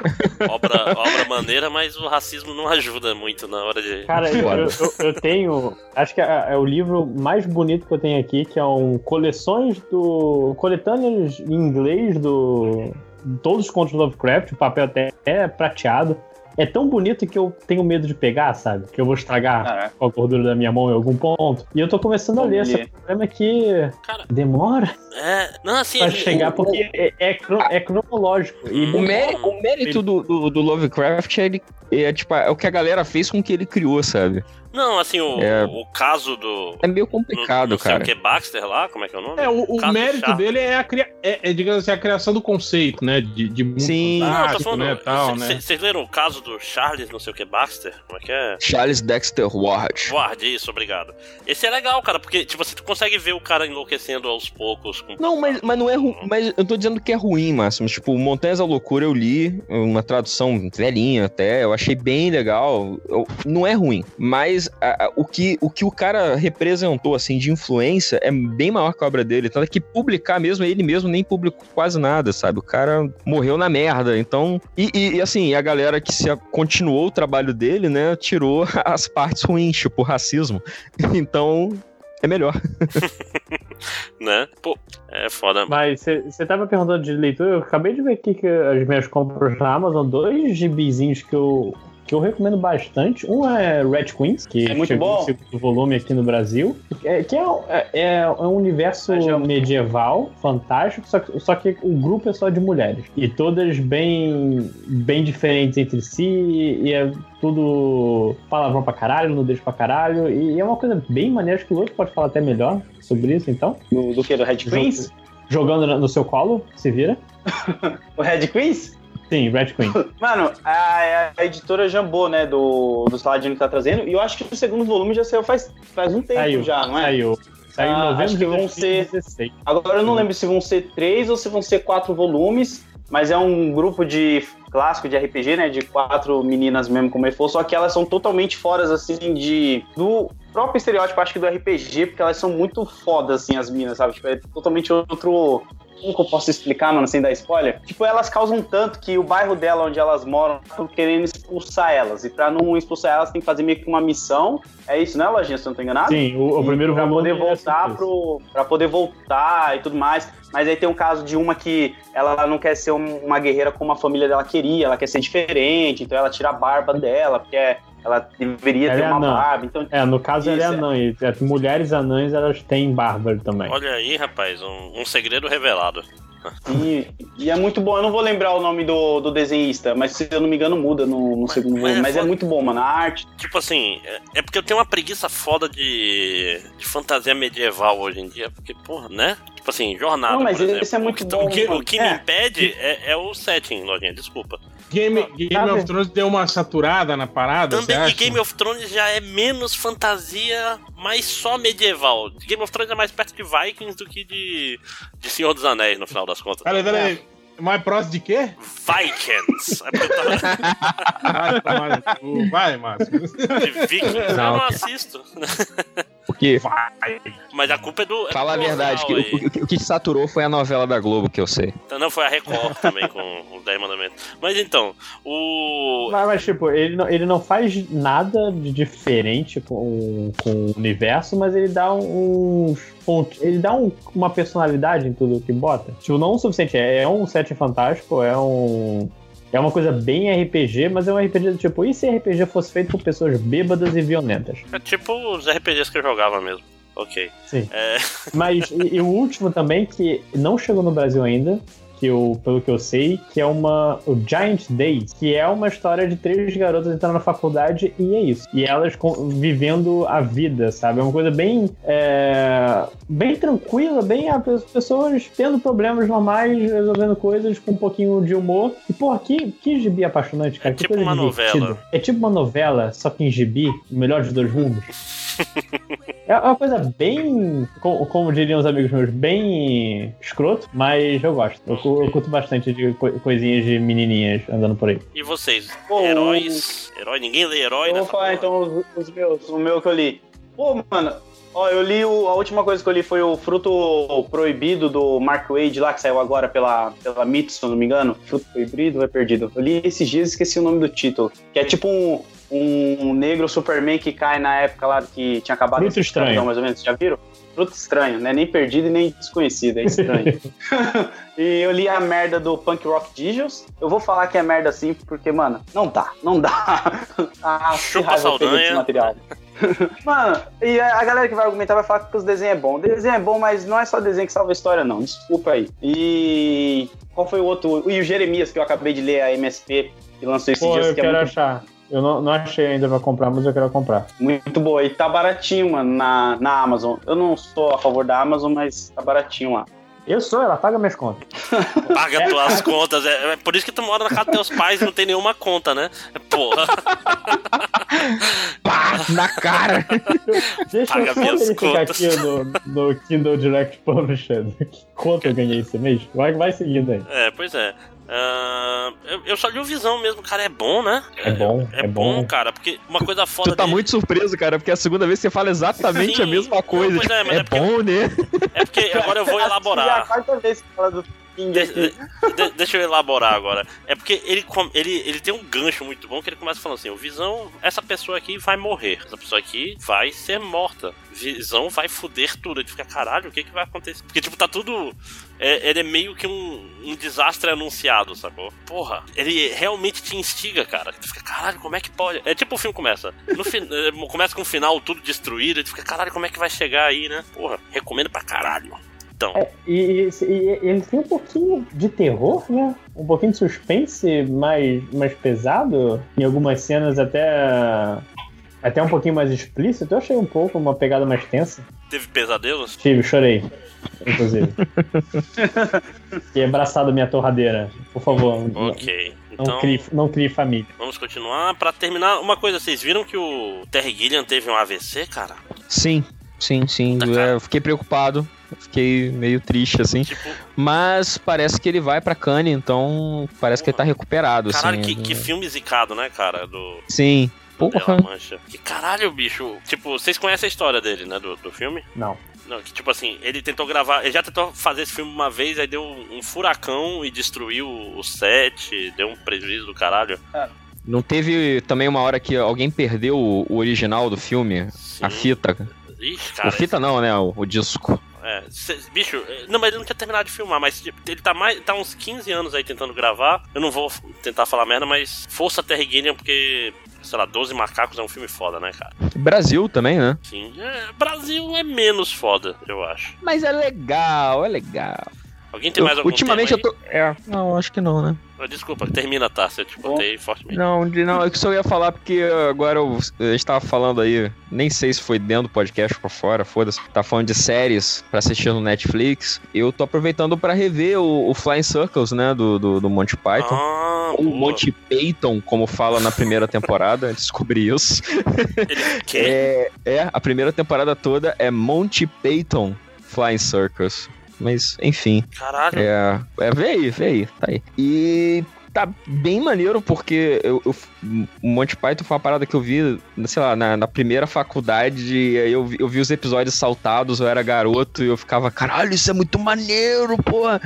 C: obra, obra maneira, mas o racismo não ajuda muito na hora de.
E: Cara, eu, eu, eu- tenho. Acho que é, é o livro mais bonito que eu tenho aqui, que é um coleções do. coletâneas em inglês do. de Todos os contos do Lovecraft, o papel até é prateado. É tão bonito que eu tenho medo de pegar, sabe? Que eu vou estragar
D: Caraca.
E: com a gordura da minha mão em algum ponto. E eu tô começando a ler.
D: Ler.
E: problema é que
C: Cara,
E: demora
C: é. Não, assim.
E: pra chegar, porque é, é, cro- é cronológico. E
A: O, mé- o mérito do, do, do Lovecraft é, ele, é, tipo, é o que a galera fez com o que ele criou, sabe?
C: Não, assim, o,
A: É.
C: o caso do.
A: É meio complicado,
C: não sei
A: cara.
C: o que, Baxter lá? Como é que é o nome?
H: É, o, o
C: Caso
H: mérito dele é, a cria... é, é, digamos assim, a criação do conceito, né? De, de mundo
A: Sim.
C: Não, eu tô
H: fantástico,
C: falando.
H: né? Tal, né?
C: cê- Vocês leram o caso do Charles, não sei o que, Baxter? Como é que é?
A: Charles Dexter Ward.
C: Ward, isso, obrigado. Esse é legal, cara, porque tipo, você consegue ver o cara enlouquecendo aos poucos. Com...
A: Não, mas, mas não é ruim. Mas eu tô dizendo que é ruim, Máximo. Tipo, Montanhas da Loucura eu li, uma tradução velhinha até, eu achei bem legal. Eu- não é ruim. Mas a- a- o, que, o que o cara representou, assim, de influência é bem maior que a obra dele. Tanto é que publicar mesmo, ele mesmo nem publicou quase nada, sabe? O cara morreu na merda. Então. E, e- e, assim, a galera que se a- continuou o trabalho dele, né, tirou as partes ruins, tipo racismo. Então. É melhor.
C: né? Pô, é foda.
E: Mas você tava perguntando de leitura, eu acabei de ver aqui que as minhas compras na Amazon, dois gibizinhos que eu que eu recomendo bastante. Um é Red Queens, que
D: É muito
E: chegou
D: bom.
E: segundo volume aqui no Brasil, é, que é, é, é um universo medieval, fantástico, só que, só que o grupo é só de mulheres. E todas bem, bem diferentes entre si, e é tudo palavrão pra caralho, nudez pra caralho, e é uma coisa bem maneira, acho que o outro pode falar até melhor sobre isso, então.
D: Do, do que? Do Red Queens?
E: Jogando no seu colo, se vira.
D: O Red Queens?
E: Sim, Red Queen.
D: Mano, a, a editora Jambô, né, do, do Saladino que tá trazendo, e eu acho que o segundo volume já saiu faz, faz um tempo
E: Saiu,
D: já, não é?
E: Saiu. Saiu em
D: Ah,
E: novembro
D: acho que vão ser-
E: 2016.
D: Agora eu não lembro se vão ser três ou se vão ser quatro volumes, mas é um grupo de clássico de RPG, né? De quatro meninas mesmo, como ele for, só que elas são totalmente fora, assim, de. do próprio estereótipo, acho que do RPG, porque elas são muito fodas, assim, as minas, sabe? Tipo, é totalmente outro. Como que eu posso explicar, mano, sem dar spoiler? Tipo, elas causam tanto que o bairro dela, onde elas moram, estão querendo expulsar elas. E pra não expulsar elas, tem que fazer meio que uma missão. É isso, né, Lojinha? Se eu não tô enganado?
E: Sim, o, o primeiro
D: pra poder
E: é
D: voltar
E: assim
D: pro para poder voltar e tudo mais mas aí tem um caso de uma que ela não quer ser um- uma guerreira como a família dela queria ela quer ser diferente então ela tira a barba dela porque é- ela deveria
E: Ela
D: ter
E: é
D: uma
E: anã.
D: barba então
E: É, no caso ela é
D: é.
E: anã. E é, mulheres anãs, elas têm bárbaro também.
C: Olha aí, rapaz, um, um segredo revelado.
D: e, e é muito bom eu não vou lembrar o nome do, do desenhista mas se eu não me engano muda no, no segundo
C: mas
D: volume
C: é
D: mas é muito bom mano a arte
C: Tipo assim, é, é porque eu tenho uma preguiça foda de, de fantasia medieval hoje em dia. Porque, porra, né? Tipo assim, jornada.
D: Não, mas
C: por exemplo.
D: esse é muito
C: o que,
D: bom,
C: O que, o que me
D: É.
C: impede é, é o setting, Lojinha, desculpa.
H: Game, Game of Thrones deu uma saturada na parada,
C: Também, e
H: acha?
C: Game of Thrones já é menos fantasia, mas só medieval. Game of Thrones é mais perto de Vikings do que de, de Senhor dos Anéis, no final das contas.
H: Peraí, peraí. Mais próximo de quê?
C: Vikings! É porque eu tava
H: Vai, Márcio.
C: de Vikings, eu
A: Não,
C: não
A: que-
C: assisto.
A: Porque,
C: Mas a culpa é do. é
A: fala a
C: do
A: verdade, que, o, o- o que saturou foi a novela da Globo, que eu sei.
C: Então, Não, foi a Record também com os 10 mandamentos. Mas então, o.
E: Mas, mas, tipo, ele não, ele não faz nada de diferente com, com o universo, mas ele dá uns pontos. Ele dá um- uma personalidade em tudo que bota. Tipo, não o suficiente. É, é um set fantástico, é um. É uma coisa bem RPG, mas é um RPG do tipo, e se RPG fosse feito por pessoas bêbadas e violentas?
C: É tipo os RPGs que eu jogava mesmo. Ok.
E: Sim.
C: É,
E: Mas e, e o último também, que não chegou no Brasil ainda, que eu, pelo que eu sei, que é uma. O Giant Days, que é uma história de três garotas entrando na faculdade e é isso. E elas vivendo a vida, sabe? É uma coisa bem. é, bem tranquila, bem as pessoas tendo problemas normais, resolvendo coisas com um pouquinho de humor. E, porra, que, que gibi apaixonante, cara.
C: É
E: que
C: tipo
E: coisa
C: uma
E: divertida.
C: novela.
E: É tipo uma novela, só que em gibi, o melhor dos dois mundos. É uma coisa bem, como, como diriam os amigos meus, bem escroto, mas eu gosto. Eu, eu curto bastante de co- coisinhas de menininhas andando por aí.
C: e vocês?
D: Pô,
C: heróis? Herói? Ninguém lê herói
D: Eu vou falar
C: porra?
D: então os, os meus, o meu que eu li. Pô, mano, ó, eu li o, a última coisa que eu li foi o Fruto Proibido do Mark Wade lá, que saiu agora pela, pela Mythos, se não me engano. Fruto Proibido é Perdido? Eu li esses dias e esqueci o nome do título. Que é tipo um, um negro Superman que cai na época lá que tinha acabado
E: Fruto Estranho.
D: escravidão, mais ou menos. Já viram? Fruto estranho, né? Nem perdido e nem desconhecido, é estranho. e eu li a merda do Punk Rock Digels. Eu vou falar que é merda assim, porque, mano, não dá, não dá. ah,
C: Chupa Saldanha.
D: desse material. Mano, e a a galera que vai argumentar vai falar que os desenhos é bom. O desenho é bom, mas não é só desenho que salva a história, não. Desculpa aí. E qual foi o outro? E o Jeremias, que eu acabei de ler, a MSP, que lançou esses
E: Pô,
D: dias,
E: eu
D: que é
E: quero
D: muito,
E: achar. Eu não, não achei ainda pra comprar, mas eu quero comprar.
D: muito boa. E tá baratinho, mano, na, na Amazon. Eu não sou a favor da Amazon, mas tá baratinho lá.
E: Eu sou, ela paga minhas contas.
C: Paga tuas contas. É, é por isso que tu mora na casa dos teus pais e não tem nenhuma conta, né? Porra.
A: Pá, na cara!
E: Deixa
C: Paga
E: eu só
C: minhas
E: verificar
C: contas.
E: aqui no, no Kindle Direct Publisher. Que conta eu ganhei esse mês? Vai, vai seguindo aí.
C: É, pois é. Ah, eu, eu só li o Visão mesmo, cara, é bom, né?
E: É bom,
C: É,
E: é
C: bom,
E: bom.
C: cara, porque uma coisa foda
A: Tu tá
C: dele-
A: muito surpreso, cara, porque é a segunda vez que você fala exatamente
C: Sim.
A: a mesma coisa.
C: Não, é,
A: Tipo,
C: mas
A: é
C: é porque-
A: bom, né?
C: É porque agora eu vou
D: É a
C: elaborar.
D: quarta vez que fala do
C: De- de- deixa eu elaborar agora. É porque ele, ele, ele tem um gancho muito bom que ele começa falando assim: o Visão, essa pessoa aqui vai morrer. Essa pessoa aqui vai ser morta. Visão vai foder tudo. Ele fica, caralho, o que que vai acontecer? Porque, tipo, tá tudo. É, ele é meio que um, um desastre anunciado, sacou? Porra, ele realmente te instiga, cara. Tu fica, caralho, como é que pode? É tipo o filme começa. No fin... é, começa com o final tudo destruído. E tu fica, caralho, como é que vai chegar aí, né? Porra, recomendo pra caralho. Então.
E: E- e ele tem um pouquinho de terror, né? Um pouquinho de suspense mais, mais pesado. Em algumas cenas até. Até um pouquinho mais explícito. Eu achei um pouco uma pegada mais tensa.
C: Teve pesadelos?
E: Tive, chorei. Inclusive. e abraçado minha torradeira. Por favor. não-
C: Ok.
E: Não,
C: Então.
E: crie, não crie família.
C: Vamos continuar. Pra terminar, uma coisa, vocês viram que o Terry Gilliam teve um AVC, cara?
A: Sim, sim, sim.
C: Tá,
A: eu fiquei preocupado. Fiquei meio triste, assim.
C: Tipo,
A: Mas parece que ele vai pra Cannes, então parece que ele tá recuperado,
C: caralho,
A: assim.
C: que, que filme zicado, né, cara? Do,
A: Sim. Porra.
C: Mancha. Que caralho, bicho. Tipo, vocês conhecem a história dele, né, do, do filme?
E: Não.
C: Não, que tipo assim, ele tentou gravar, ele já tentou fazer esse filme uma vez, aí deu um, um furacão e destruiu o set, deu um prejuízo do caralho.
A: Não teve também uma hora que alguém perdeu o, o original do filme?
C: Sim.
A: A fita?
C: Ixi, cara.
A: a fita não, né? O, o disco.
C: É, cê- bicho, eh, não, mas ele não tinha terminado de filmar, mas tipo, ele tá mais. tá uns 15 anos aí tentando gravar. Eu não vou tentar falar merda, mas força Terry Gilliam, porque, sei lá, 12 Macacos é um filme foda, né, cara?
A: Brasil também, né?
C: Sim. É, Brasil é menos foda, eu acho.
A: Mas é legal, é legal.
C: Alguém tem mais algum
A: Ultimamente
C: tema
A: eu tô. É. Não, acho que não, né?
C: Ah, Desculpa, termina, tá? Eu te botei fortemente.
A: Não, não, é que só ia falar porque agora eu, a gente tava falando aí, nem sei se foi dentro do podcast ou pra fora, foda-se. Tá falando de séries pra assistir no Netflix. Eu tô aproveitando pra rever o, o Flying Circles, né? Do, do, do Monty Python.
C: Ah,
A: Ou
C: boa.
A: Monty Python, como fala na primeira temporada, descobri isso.
C: Ele?
A: É, é, a primeira temporada toda é Monty Python Flying Circus. Mas, enfim,
C: Caralho.
A: é, é, vê aí, vê aí, tá aí. E tá bem maneiro, porque eu, eu- o Monty Python foi uma parada que eu vi, sei lá, na, na primeira faculdade, e aí eu vi, eu vi os episódios saltados, eu era garoto, e eu ficava, caralho, isso é muito maneiro, porra!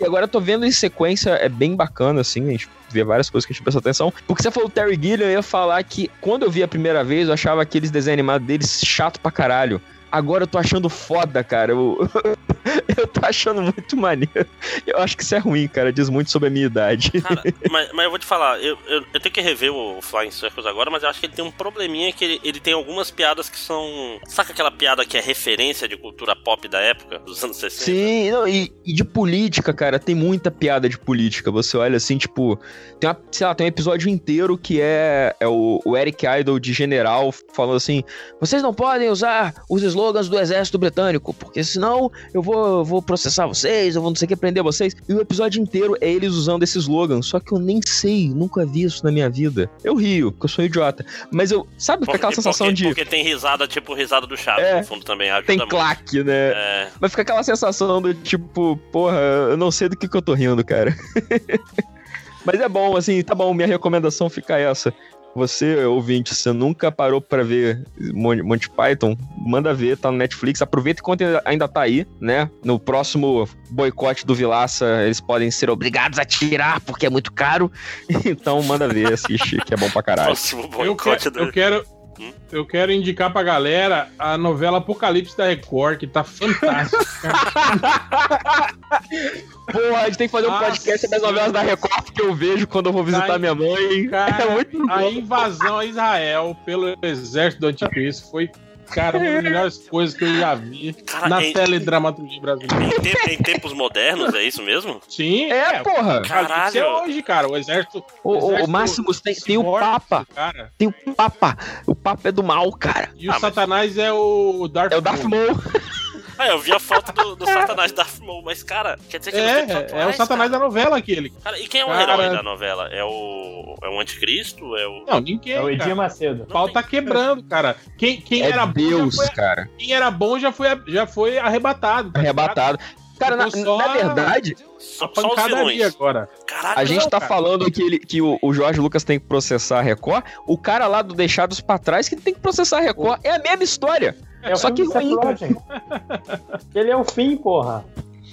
A: E agora eu tô vendo em sequência, é bem bacana, assim, a gente vê várias coisas que a gente presta atenção. Porque você falou Terry Gilliam, eu ia falar que quando eu vi a primeira vez, eu achava aqueles desenhos animados deles chato pra caralho. Agora eu tô achando foda, cara. Eu, eu tô achando muito maneiro. Eu acho que isso é ruim, cara. Diz muito sobre a minha idade.
C: Cara, mas, mas eu vou te falar, eu, eu, eu tenho que rever o Flying Circles agora, mas eu acho que ele tem um probleminha que ele, ele tem algumas piadas que são. Saca aquela piada que é referência de cultura pop da época, dos anos 60?
A: Sim, não, e, e de política, cara, tem muita piada de política. Você olha assim, tipo, tem uma, sei lá, tem um episódio inteiro que é, é o, o Eric Idle de general falando assim: vocês não podem usar os slogans do exército britânico, porque senão eu vou, vou processar vocês, eu vou não sei o que prender vocês. E o episódio inteiro é eles usando esse slogan, só que eu nem sei, nunca vi isso na minha vida. Eu rio, porque eu sou um idiota. Mas eu, sabe, fica aquela
C: Porque-
A: sensação
C: porque,
A: de.
C: Porque tem risada, tipo risada do Chaves
A: É,
C: no fundo também, ajuda
A: Tem
C: muito.
A: claque, né?
C: É,
A: Mas fica aquela sensação do tipo, porra, eu não sei do que, que eu tô rindo, cara. Mas é bom, assim, tá bom, minha recomendação fica essa. Você, ouvinte, você nunca parou pra ver Mon- Monty Python? Manda ver, tá no Netflix. Aproveita enquanto ainda tá aí, né? No próximo boicote do Vilaça, eles podem ser obrigados a tirar porque é muito caro. Então manda ver, assiste, que é bom pra caralho.
C: próximo
H: Eu,
C: boicote
H: que-
C: do.
H: eu quero.
C: Hum?
H: Eu quero indicar pra galera a novela Apocalipse da Record, que tá fantástica.
A: Porra, a gente tem que fazer um
H: Nossa.
A: podcast sobre as novelas da Record que eu vejo quando eu vou visitar
H: Tá,
A: minha mãe.
H: Cara,
A: é muito
H: a invasão a Israel pelo exército do anticristo foi, cara, uma das melhores coisas que eu já vi
C: Cara,
H: na
C: em,
H: teledramaturgia brasileira.
C: em te- em tempos modernos, é isso mesmo?
H: Sim,
A: É, porra.
H: Cara, tem que ser
C: Caralho.
H: hoje, cara. O exército.
A: O, o,
H: exército
A: o Máximos tem, tem o Papa.
H: Cara.
A: Tem o Papa. O Papa é do mal, cara.
H: E o
C: Ah, mas-
H: Satanás é o Darth
A: É o Darth Maul.
C: Ah, eu vi a foto do, do Satanás Darth Maul, mas cara, quer dizer que
H: É, é
C: atuais,
H: o Satanás
C: cara?
H: da novela aquele.
C: Cara, e quem é o
H: Cara-
C: herói da novela? É o. É o anticristo? É o.
H: Não, ninguém.
E: É o Edir. Macedo.
H: O pau tá quebrando, cara. Quem, quem
A: É
H: era
A: Deus,
H: bom foi,
A: cara.
H: quem era bom já foi, já foi arrebatado. tá ligado?
A: Arrebatado. Cara, na,
H: só
A: na verdade,
C: Só,
H: A
C: só os
H: pancadaria agora.
C: Caralho,
A: a gente
H: não,
A: tá
H: cara.
A: falando que, ele, que o, o Jorge Lucas tem que processar a Record. O cara lá do Deixados pra Trás que tem que processar a Record. É a mesma história.
E: É
A: Só que ruim.
E: Rogen. Ele é o fim, porra.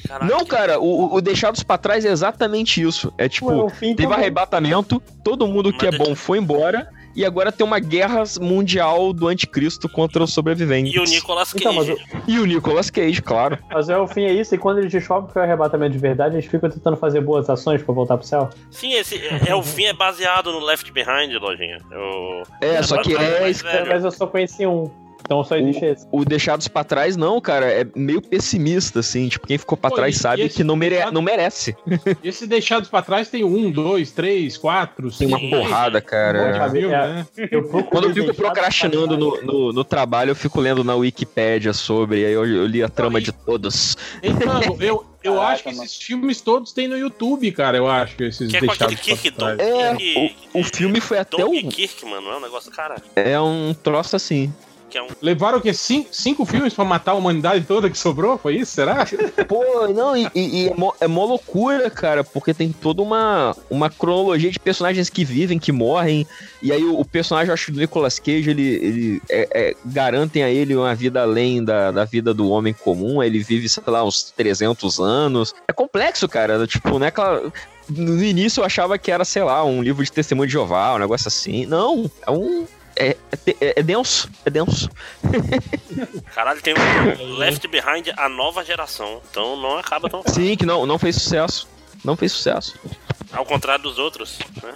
C: Caraca.
A: Não, cara, o, o Deixados pra Trás é exatamente isso. É tipo,
E: Ué,
A: teve
E: também.
A: arrebatamento, todo mundo que é bom foi embora, e agora tem uma guerra mundial do anticristo contra os sobreviventes.
C: E o Nicolas Cage.
E: Então, mas o-
A: E o Nicolas Cage, claro.
E: Mas é, o fim é isso, e quando eles descobrem que é o arrebatamento de verdade, eles ficam tentando fazer boas ações pra voltar pro céu.
C: Sim, esse é, é o fim é baseado no Left Behind, lojinha. Eu...
A: É, só que é.
E: Mas eu só conheci um, então só existe esse.
A: O Deixados pra Trás, não, cara, é meio pessimista, assim. Tipo, quem ficou pra
H: Pô,
A: trás
H: e-
A: sabe
H: e esse
A: que não, mere não merece.
H: E esse Deixados pra Trás tem um, dois, três, quatro,
A: Tem uma
H: cinco.
A: porrada, cara.
H: Viu,
E: É.
H: né?
E: Eu
A: Quando eu fico procrastinando no, no, no trabalho, eu fico lendo na Wikipédia sobre, aí eu, eu li a trama de todos.
H: Então, eu, eu
B: Caraca,
H: acho que
B: mano.
H: esses filmes todos tem no YouTube, cara. Eu acho que esses
C: Que é
H: Deixados
C: Kirk.
A: É,
C: Kirk-
A: o, o filme foi até
C: Dom
A: o.
C: e Kirk, mano, é um negócio, cara,
A: É um troço assim.
C: Que é um...
H: Levaram o quê? Cinco, cinco filmes pra matar a humanidade toda que sobrou? Foi isso? Será?
A: Pô, não, e, e- e é, mó, é mó loucura, cara, porque tem toda uma, uma cronologia de personagens que vivem, que morrem, e aí o, o personagem, acho, do Nicolas Cage, ele, ele é- é- garantem a ele uma vida além da, da vida do homem comum, ele vive, sei lá, uns 300 anos. É complexo, cara, tipo, não é aquela... No início eu achava que era, sei lá, um livro de testemunho de Jeová, um negócio assim. Não, é um... É, é, é denso, é denso.
C: Caralho, tem um Left Behind a nova geração, então não acaba tão.
A: Sim, que não, não fez sucesso. Não fez sucesso.
C: Ao contrário dos outros, né?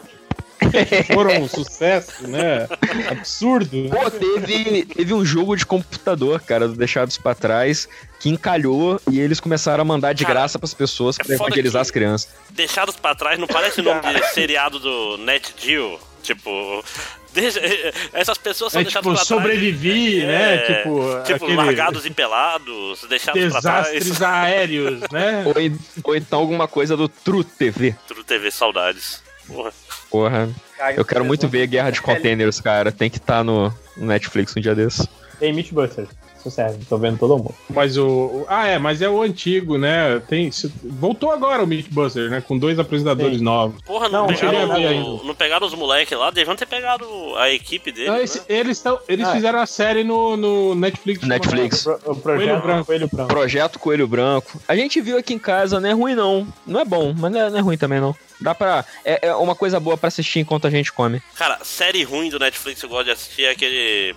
H: Foram um sucesso, né? Absurdo.
A: Pô, teve, teve um jogo de computador, cara, do Deixados pra Trás, que encalhou e eles começaram a mandar de
C: Cara,
A: graça pras pessoas
C: é
A: pra
C: foda
A: evangelizar as crianças.
C: Deixados pra trás não parece nome de seriado do Net Geo? Tipo, deixa- essas pessoas são
H: É
C: deixadas
H: tipo,
C: pra trás.
H: sobreviver, né?
C: É,
H: Tipo,
C: Tipo,
H: aquele
C: largados e pelados, deixados pra trás.
H: desastres aéreos, né?
A: Ou, ou então alguma coisa do True TV.
C: Tudo TV Saudades. Porra.
A: Porra, eu quero muito ver Guerra de Containers, cara. Tem que estar no no Netflix um dia desse.
E: Tem Mythbusters. Serve, tô vendo todo mundo.
H: Mas o. Ah, é, mas é o antigo, né? Tem, voltou agora o Mythbuster, né? Com dois apresentadores
E: Sim.
H: novos.
C: Porra, não,
E: Não,
C: pegaram, o- não pegaram os moleques lá, deviam ter pegado a equipe dele.
H: Não,
C: né?
H: esse- eles tão, eles
E: Ah.
H: fizeram a série no, no Netflix.
A: Netflix.
E: O, pro- o projeto
H: Coelho Branco.
E: Coelho Branco.
A: Projeto Coelho Branco. A gente viu aqui em casa, não é ruim não. Não é bom, mas não é, não é ruim também não. Dá pra. É, é uma coisa boa pra assistir enquanto a gente come.
C: Cara, série ruim do Netflix que eu gosto de assistir é aquele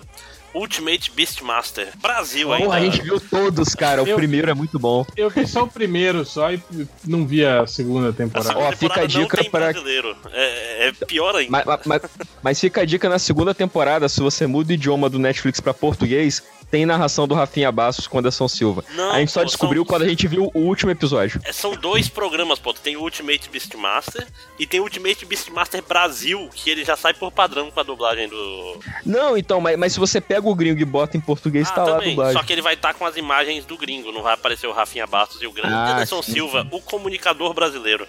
C: Ultimate Beastmaster. Brasil ainda.
A: Porra, a gente viu todos, cara. O
H: Eu-
A: primeiro é muito bom.
H: Eu vi só o primeiro só e não vi a segunda
C: A
H: temporada.
C: segunda
A: Ó, fica a dica
C: brasileiro. É, é pior ainda.
A: Mas, mas- mas fica a dica na segunda temporada, se você muda o idioma do Netflix pra português, tem narração do Rafinha Bastos com Anderson Silva.
C: Não,
A: a gente só
C: pô,
A: descobriu
C: são-
A: quando a gente viu o último episódio.
C: É, São dois programas, pô. Tem o Ultimate Beastmaster e tem o Ultimate Beastmaster Brasil, que ele já sai por padrão com a dublagem do.
A: Não, então, mas, mas se você pega o gringo e bota em português,
C: ah,
A: tá lá a
C: também.
A: dublagem.
C: Só que ele vai estar com as imagens do gringo, não vai aparecer o Rafinha Bastos e o grande
A: Ah,
C: Anderson
A: sim,
C: Silva, o comunicador brasileiro.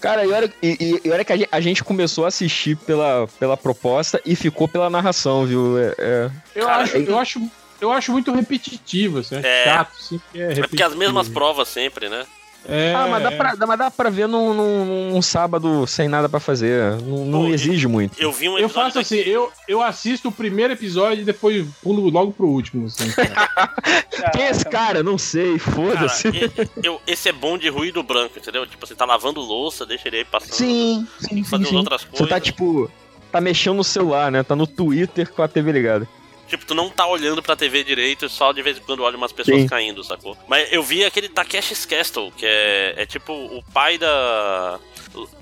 A: Cara, e olha, e, e- olha que a gente, a gente começou a assistir pela, pela proposta e ficou pela narração, viu? É, é-
H: Eu,
C: Cara,
H: acho, eu, acho, eu acho muito repetitivo, assim,
C: É.
H: chato, assim, porque é
C: É porque as mesmas provas sempre, né?
H: É,
A: Ah, mas dá pra, mas dá pra ver num, num- num sábado sem nada pra fazer. Não, não
C: Pô,
A: exige muito.
C: Eu vi um
H: Eu faço assim, eu, eu assisto o primeiro episódio e depois pulo logo pro último, assim. cara.
A: Quem é esse cara? Não sei, foda-se.
C: eu, esse é bom de ruído branco, entendeu? Tipo, você tá lavando louça, deixa ele aí passando.
A: Sim, sim, sim,
C: Fazendo
A: sim.
C: outras
A: Você
C: coisas.
A: tá tipo. Tá mexendo no celular, né? Tá no Twitter com a TV ligada.
C: Tipo, tu não tá olhando pra TV direito e só de vez em quando olha umas pessoas
A: Sim.
C: caindo, sacou? Mas eu vi aquele Takeshi's Castle, que é, é tipo o pai da.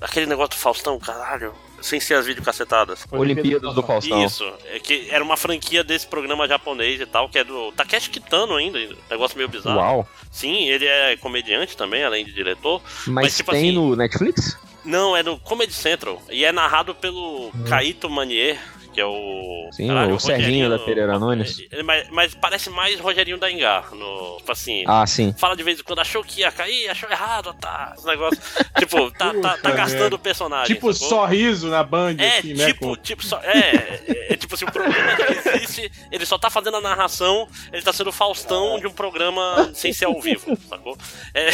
C: Aquele negócio do Faustão, caralho. Sem ser as videocacetadas.
A: Olimpíadas do Faustão.
C: Isso, é que era uma franquia desse programa japonês e tal, que é do Takeshi Kitano ainda, negócio meio bizarro.
A: Uau.
C: Sim, ele é comediante também, além de diretor.
A: Mas,
C: Mas, tipo
A: tem
C: assim-
A: no Netflix?
C: Não, é no Comedy Central. E é narrado pelo Kaito Manier, que é o.
A: Sim, o Serginho da Pereira Nunes.
C: É, Mas, mas parece mais Rogerinho da Engar. No, tipo assim.
A: Ah, sim.
C: Fala de vez em quando, achou que ia cair, achou errado, tá. Esse negócio. tipo, tá, tá, tá gastando o personagem.
H: tipo,
C: sacou?
H: sorriso na Band,
C: É,
H: assim, né?
C: tipo, tipo, só, é, é, é tipo assim, o programa já existe, ele só tá fazendo a narração, ele tá sendo o Faustão de um programa sem ser ao vivo, sacou? É,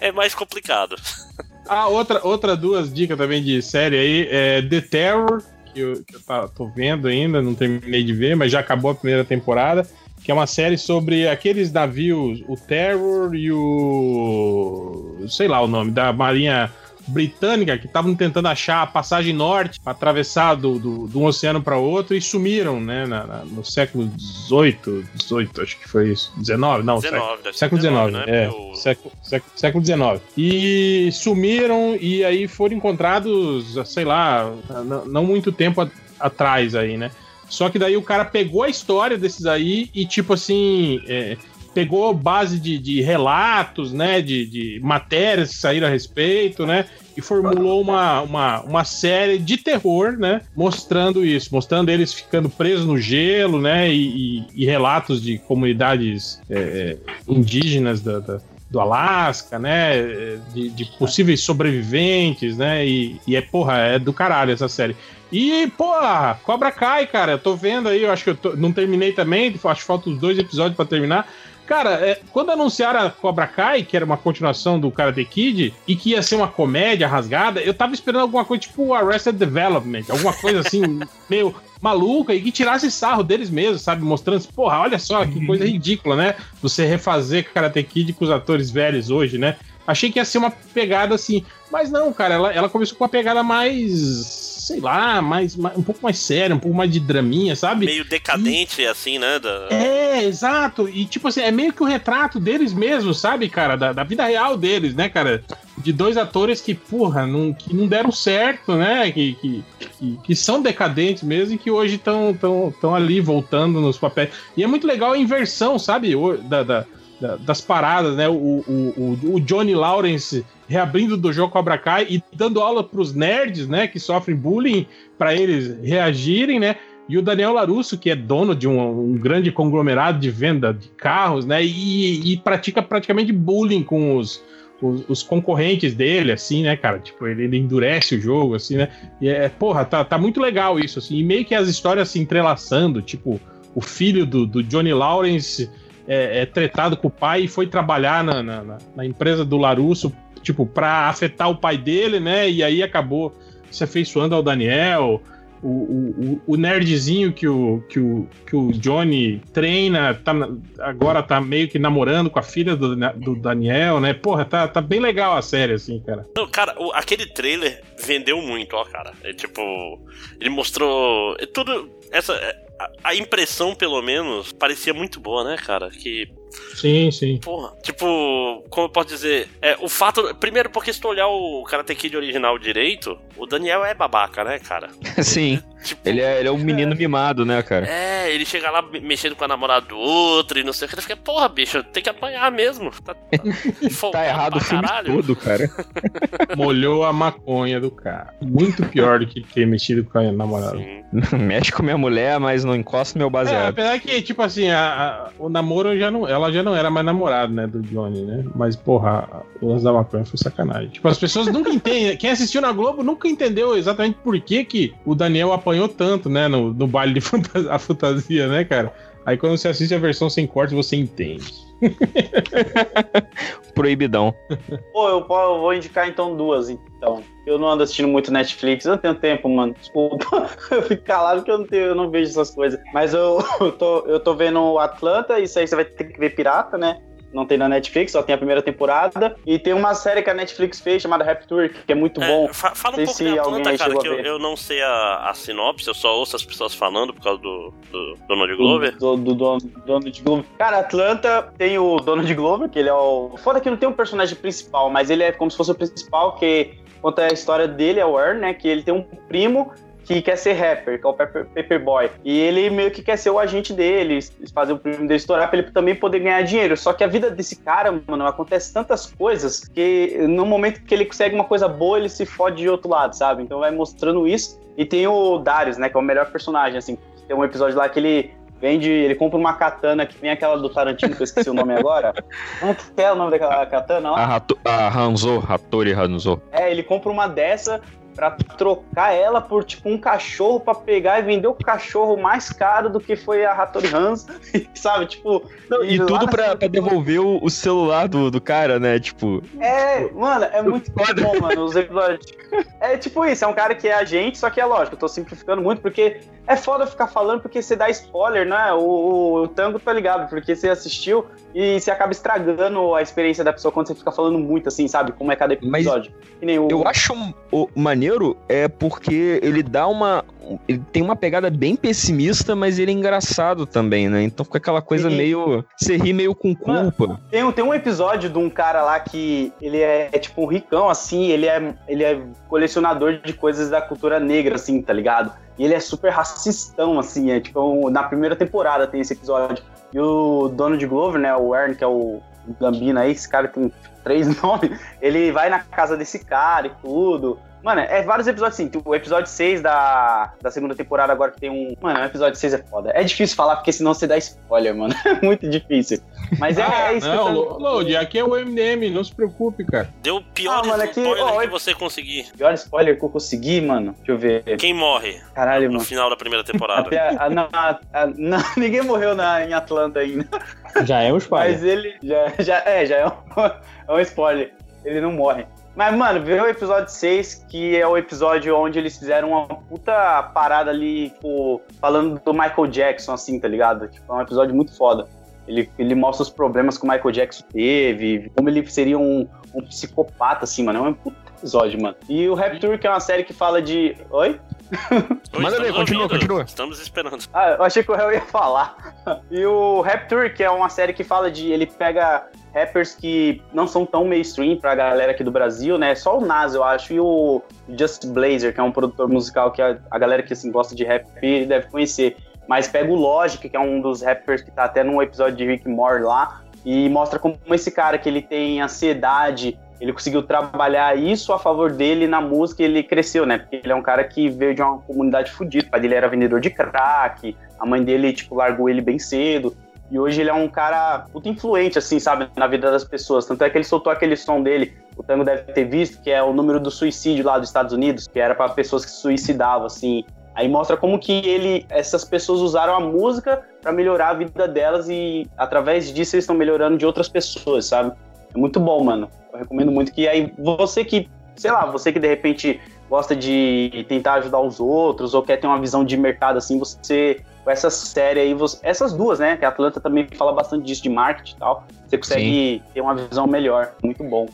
C: é mais complicado.
H: Ah, outra, outra duas dicas também de série aí. É The Terror, que eu, que eu tá- tô vendo ainda, não terminei de ver, mas já acabou a primeira temporada. que é uma série sobre aqueles navios, o Terror e o. sei lá o nome, da Marinha Britânica, que estavam tentando achar a passagem norte para atravessar do, do, de um oceano para outro e sumiram, né, na, na- no século XVIII, XVIII, acho que foi isso, XIX, não,
C: 19, deve ser
H: Século
C: 19,
H: XIX,
C: né?
H: é.
C: O-
H: Século, século, século XIX. E sumiram e aí foram encontrados, sei lá, não, muito tempo atrás aí, né? Só que daí o cara pegou a história desses aí e, tipo assim, é, pegou base de, de relatos, né? De, de matérias que saíram a respeito, né? E formulou uma, uma, uma série de terror, né? Mostrando isso, mostrando eles ficando presos no gelo, né? E, e- e relatos de comunidades é, indígenas da, da- do Alasca, né? De, de possíveis sobreviventes, né? E, e é, porra, é do caralho essa série. E, porra, Cobra Kai, cara, eu tô vendo aí, eu acho que eu tô- não terminei também, acho que faltam os dois episódios pra terminar. Cara, é, quando anunciaram a Cobra Kai, que era uma continuação do Karate Kid, e que ia ser uma comédia rasgada, eu tava esperando alguma coisa tipo Arrested Development, alguma coisa assim, meio maluca, e que tirasse sarro deles mesmos, sabe? Mostrando, assim, porra, olha só que coisa ridícula, né? Você refazer Karate Kid com os atores velhos hoje, né? Achei que ia ser uma pegada assim, mas não, cara, ela, ela começou com uma pegada mais, sei lá, mais, mais- um pouco mais séria, um pouco mais de draminha, sabe?
C: Meio decadente, assim, né? Da...
H: É, exato. E tipo assim, é meio que o retrato deles mesmos, sabe, cara? Da, da vida real deles, né, cara? De dois atores que, porra, não, que não deram certo, né? Que, que, que, que são decadentes mesmo e que hoje estão tão, tão ali voltando nos papéis. E é muito legal a inversão, sabe? da- da- das paradas, né? O, o, o, Johnny Lawrence reabrindo do jogo Cobra Kai e dando aula pros nerds, né? Que sofrem bullying para eles reagirem, né? E o Daniel Larusso, que é dono de um, um grande conglomerado de venda de carros, né? E, e pratica praticamente bullying com os, os, os concorrentes dele, assim, né, cara? Tipo, ele, ele endurece o jogo, assim, né? E é, porra, tá, tá muito legal isso, assim. E meio que as histórias se entrelaçando, tipo, o filho do, do Johnny Lawrence é, é tretado com o pai e foi trabalhar na, na, na- empresa do Larusso, tipo, pra afetar o pai dele, né? E aí acabou se afeiçoando ao Daniel. O, o, o nerdzinho que o, que, o, que o Johnny treina, tá, agora tá meio que namorando com a filha do, do Daniel, né? Porra, tá, tá bem legal a série, assim, cara.
C: Não, cara, o- aquele trailer vendeu muito, ó, cara. É tipo, ele mostrou. É tudo. Essa. A, a impressão, pelo menos, parecia muito boa, né, cara? Que.
H: Sim, sim.
C: Porra, tipo, como eu posso dizer? É, o fato. Primeiro, porque se tu olhar o Karate Kid original direito, o Daniel é babaca, né, cara?
A: Sim.
C: Tipo,
A: Ele é, ele é um menino mimado, né, cara?
C: É, ele chega lá me- mexendo com a namorada do outro e não sei o que. Ele fica, porra, bicho, tem que apanhar mesmo. Tá, tá,
A: Tá errado o filme
C: caralho.
A: todo, cara.
H: Molhou a maconha do cara. Muito pior do que ter mexido com a namorada.
A: Mexe com minha mulher, mas não encosta meu
H: É,
A: baseado.
H: apesar que, tipo assim, a- a- o namoro já não. Ela já não era mais namorada, né, do Johnny, né? Mas, porra, o lance da maconha foi sacanagem. Tipo, as pessoas nunca entendem. Quem assistiu na Globo nunca entendeu exatamente por que, que o Daniel apanhou tanto, né, no, no baile de fanta- a fantasia, né, cara? Aí quando você assiste a versão sem corte, você entende.
A: Proibidão.
D: Pô, eu, vou indicar então duas, então. Eu não ando assistindo muito Netflix, eu não tenho tempo, mano. Desculpa. Eu fico calado porque eu não, tenho, eu não vejo essas coisas. Mas eu, eu, tô, eu tô vendo Atlanta, isso aí você vai ter que ver pirata, né? Não tem na Netflix, só tem a primeira temporada. E tem uma série que a Netflix fez chamada Rapture, que é muito
C: É,
D: bom.
C: fa- fala um pouco
D: se aí
C: cara, que eu, eu não sei a, a sinopse, eu só ouço as pessoas falando por causa do, do Donald Glover.
D: Do, do, do, do Donald Glover. Cara, Atlanta tem o Donald Glover, que ele é o. Foda que não tem um personagem principal, mas ele é como se fosse o principal, que conta a história dele, é o Earn, né? Que ele tem um primo que quer ser rapper, que é o Paperboy. E ele meio que quer ser o agente dele, fazer o primo dele estourar pra ele também poder ganhar dinheiro. Só que a vida desse cara, mano, acontece tantas coisas que no momento que ele consegue uma coisa boa, ele se fode de outro lado, sabe? Então vai mostrando isso. E tem o Darius, né? Que é o melhor personagem, assim. Tem um episódio lá que ele vende, ele compra uma katana que nem aquela do Tarantino, que eu esqueci o nome agora. Como que é o nome daquela katana lá?
A: A, Rato, a Hanzo, Hattori Hanzo.
D: É, ele compra uma dessa pra trocar ela por tipo um cachorro pra pegar e vender o cachorro mais caro do que foi a Hattori Hans, sabe? Tipo.
A: E
D: lá
A: tudo pra devolver o, o celular do, do cara, né? Tipo,
D: É, mano, é muito bom, mano, os episódios. É tipo isso, é um cara que é agente, só que é lógico, eu tô simplificando muito, porque é foda ficar falando porque você dá spoiler, né? O, o, o Tango tá ligado, porque você assistiu e você acaba estragando a experiência da pessoa quando você fica falando muito, assim, sabe? Como é cada
A: Mas
D: episódio. O...
A: eu acho o maneiro é porque ele dá uma. Ele tem uma pegada bem pessimista, mas ele é engraçado também, né? Então fica aquela coisa
D: Sim.
A: meio. Você ri meio com culpa.
D: Tem, um- tem um episódio de um cara lá que ele é, é tipo um ricão, assim, ele é, ele é colecionador de coisas da cultura negra, assim, tá ligado? E ele é super racistão, assim, é tipo, um- na primeira temporada tem esse episódio. E o dono de Glover, né, o Ern, que é o Gambino aí, esse cara tem três nomes, ele vai na casa desse cara e tudo. Mano, é vários episódios assim. O episódio 6 da, da segunda temporada agora que tem um. Mano, o episódio 6 é foda. É difícil falar porque senão você dá spoiler, mano. É muito difícil. Mas é,
H: Ah,
D: é isso que eu
H: não,
D: tô-
H: Lo- Load, aqui é o MDM, não se preocupe, cara.
C: Deu o pior
D: Ah, mano, é que-
C: spoiler
D: ó,
C: que
D: eu-
C: você conseguir.
D: Pior spoiler que eu consegui, mano. Deixa eu ver.
C: Quem morre
D: Caralho,
C: no
D: mano.
C: final da primeira temporada?
D: A- a- a- não, ninguém morreu na, em Atlanta ainda.
E: Já é um spoiler.
D: Mas ele já, já, é, já é um, é um spoiler. Ele não morre. Mas, mano, vê o episódio 6, que é o episódio onde eles fizeram uma puta parada ali, tipo, falando do Michael Jackson, assim, tá ligado? Tipo, é um episódio muito foda. Ele, ele mostra os problemas que o Michael Jackson teve, como ele seria um, um psicopata, assim, mano. É um puta episódio, mano. E o Rapture, que é uma série que fala de. Oi?
C: Oi,
A: Manda ver, continua, continua.
C: Estamos esperando.
D: Ah, eu achei que o réu ia falar. E o Rapture, que é uma série que fala de. Ele pega rappers que não são tão mainstream pra galera aqui do Brasil, né? Só o Nas, eu acho, e o Just Blazer, que é um produtor musical que a, a galera que assim, gosta de rap deve conhecer. Mas pega o Logic, que é um dos rappers que tá até num episódio de Rick Moore lá, e mostra como esse cara que ele tem ansiedade, ele conseguiu trabalhar isso a favor dele na música e ele cresceu, né? Porque ele é um cara que veio de uma comunidade fodida. O pai dele era vendedor de crack, a mãe dele, tipo, largou ele bem cedo. E hoje ele é um cara muito influente, assim, sabe, na vida das pessoas. Tanto é que ele soltou aquele som dele, o Tango deve ter visto, que é o número do suicídio lá dos Estados Unidos, que era para pessoas que se suicidavam, assim. Aí mostra como que ele, essas pessoas usaram a música para melhorar a vida delas e através disso eles estão melhorando de outras pessoas, sabe? É muito bom, mano. Eu recomendo muito que aí você que, sei lá, você que de repente gosta de tentar ajudar os outros ou quer ter uma visão de mercado assim, você essa série aí, você- essas duas, né? Que a Atlanta também fala bastante disso de marketing e tal. Você consegue ter uma visão melhor. Muito bom.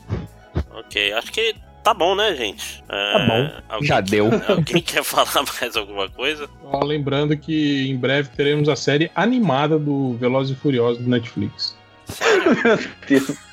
C: Ok, acho que tá bom, né, gente? É,
E: Tá bom.
C: alguém-
A: Já deu.
C: Alguém quer falar mais alguma coisa?
H: Ó, lembrando que em breve teremos a série animada do Velozes e Furiosos do Netflix.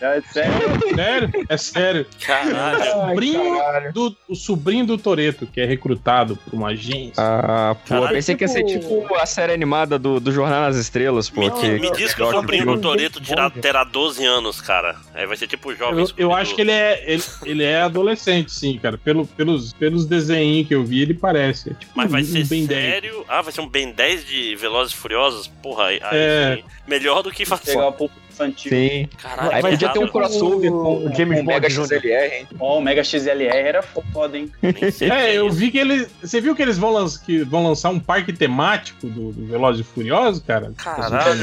D: É sério?
H: Sério? É sério.
C: Caralho.
H: O sobrinho do, o sobrinho do Toreto, que é recrutado por uma agência.
A: Ah, pô,
C: Caralho,
A: pensei que ia ser tipo a série animada do, do Jornal nas Estrelas, pô.
C: Me,
A: que,
C: me diz que o
A: Rock
C: sobrinho do. Toreto terá, terá 12 anos, cara. Aí vai ser tipo o jovem
H: Eu, eu acho que ele é, ele, ele é adolescente, sim, cara. Pelo, pelos, pelos desenhos que eu vi, ele parece. É tipo
C: Mas vai
H: um
C: ser
H: Ben 10.
C: sério? Ah, vai ser um Ben 10 de Velozes e Furiosos? Porra, aí,
H: É.
C: sim. Melhor do que fazer.
D: Pegar o público infantil.
A: Sim.
C: Caralho,
A: Aí podia ter um crossover com
E: o James
A: com o Mega
E: Bond
A: XLR, hein?
D: Ó, o Mega XLR era foda, hein?
H: É, eu vi que eles. Você viu que eles vão, lanç, que vão lançar um parque temático do, do Velozes e Furiosos, cara?
C: Caralho.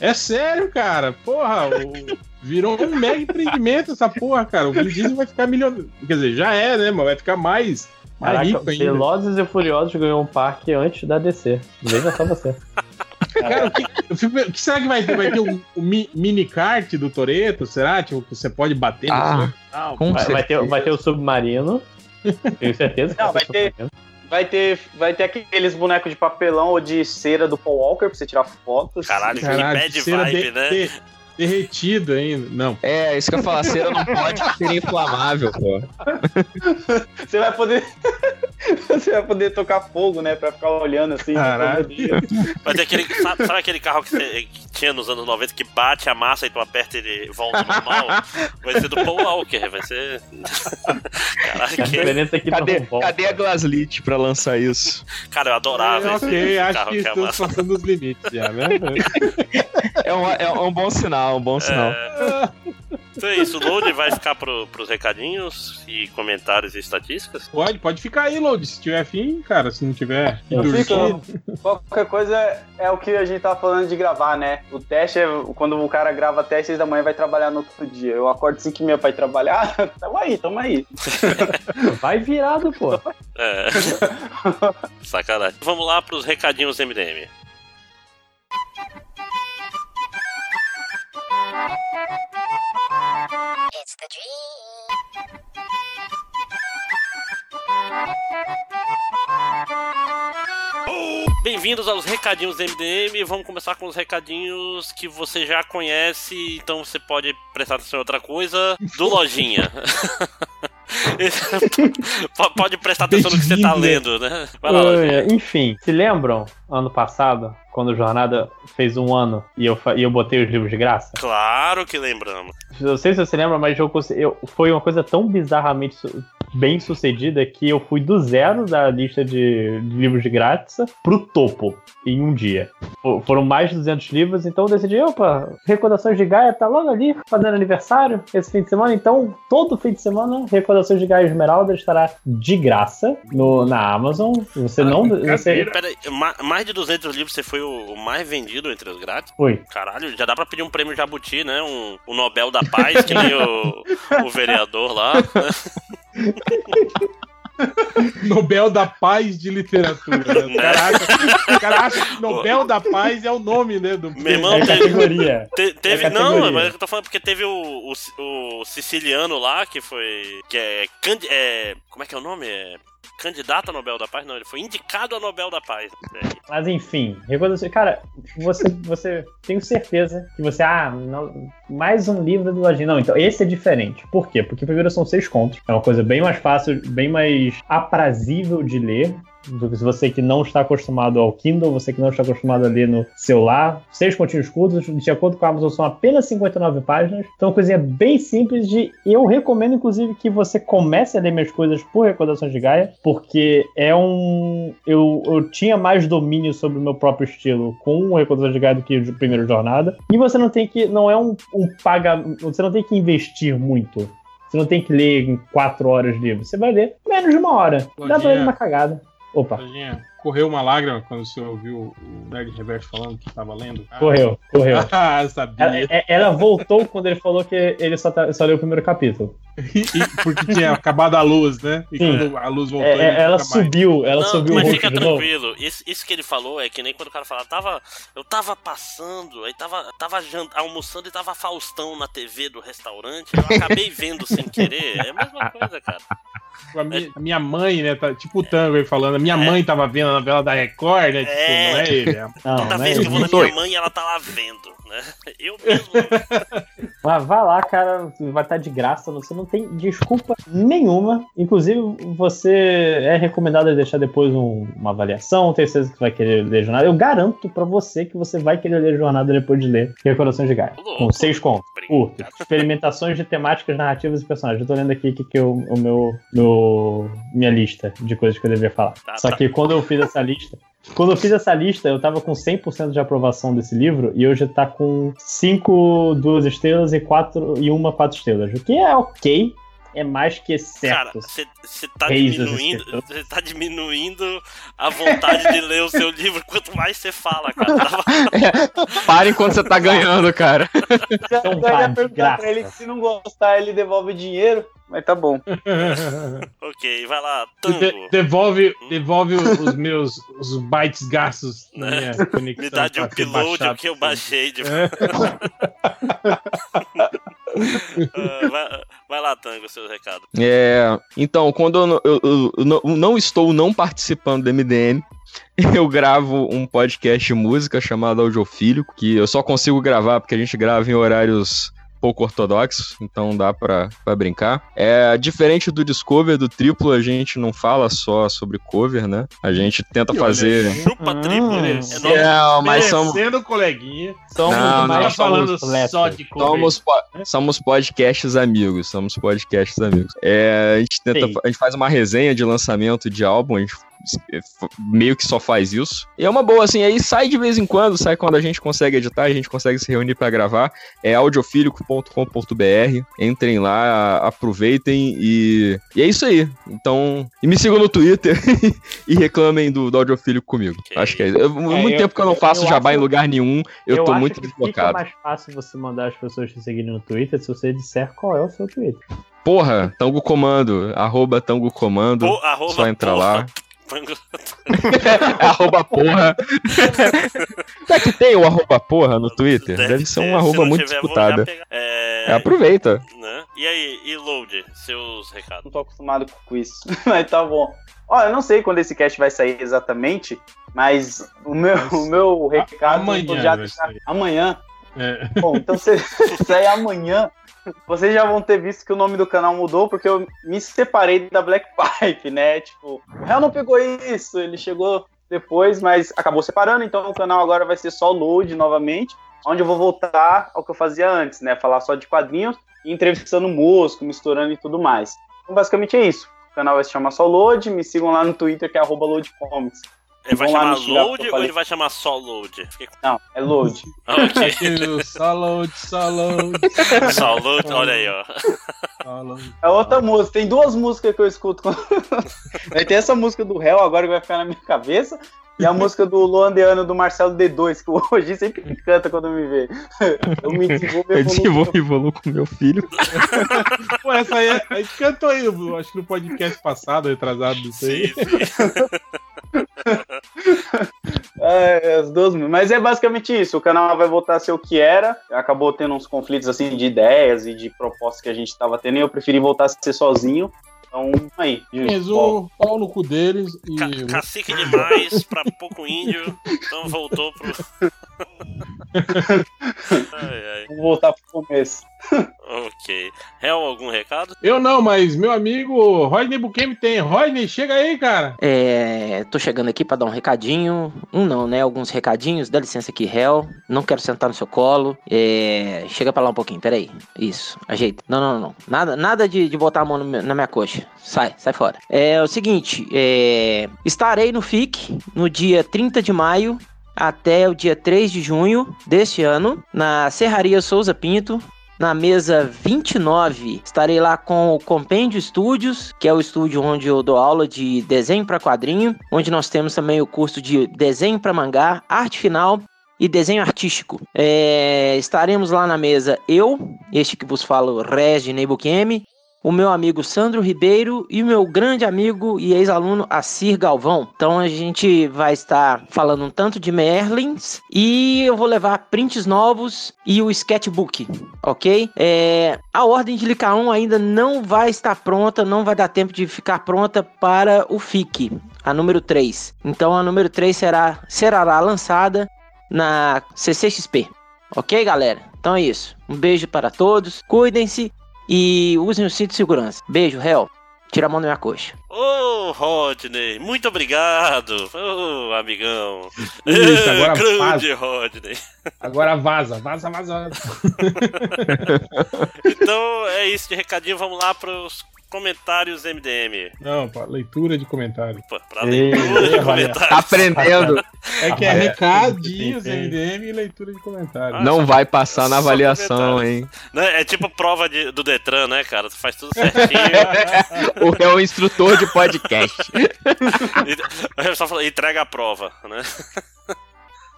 H: É sério, cara. Porra, o- virou um mega empreendimento essa porra, cara. O Vin Diesel vai ficar milionário. Quer dizer, já é, né? Mas vai ficar mais, mais
E: Caraca,
H: rico ainda.
E: Velozes e Furiosos ganhou um parque antes da DC. Veja só você.
H: Cara, o que, o que será que vai ter? Vai ter um, um mi- mini kart do Toreto? Será? Tipo, que você pode bater
A: Ah,
H: no
A: com
E: Vai, vai ter,
A: certeza.
E: vai ter o Submarino. Tenho certeza que
D: Não, vai ter-
E: Submarino.
D: Vai ter, vai ter aqueles bonecos de papelão ou de cera do Paul Walker pra você tirar fotos.
C: Caralho, que
H: Caralho,
C: bad
H: cera
C: vibe,
H: de-
C: né?
H: de- derretido ainda. Não.
A: É, isso que eu falar, a cera não pode ser inflamável, pô.
D: Você vai poder. você vai poder tocar fogo, né? Pra ficar olhando assim.
H: Caralho.
C: Vai ter aquele. Sabe, sabe aquele carro que, você- que tinha nos anos 90 que bate a massa e tu aperta e ele volta normal? Vai ser do Paul Walker, vai ser. Caralho, que.
E: é que
A: Cadê,
E: não volta.
A: cadê a Glaslit pra lançar isso?
C: Cara, eu adorava
H: É,
C: esse
H: ok, acho
C: carro
H: que
C: que é
H: estamos
C: massa.
H: passando os limites já, né?
A: É um, é um bom sinal, um bom sinal.
C: É, Então é isso, o Load vai ficar pro, pros recadinhos e comentários e estatísticas.
H: Pode, pode ficar aí, Load. Se tiver fim, cara. Se não tiver,
D: Eu fico- Qualquer coisa é o que a gente tava falando de gravar, né? O teste é quando o cara grava até 6 da manhã vai trabalhar no outro dia. Eu acordo 5 e meia pra ir trabalhar. tamo aí, tamo aí.
E: Vai virado, pô.
C: É. Sacanagem. Vamos lá pros recadinhos MDM. Bem-vindos aos recadinhos do MDM. Vamos começar com os recadinhos que você já conhece, então você pode prestar atenção em outra coisa. Do Lojinha. Pode prestar atenção no que você tá lendo, né? Vai lá,
E: Enfim, se lembram, ano passado, quando o Jornada fez um ano e eu, e eu botei os livros de graça?
C: Claro que lembramos.
E: Não sei se você lembra, mas eu, eu- foi uma coisa tão bizarramente bem sucedida que eu fui do zero da lista de, de livros de grátis pro topo em um dia. Fo- Foram mais de 200 livros, então eu decidi, opa, Recordações de Gaia tá logo ali, fazendo aniversário esse fim de semana, então todo fim de semana Recordações de Gaia Esmeralda estará de graça no, na Amazon. Você não... Você...
C: Pera aí, ma- mais de 200 livros, você foi o, mais vendido entre os grátis?
E: Oi.
C: Caralho, já dá pra pedir um prêmio Jabuti, né? Um, um Nobel da Paz, que nem o, o vereador lá.
H: Nobel da Paz de Literatura. Né? O, cara acha, o cara acha que Nobel da Paz é o nome, né? Do
C: Meu irmão,
E: É categoria.
C: te- teve
E: É
C: não,
E: categoria.
C: mas eu tô falando porque teve o, o, o siciliano lá, que foi. que é, é. Como é que é o nome? É. Candidato a Nobel da Paz? Não, ele foi indicado a Nobel da Paz.
E: Mas enfim, recordações. Cara, você, você tenho certeza que você. Ah, não- mais um livro do Lojinha. Não, então esse é diferente. Por quê? Porque primeiro são seis contos. É uma coisa bem mais fácil, bem mais aprazível de ler. Se você que não está acostumado ao Kindle, você que não está acostumado a ler no celular. Seis continhos curtos, de acordo com a Amazon, são apenas 59 páginas. Então, é uma coisinha bem simples de. Eu recomendo, inclusive, que você comece a ler minhas coisas por Recordações de Gaia, porque é um. Eu, eu tinha mais domínio sobre o meu próprio estilo com Recordações de Gaia do que o primeiro Jornada. E você não tem que. Não é um, um paga. Você não tem que investir muito. Você não tem que ler em quatro horas de livro. Você vai ler menos de uma hora. Dá pra
H: Lojinha.
E: ler uma cagada. Opa,
H: Lojinha, Correu uma lágrima quando você ouviu o Nerd Reverso falando que tava lendo?
E: correu, correu.
H: Ah, sabia.
E: Ela, é- ela voltou quando ele falou que ele só, tá- só leu o primeiro capítulo.
H: E- e porque tinha acabado a luz, né? E
E: Sim.
H: quando a luz voltou,
E: É,
H: ele
E: é, ela
H: nunca mais.
E: subiu, ela
C: não,
E: subiu o
C: mas
E: rosto
C: fica tranquilo. Isso, isso que ele falou é que nem quando o cara fala, tava, eu tava passando, aí tava, tava jan- almoçando e tava Faustão na TV do restaurante, eu acabei vendo sem querer. É a mesma coisa, cara.
H: A minha, a minha mãe, né? Tá, tipo o Tango aí falando. A minha mãe tava vendo a novela da Record, né? Tipo,
C: É.
H: não é ele. É
E: Não,
C: Toda
E: não
C: vez
E: é
C: que eu vou na minha mãe, ela tá lá vendo, né? Eu mesmo.
E: Mas vai lá, cara, vai estar de graça, você não tem desculpa nenhuma. Inclusive, você é recomendado deixar depois um- uma avaliação, tenho certeza que vai querer ler jornada. Eu garanto pra você que você vai querer ler jornada depois de ler Recordações de Gaia. Com seis contos. Curto. Experimentações de temáticas, narrativas e personagens. Eu tô lendo aqui que, que eu, o meu, meu. minha lista de coisas que eu devia falar.
C: Tá,
E: Só
C: tá.
E: que quando eu fiz essa lista. Quando eu fiz essa lista, eu tava com 100% de aprovação desse livro e hoje tá com 5 duas estrelas e quatro e uma quatro estrelas. O que é ok, é mais que
C: Cara,
E: certo.
C: você você tá diminuindo. Você tá diminuindo a vontade de ler o seu livro quanto mais você fala, cara. Tava-
A: Para enquanto você tá ganhando, cara.
E: Então vai,
D: perguntar
E: graça.
D: pra ele que se não gostar, ele devolve o dinheiro. Mas tá bom.
C: ok, vai lá,
H: De-
C: Tango.
H: devolve devolve os meus os bytes gastos na minha conexão.
C: Me dá de upload que eu baixei de. Ah, vai, vai lá, Tango, seus recados.
A: É, então, quando eu, não- eu- eu- eu não- não estou não participando do MDM, eu gravo um podcast de música chamado Audiofílico, que eu só consigo gravar porque a gente grava em horários pouco ortodoxos, então dá pra, pra brincar. É diferente do Discover, do Triplo, a gente não fala só sobre cover, né? A gente tenta
H: E olha
A: fazer.
H: aí,
C: Chupa
E: Hum,
C: triplo. É
H: merece.
C: nome-
A: É, mas somos,
H: coleguinha.
E: Somos
A: Não, não,
H: Não tá
E: mais
H: falando
E: completos.
H: só de cover.
A: somos, po- somos podcasts amigos, somos podcasts amigos. É, a gente tenta, a gente faz uma resenha de lançamento de álbum, a gente meio que só faz isso. E é uma boa, assim, aí sai de vez em quando, sai quando a gente consegue editar, a gente consegue se reunir para gravar. É audiofílico.com.br. Entrem lá, aproveitem e, e é isso aí. Então, e me sigam no Twitter e reclamem do, do Audiofílico comigo.
C: Ok.
A: Acho que é isso. Eu- muito
E: eu-
A: tempo que eu não faço
E: eu
A: jabá
E: acho-
A: em lugar nenhum, eu, tô
E: acho
A: muito
E: que
A: deslocado.
E: mais fácil você mandar as pessoas te seguirem no Twitter se você disser qual é o seu Twitter.
A: Porra, Tango Comando, arroba Tango Comando.
C: Pô, arroba
A: Só entra
C: porra.
A: lá. arroba porra. Será que tem o arroba porra no Twitter? Deve, ser
C: ter,
A: um arroba muito
C: tiver,
A: disputada.
C: É,
A: É, aproveita.
C: né? E aí, e Load, seus recados?
D: Não tô acostumado com isso, mas tá bom. Ó, eu não sei quando esse cast vai sair exatamente, mas o meu, o meu recado
H: amanhã
D: já
H: vai sair.
D: amanhã.
H: É.
D: Bom, então se se sair amanhã, vocês já vão ter visto que o nome do canal mudou porque eu me separei da Black Pipe, né? Tipo, o réu não pegou isso, ele chegou depois, mas acabou separando, então o canal agora vai ser só load novamente, onde eu vou voltar ao que eu fazia antes, né? Falar só de quadrinhos e entrevistando músico, misturando e tudo mais. Então basicamente é isso. O canal vai se chamar só Load, me sigam lá no Twitter que é loadcomics.
C: Ele vai chamar Load
D: eu
C: ou ele vai chamar só Load? Fiquei.
D: Não, é Load.
C: Ah, ok.
H: Aquele só load, só load,
C: só Load, olha aí, ó.
D: É outra música. Tem duas músicas que eu escuto. vai ter essa música do Hell agora que vai ficar na minha cabeça. E a música do Luandeano do Marcelo D2, que o Hoje sempre canta quando me vê. Eu me desenvolvo e
A: Eu
D: evoluo.
A: desenvolvo e evoluo com meu filho.
H: Pô, essa aí, é- a gente cantou aí, eu acho que no podcast passado, retrasado disso aí.
C: Sim, sim.
D: É, as duas, mas é basicamente isso. O canal vai voltar a ser o que era. Acabou tendo uns conflitos assim de ideias e de propostas que a gente estava tendo. E eu preferi voltar a ser sozinho. Então, aí.
H: Mas
D: volta.
H: o pau no cu deles e.
C: Ca- cacique demais pra pouco índio, então voltou pro. ai, ai.
D: Vou voltar pro começo.
C: Ok. Hel, algum recado?
H: Eu não, mas meu amigo Rodney Bukemi tem. Rodney, chega aí, cara.
I: É, tô chegando aqui pra dar um recadinho. Um não, né? Alguns recadinhos. Dá licença aqui, réu. Não quero sentar no seu colo. É, chega pra lá um pouquinho, peraí. Isso, ajeita. Não, não, não. Nada, nada de, de botar a mão no meu- na minha coxa. Sai, sai fora. É o seguinte, é, estarei no FIC no dia 30 de maio até o dia 3 de junho deste ano, na Serraria Souza Pinto, na mesa 29, estarei lá com o Compêndio Studios, que é o estúdio onde eu dou aula de desenho para quadrinho, onde nós temos também o curso de desenho para mangá, arte final e desenho artístico. É, estaremos lá na mesa eu, este que vos falo, Regi Neibukemi, o meu amigo Sandro Ribeiro e o meu grande amigo e ex-aluno Assir Galvão. Então a gente vai estar falando um tanto de Merlins e eu vou levar prints novos e o sketchbook, ok? É, a ordem de Lica 1 ainda não vai estar pronta, não vai dar tempo de ficar pronta para o FIC, a número 3. Então a número 3 será, será lançada na CCXP. Ok, galera? Então é isso. Um beijo para todos, cuidem-se e usem o cinto de segurança. Beijo, réu. Tira a mão da minha coxa.
C: Ô, Rodney, muito obrigado. Ô, amigão.
H: Isso, agora
C: Grande Rodney.
H: Agora vaza, vaza, vaza.
C: Então é isso de recadinho. Vamos lá pros comentários MDM.
H: Não, pá, leitura de comentário.
C: Pra
E: Ei,
C: leitura de
E: ei,
C: comentários.
A: Tá aprendendo.
H: É que é recadinhos. MDM e leitura de comentário.
C: Ah,
A: Não vai passar na avaliação,
C: comentários.
A: hein?
C: É tipo prova de- do Detran, né, cara? Tu faz tudo certinho.
A: O é o instrutor de podcast.
C: e, só falo, entrega a prova, né?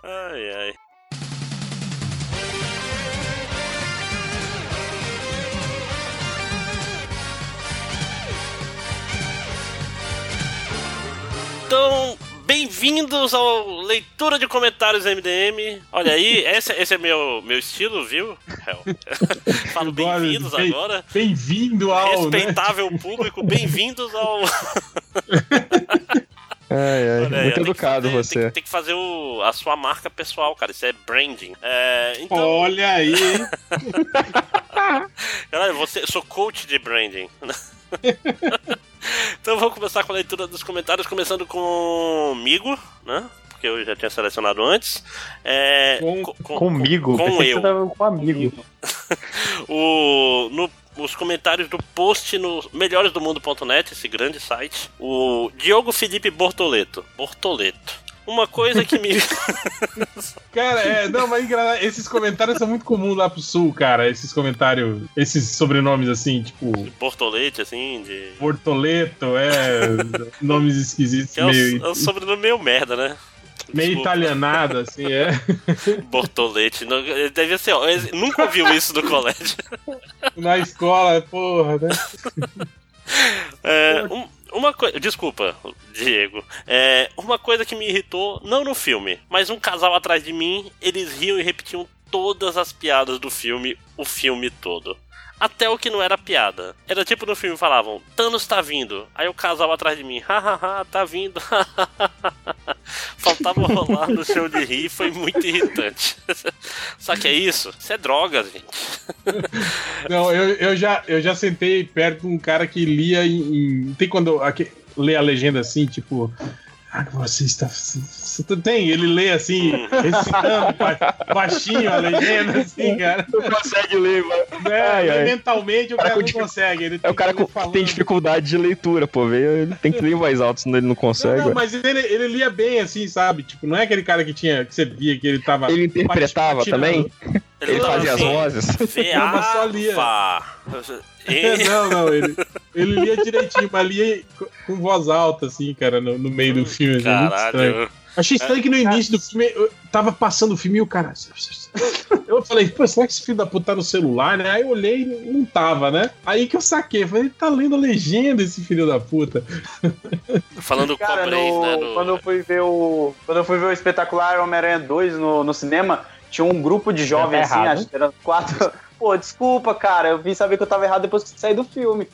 C: Ai, ai. Bem-vindos ao Leitura de Comentários MDM. Olha aí, esse, esse é meu, meu estilo, viu? Falo bem-vindos
H: bem-
C: agora.
H: Bem-vindo ao. Né?
C: Respeitável público, bem-vindos ao.
A: Ai, ai,
C: Olha
A: muito educado
C: fazer-
A: você.
C: Tem, tem que fazer o- a sua marca pessoal, cara. Isso é branding. É, então,
H: Olha aí, hein?
C: caralho, você, eu sou coach de branding. Então vamos começar com a leitura dos comentários, começando comigo, né? Porque eu já tinha selecionado antes. É,
H: Com-
C: co- com-
E: Comigo?
C: com
E: que
C: eu.
E: tava com amigo.
C: o, no, os comentários do post no melhoresdomundo.net, esse grande site, o Diogo Felipe Bortoleto. Bortoleto. Uma coisa que me.
H: Cara, é, não, mas esses comentários são muito comuns lá pro sul, cara. Esses comentários, esses sobrenomes assim, tipo
C: Bortolete, assim, de.
H: Bortoleto, é. nomes esquisitos,
C: é,
H: meio,
C: é um sobrenome meio merda, né?
H: meio
C: desculpa.
H: italianado, assim, é.
C: Bortolete. Não, Deve ser. ó, Nunca ouviu isso no colégio.
H: Na escola, porra, né?
C: É, um- uma coisa. Desculpa, Diego. É, uma coisa que me irritou, não no filme, mas um casal atrás de mim, eles riam e repetiam todas as piadas do filme, o filme todo. Até o que não era piada. Era tipo no filme falavam, Thanos tá vindo. Aí o casal atrás de mim, hahaha, tá vindo. Faltava rolar no chão de rir, foi muito irritante. Só que é isso, isso é droga, gente.
H: Não, eu, eu, já, eu já sentei perto de um cara que lia em. em- tem quando aqui, lê a legenda assim, tipo. Ah, você está. Você tem, ele lê assim, recitando ba- baixinho a legenda, assim, cara.
J: Não consegue ler, mano.
H: É,
J: Ai, ai.
H: mentalmente o
J: Cara
H: cara não
J: dific-
H: consegue. Ele
J: É
H: tem
J: o cara
H: que
J: tem dificuldade de leitura, pô. Ele tem que ler em voz alta, senão ele não
H: Não,
J: consegue.
H: não,
J: ué.
H: mas ele, ele lia bem, assim, sabe? Tipo, não é aquele cara que tinha. que você via que ele tava.
J: Ele interpretava
H: patinando.
J: também? Ele fazia as vozes?
H: Não, mas só lia. Não, não, ele, ele lia direitinho, mas lia com- voz alta, assim, cara, no, no meio do filme. assim, muito estranho.
C: Caralho.
H: Achei estranho que no início do filme eu tava passando o filme e o cara. Eu falei, pô, será que esse filho da puta tá no celular, né? Aí eu olhei e não tava, né? Aí que eu saquei, falei, tá lendo a legenda esse filho da puta.
C: Falando
D: Cara,
C: cobrei,
D: no-
C: né? no-
D: quando eu fui ver o. Quando eu fui ver o espetacular Homem-Aranha 2 no, no cinema, tinha um grupo de jovens, assim,
E: errado.
D: acho que eram quatro. Pô, desculpa, cara, eu vim saber que eu tava errado depois que saí do filme.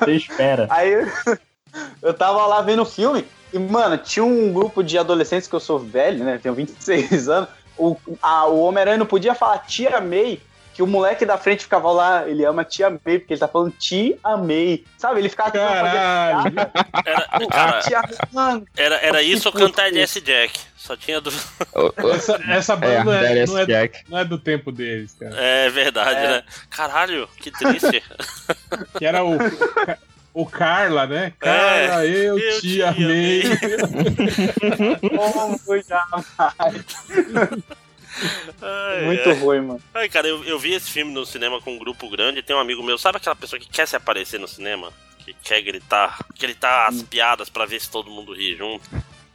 E: Você espera.
D: Aí eu tava lá vendo o filme e, mano, tinha um grupo de adolescentes que eu sou velho, né? Tenho 26 anos. O, a- o Homem-Aranha não podia falar tia May, que o moleque da frente ficava lá, ele ama tia May, porque ele tá falando tia May. Sabe? Ele ficava tentando fazer
H: Caralho.
D: piada.
C: Era, cara,
D: Tia mano.
C: era, era isso ou cantar
D: isso.
C: LS Jack. Só tinha do.
H: Essa, essa
J: É,
H: banda não, é,
J: Darius
H: não, é,
J: Jack.
H: não é do tempo deles, cara.
C: É verdade,
D: É.
C: né? Caralho, que triste.
H: Que era o. O Carla, né? Carla, eu,
C: eu
H: te
C: te
H: amei.
D: Como jamais.
C: Ai,
D: Muito
C: ai.
D: ruim, mano.
C: Ai, cara, eu, eu vi esse filme no cinema com um grupo grande. Tem um amigo meu, sabe aquela pessoa que quer se aparecer no cinema? Que quer gritar, gritar as piadas pra ver se todo mundo ri junto.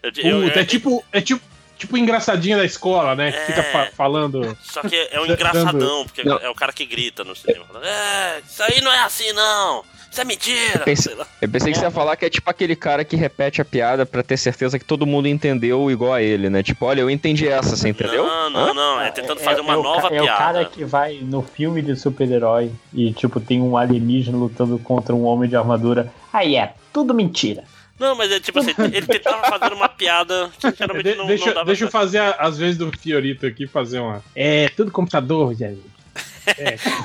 C: Eu,
H: Puta,
C: eu-
H: é tipo. É tipo. Tipo engraçadinha da escola, né? Que
C: É.
H: fica fa- falando.
C: Só que é um engraçadão, porque
J: Não.
C: é o cara que grita no cinema. É, isso aí não é assim, não. Isso é mentira.
J: Pense-
C: sei lá.
J: Eu pensei que você ia falar que é tipo aquele cara que repete a piada pra ter certeza que todo mundo entendeu igual a ele, né? Tipo, olha, eu entendi essa, você entendeu?
C: Não, não,
J: Hã?
C: não. É tentando fazer uma
E: é o
C: nova
E: ca- É o
C: piada.
E: cara que vai no filme de super-herói e, tipo, tem um alienígena lutando contra um homem de armadura. Aí é, tudo mentira.
C: Não, mas é tipo assim, ele tentava fazer uma piada que geralmente
H: De-
C: não,
H: deixa,
C: não dava
H: deixa eu fazer, às vezes, do Fiorito aqui, fazer uma. É, tudo computador, gente.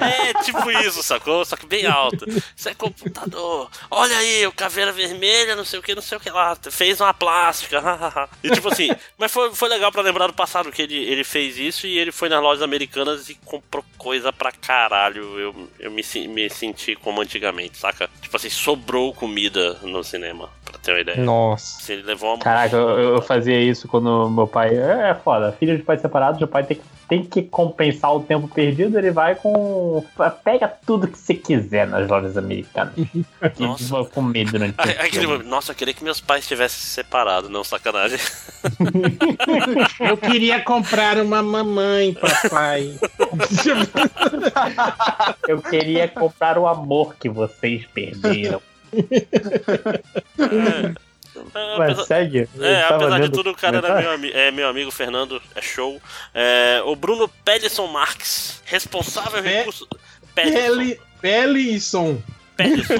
C: É, tipo isso, sacou? Só que bem alto. Isso é computador. Olha aí, o caveira vermelha, não sei o que, não sei o que lá. Fez uma plástica. e tipo assim, mas foi, foi legal pra lembrar do passado que ele, ele fez isso e ele foi nas lojas americanas e comprou coisa pra caralho. Eu, eu me, me senti como antigamente, saca? Tipo assim, sobrou comida no cinema, pra ter uma ideia.
J: Nossa.
C: Se ele levou uma.
E: Caraca, eu, eu fazia isso quando meu pai. É, é foda. Filho de pais separados, o pai tem tem que compensar o tempo perdido, ele vai com. Pega tudo que você quiser nas lojas americanas. e
C: Nossa.
E: vai comer durante o filme.
C: Aquele Nossa, eu queria que meus pais tivessem se separado, não sacanagem.
H: Eu queria comprar uma mamãe, papai.
E: Eu queria comprar o amor que vocês perderam.
C: É,
E: Mas
C: apesar-
E: segue. Eu
C: É, apesar de tudo, o cara era meu, ami- é meu amigo Fernando, é show. É, o Bruno Pellison Marques, responsável
H: Pe-
C: recurso. Pellison,
H: e som.
C: Pellison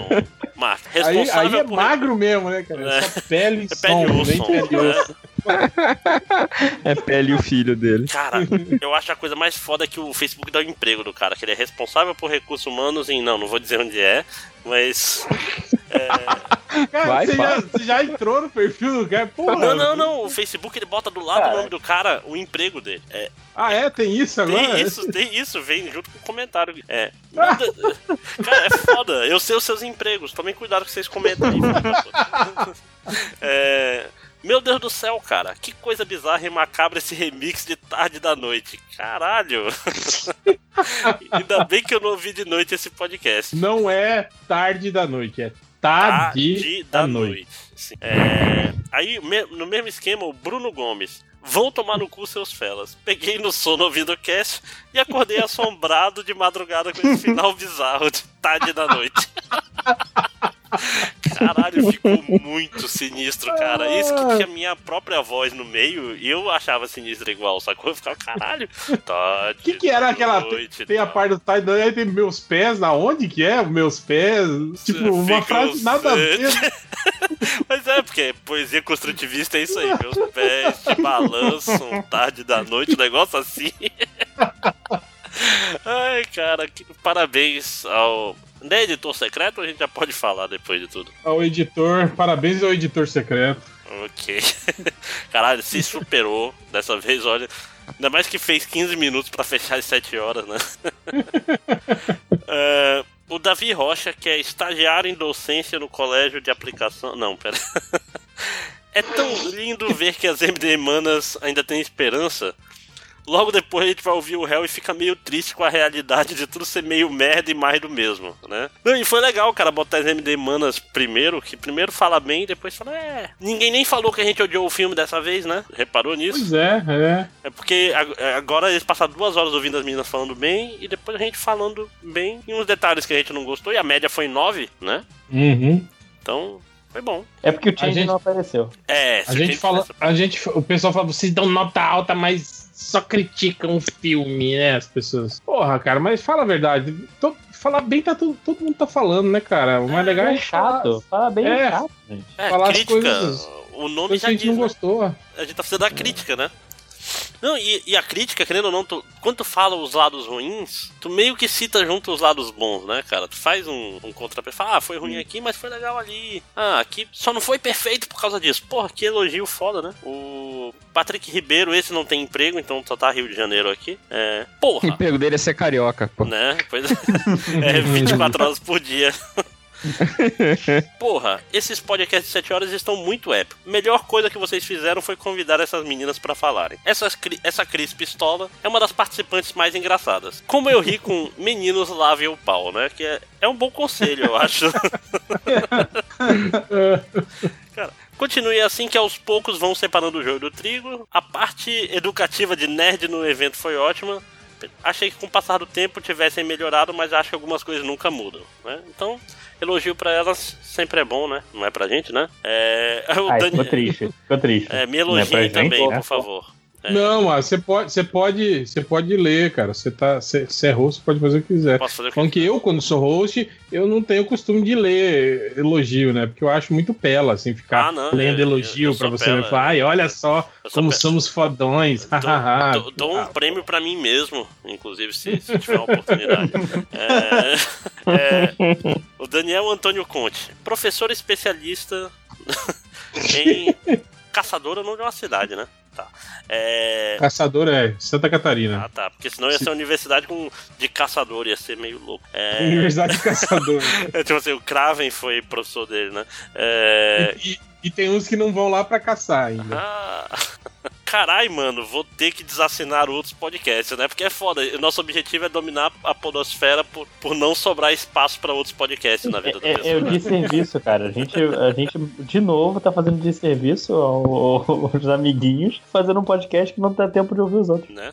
C: Marques,
H: Aí,
C: responsável
H: aí é
C: por.
H: magro mesmo, né, cara?
C: É.
H: Só pele e
C: É pele e
H: som,
C: osso,
H: nem pele osso.
J: É pele e o filho dele.
C: Cara, eu acho a coisa mais foda que o Facebook dá o emprego do cara, que ele é responsável por recursos humanos em. Não, não vou dizer onde é, mas.
H: Cara,
A: Vai,
H: você, já, você já entrou no perfil do cara? Porra.
C: Não, não, não. O Facebook ele bota do lado
B: Cara.
C: o nome do cara, o emprego dele. É,
H: Ah, é? Tem isso agora?
C: tem isso, tem isso, vem junto com o comentário. É. Nada- Cara, é foda. Eu sei os seus empregos. Tomem cuidado que vocês comentam aí. É. Meu Deus do céu, cara, que coisa bizarra e macabra esse remix de tarde da noite. Caralho! Ainda bem que eu não ouvi de noite esse podcast.
H: Não é tarde da noite, é tarde,
C: Tarde
H: da, noite.
C: Sim. É, aí, no mesmo esquema, o Bruno Gomes. Vão tomar no cu seus felas. Peguei no sono ouvindo o cast e acordei assombrado de madrugada com esse final bizarro de tarde da noite. Caralho, ficou muito sinistro, cara. Isso que tinha minha própria voz no meio e eu achava sinistro igual, sacou? Eu ficava, caralho.
H: O que, que era aquela.
C: noite,
H: tem a
C: tá.
H: parte do noite, aí tem meus pés, na onde que é? Meus pés. Tipo, uma frase nada a ver.
C: Mas é, porque poesia construtivista é isso aí. Meus pés te balançam tarde da noite, um negócio assim. Ai, cara, que- parabéns ao. Não é editor secreto ou a gente já pode falar depois de tudo?
H: Ao editor, parabéns ao editor secreto.
C: Ok. Caralho, se superou dessa vez, olha. Ainda mais que fez 15 minutos pra fechar as 7 horas, né? É, o Davi Rocha, que é estagiário em docência no colégio de aplicação. Não, pera. É tão lindo ver que as MD Manas ainda têm esperança. Logo depois a gente vai ouvir o réu e fica meio triste com a realidade de tudo ser meio merda e mais do mesmo, né? Não, e foi legal, cara, botar as MD Manas primeiro, que primeiro fala bem e depois fala, é. Ninguém nem falou que a gente odiou o filme dessa vez, né? Reparou nisso?
H: Pois é, é.
C: É porque é, agora eles passaram duas horas ouvindo as meninas falando bem e depois a gente falando bem e uns detalhes que a gente não gostou e a média foi 9, né?
H: Uhum.
C: Então, foi bom.
E: É porque o Change
H: gente-
E: não apareceu.
C: É,
H: A gente fala, a gente, o pessoal fala, vocês dão nota alta, mas só criticam o filme, né? As pessoas. Porra, cara, mas fala a verdade. To- falar bem, tá todo, todo mundo tá falando, né, cara? O mais legal
E: É
H: é
E: chato. Fala bem
H: É.
E: chato, gente.
C: É,
H: falar as
C: crítica.
H: coisas-
C: O nome
H: coisas que
C: já
H: a gente
C: diz,
H: não
C: né?
H: gostou.
C: A gente tá fazendo a crítica, né? Não, e, e a crítica, querendo ou não, tu, quando tu fala os lados ruins, tu meio que cita junto os lados bons, né, cara? Tu faz um, um contrapé, fala, ah, foi ruim aqui, mas foi legal ali. Ah, aqui só não foi perfeito por causa disso. Porra, que elogio foda, né? O Patrick Ribeiro, esse não tem emprego, então só tá Rio de Janeiro aqui. É.
A: O
C: Porra!
A: emprego dele é ser carioca, pô.
C: né? Pois é. é 24 horas por dia. Porra, esses podcasts de 7 horas estão muito épicos. Melhor coisa que vocês fizeram foi convidar essas meninas pra falarem. Essas cri- essa Cris Pistola é uma das participantes mais engraçadas. Como eu ri com meninos lavem o pau, né? Que é, é um bom conselho, eu acho. Cara, continue assim que aos poucos vão separando o joio do trigo. A parte educativa de nerd no evento foi ótima. Achei que com o passar do tempo tivessem melhorado, mas acho que algumas coisas nunca mudam, né? Então, elogio pra elas sempre é bom, né? Não é pra gente, né? É, o
E: Ai,
C: Dani-
E: ficou triste. Ficou triste.
C: é, me
E: é
C: elogiem
E: gente,
C: também,
E: né?
C: por favor. É.
H: Não, mas você pode, você pode, você pode ler, cara. Você tá, você, você é host, pode fazer o que quiser.
C: Posso fazer o que
H: Falando que eu, quando sou host, eu não tenho o costume de ler elogio, né? Porque eu acho muito pela, assim, ficar
C: Ah, não,
H: lendo
C: eu-
H: elogio
C: sou
H: você
C: pela,
H: me falar, ai, olha só como
C: pe-
H: somos fodões.
C: Dou,
H: hahaha."
C: dou- dou um prêmio pra mim mesmo, inclusive, se, se tiver uma oportunidade. É, é, o Daniel Antônio Conte, professor especialista em caçadora, não de uma cidade, né? Tá. É,
H: Caçador é Santa Catarina.
C: ah, tá. Porque senão ia ser uma universidade com, de caçador, ia ser meio louco. É,
H: Universidade de Caçador.
C: é, tipo assim, o Kraven foi professor dele, né? É,
H: e, e tem uns que não vão lá pra caçar ainda.
C: Ah. Carai, mano, vou ter que desassinar outros podcasts, né? Porque é foda. O nosso objetivo é dominar a podosfera por, por não sobrar espaço pra outros podcasts na vida
E: É, é, é o desserviço, cara. A gente, a gente, de novo, tá fazendo desserviço ao- aos amiguinhos, fazendo um podcast que não dá tempo de ouvir os outros.
C: Né?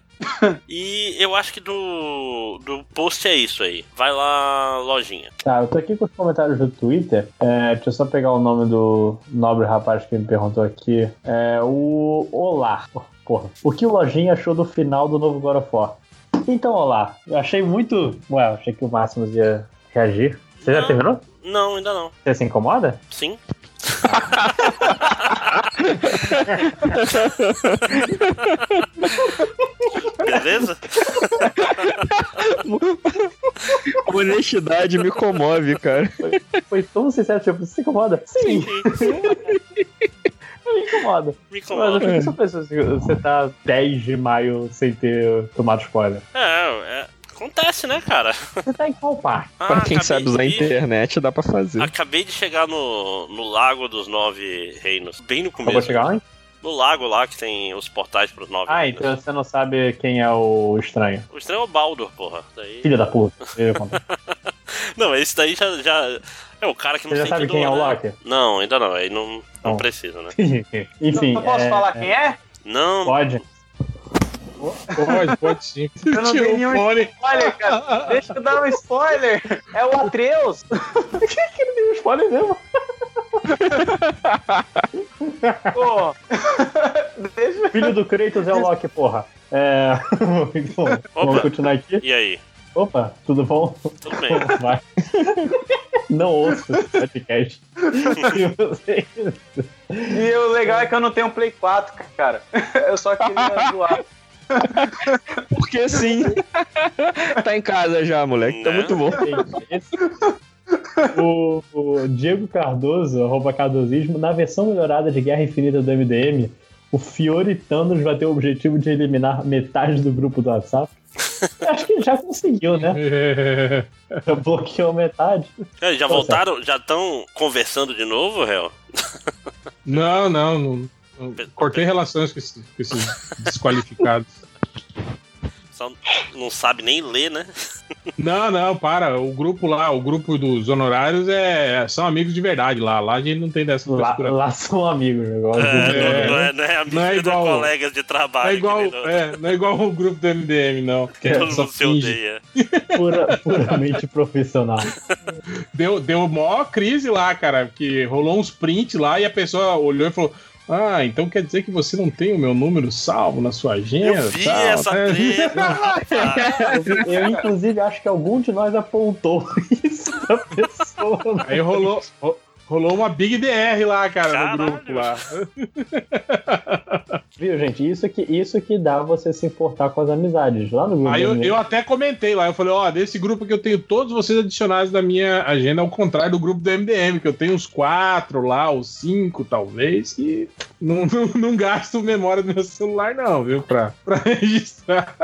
C: E eu acho que do, do post é isso aí. Vai lá, lojinha.
E: Tá, eu tô aqui com os comentários do Twitter. É, deixa eu só pegar o nome do nobre rapaz que me perguntou aqui. É o Olá. Porra. O que o Lojinha achou do final do novo God of War? Então, Olá. Eu achei muito. Ué, eu achei que o Máximos ia reagir. Você já
C: Não.
E: terminou?
C: Não, ainda não.
E: Você se incomoda?
C: Sim. Beleza?
A: Honestidade me comove, cara.
E: Foi tão sincero, tipo, você se incomoda? Sim. Me incomoda.
C: Me
E: Mas
C: incomoda.
E: eu fico surpreso se você tá 10 de maio sem ter tomado spoiler.
C: É, é, acontece, né, cara?
E: Você tá em qual parque?
C: Ah,
A: pra quem sabe usar a internet, dá pra fazer.
C: Acabei de chegar no, no Lago dos Nove Reinos. Bem no
E: Acabou
C: começo.
E: de chegar onde?
C: No lago lá que tem os portais pros Nove
E: Ah,
C: Reinos.
E: então você não sabe quem é o estranho.
C: O estranho é o Baldur, porra. Daí...
E: Filho da puta. Contar.
C: Não, esse daí já, já. É o cara que não
E: Você já
C: sente
E: sabe quem é o
C: né?
E: Loki?
C: Não, ainda não. Aí não, não
E: Não.
C: precisa, né?
E: Enfim.
D: eu posso
E: é-
D: falar quem é?
C: Não.
E: Pode.
H: Pode, pode sim.
D: Eu não
H: o
D: nenhum
H: fone.
D: spoiler, cara. Deixa eu dar um spoiler. É o Atreus.
E: Spoiler mesmo.
D: Pô. Deixa
E: Filho do Kratos é o Loki, porra. É. Bom, vamos continuar aqui.
C: E aí?
E: Opa, tudo bom?
C: Tudo bem.
E: Vai. Não ouço esse podcast. E você-
D: E o legal é que eu não tenho um Play 4, cara. Eu só queria zoar.
A: Porque sim. tá em casa já, moleque. Tá
C: Né?
A: muito bom.
E: Esse- O, o Diego Cardoso, arroba Cardosismo, na versão melhorada de Guerra Infinita do MDM, o Fiore Thanos vai ter o objetivo de eliminar metade do grupo do WhatsApp. Acho que já conseguiu, né? Já bloqueou metade.
C: É, já
E: Pô,
C: voltaram? Já estão conversando de novo, réu?
H: Não, não, não. não. Cortei relações com esses, com esses desqualificados.
C: Só não sabe nem ler, né?
H: Não, não, para. O grupo lá, o grupo dos honorários é, são amigos de verdade lá. Lá a gente não tem dessa
E: Lá, lá são amigos, né?
C: É,
H: É.
C: Não, é, não é amigo
H: Não é
C: de
H: igual-
C: colegas de
H: Não
C: trabalho.
H: é igual,
C: que no-
H: é, não é igual o grupo do MDM, não. Que
C: todo
H: só
C: mundo se
H: finge.
C: odeia.
E: pura- puramente profissional.
H: Deu, deu maior crise lá, cara, porque rolou uns prints lá e a pessoa olhou e falou: Ah, então quer dizer que você não tem o meu número salvo na sua agenda?
C: Eu vi
H: tal,
C: essa
H: né?
C: treta.
E: Eu, eu, inclusive, acho que algum de nós apontou isso pra pessoa.
H: Aí rolou, ro- rolou uma Big DR lá, cara,
C: Caralho.
H: no grupo lá.
E: Viu, gente? Isso que, isso que dá você se importar com as amizades. Lá no grupo.
H: Aí eu, eu até comentei lá, eu falei, ó, desse grupo que eu tenho todos vocês adicionados na minha agenda, ao contrário do grupo do MDM, que eu tenho uns quatro lá, os cinco, talvez, que não, não, não gasto memória do meu celular, não, viu? Pra, pra registrar.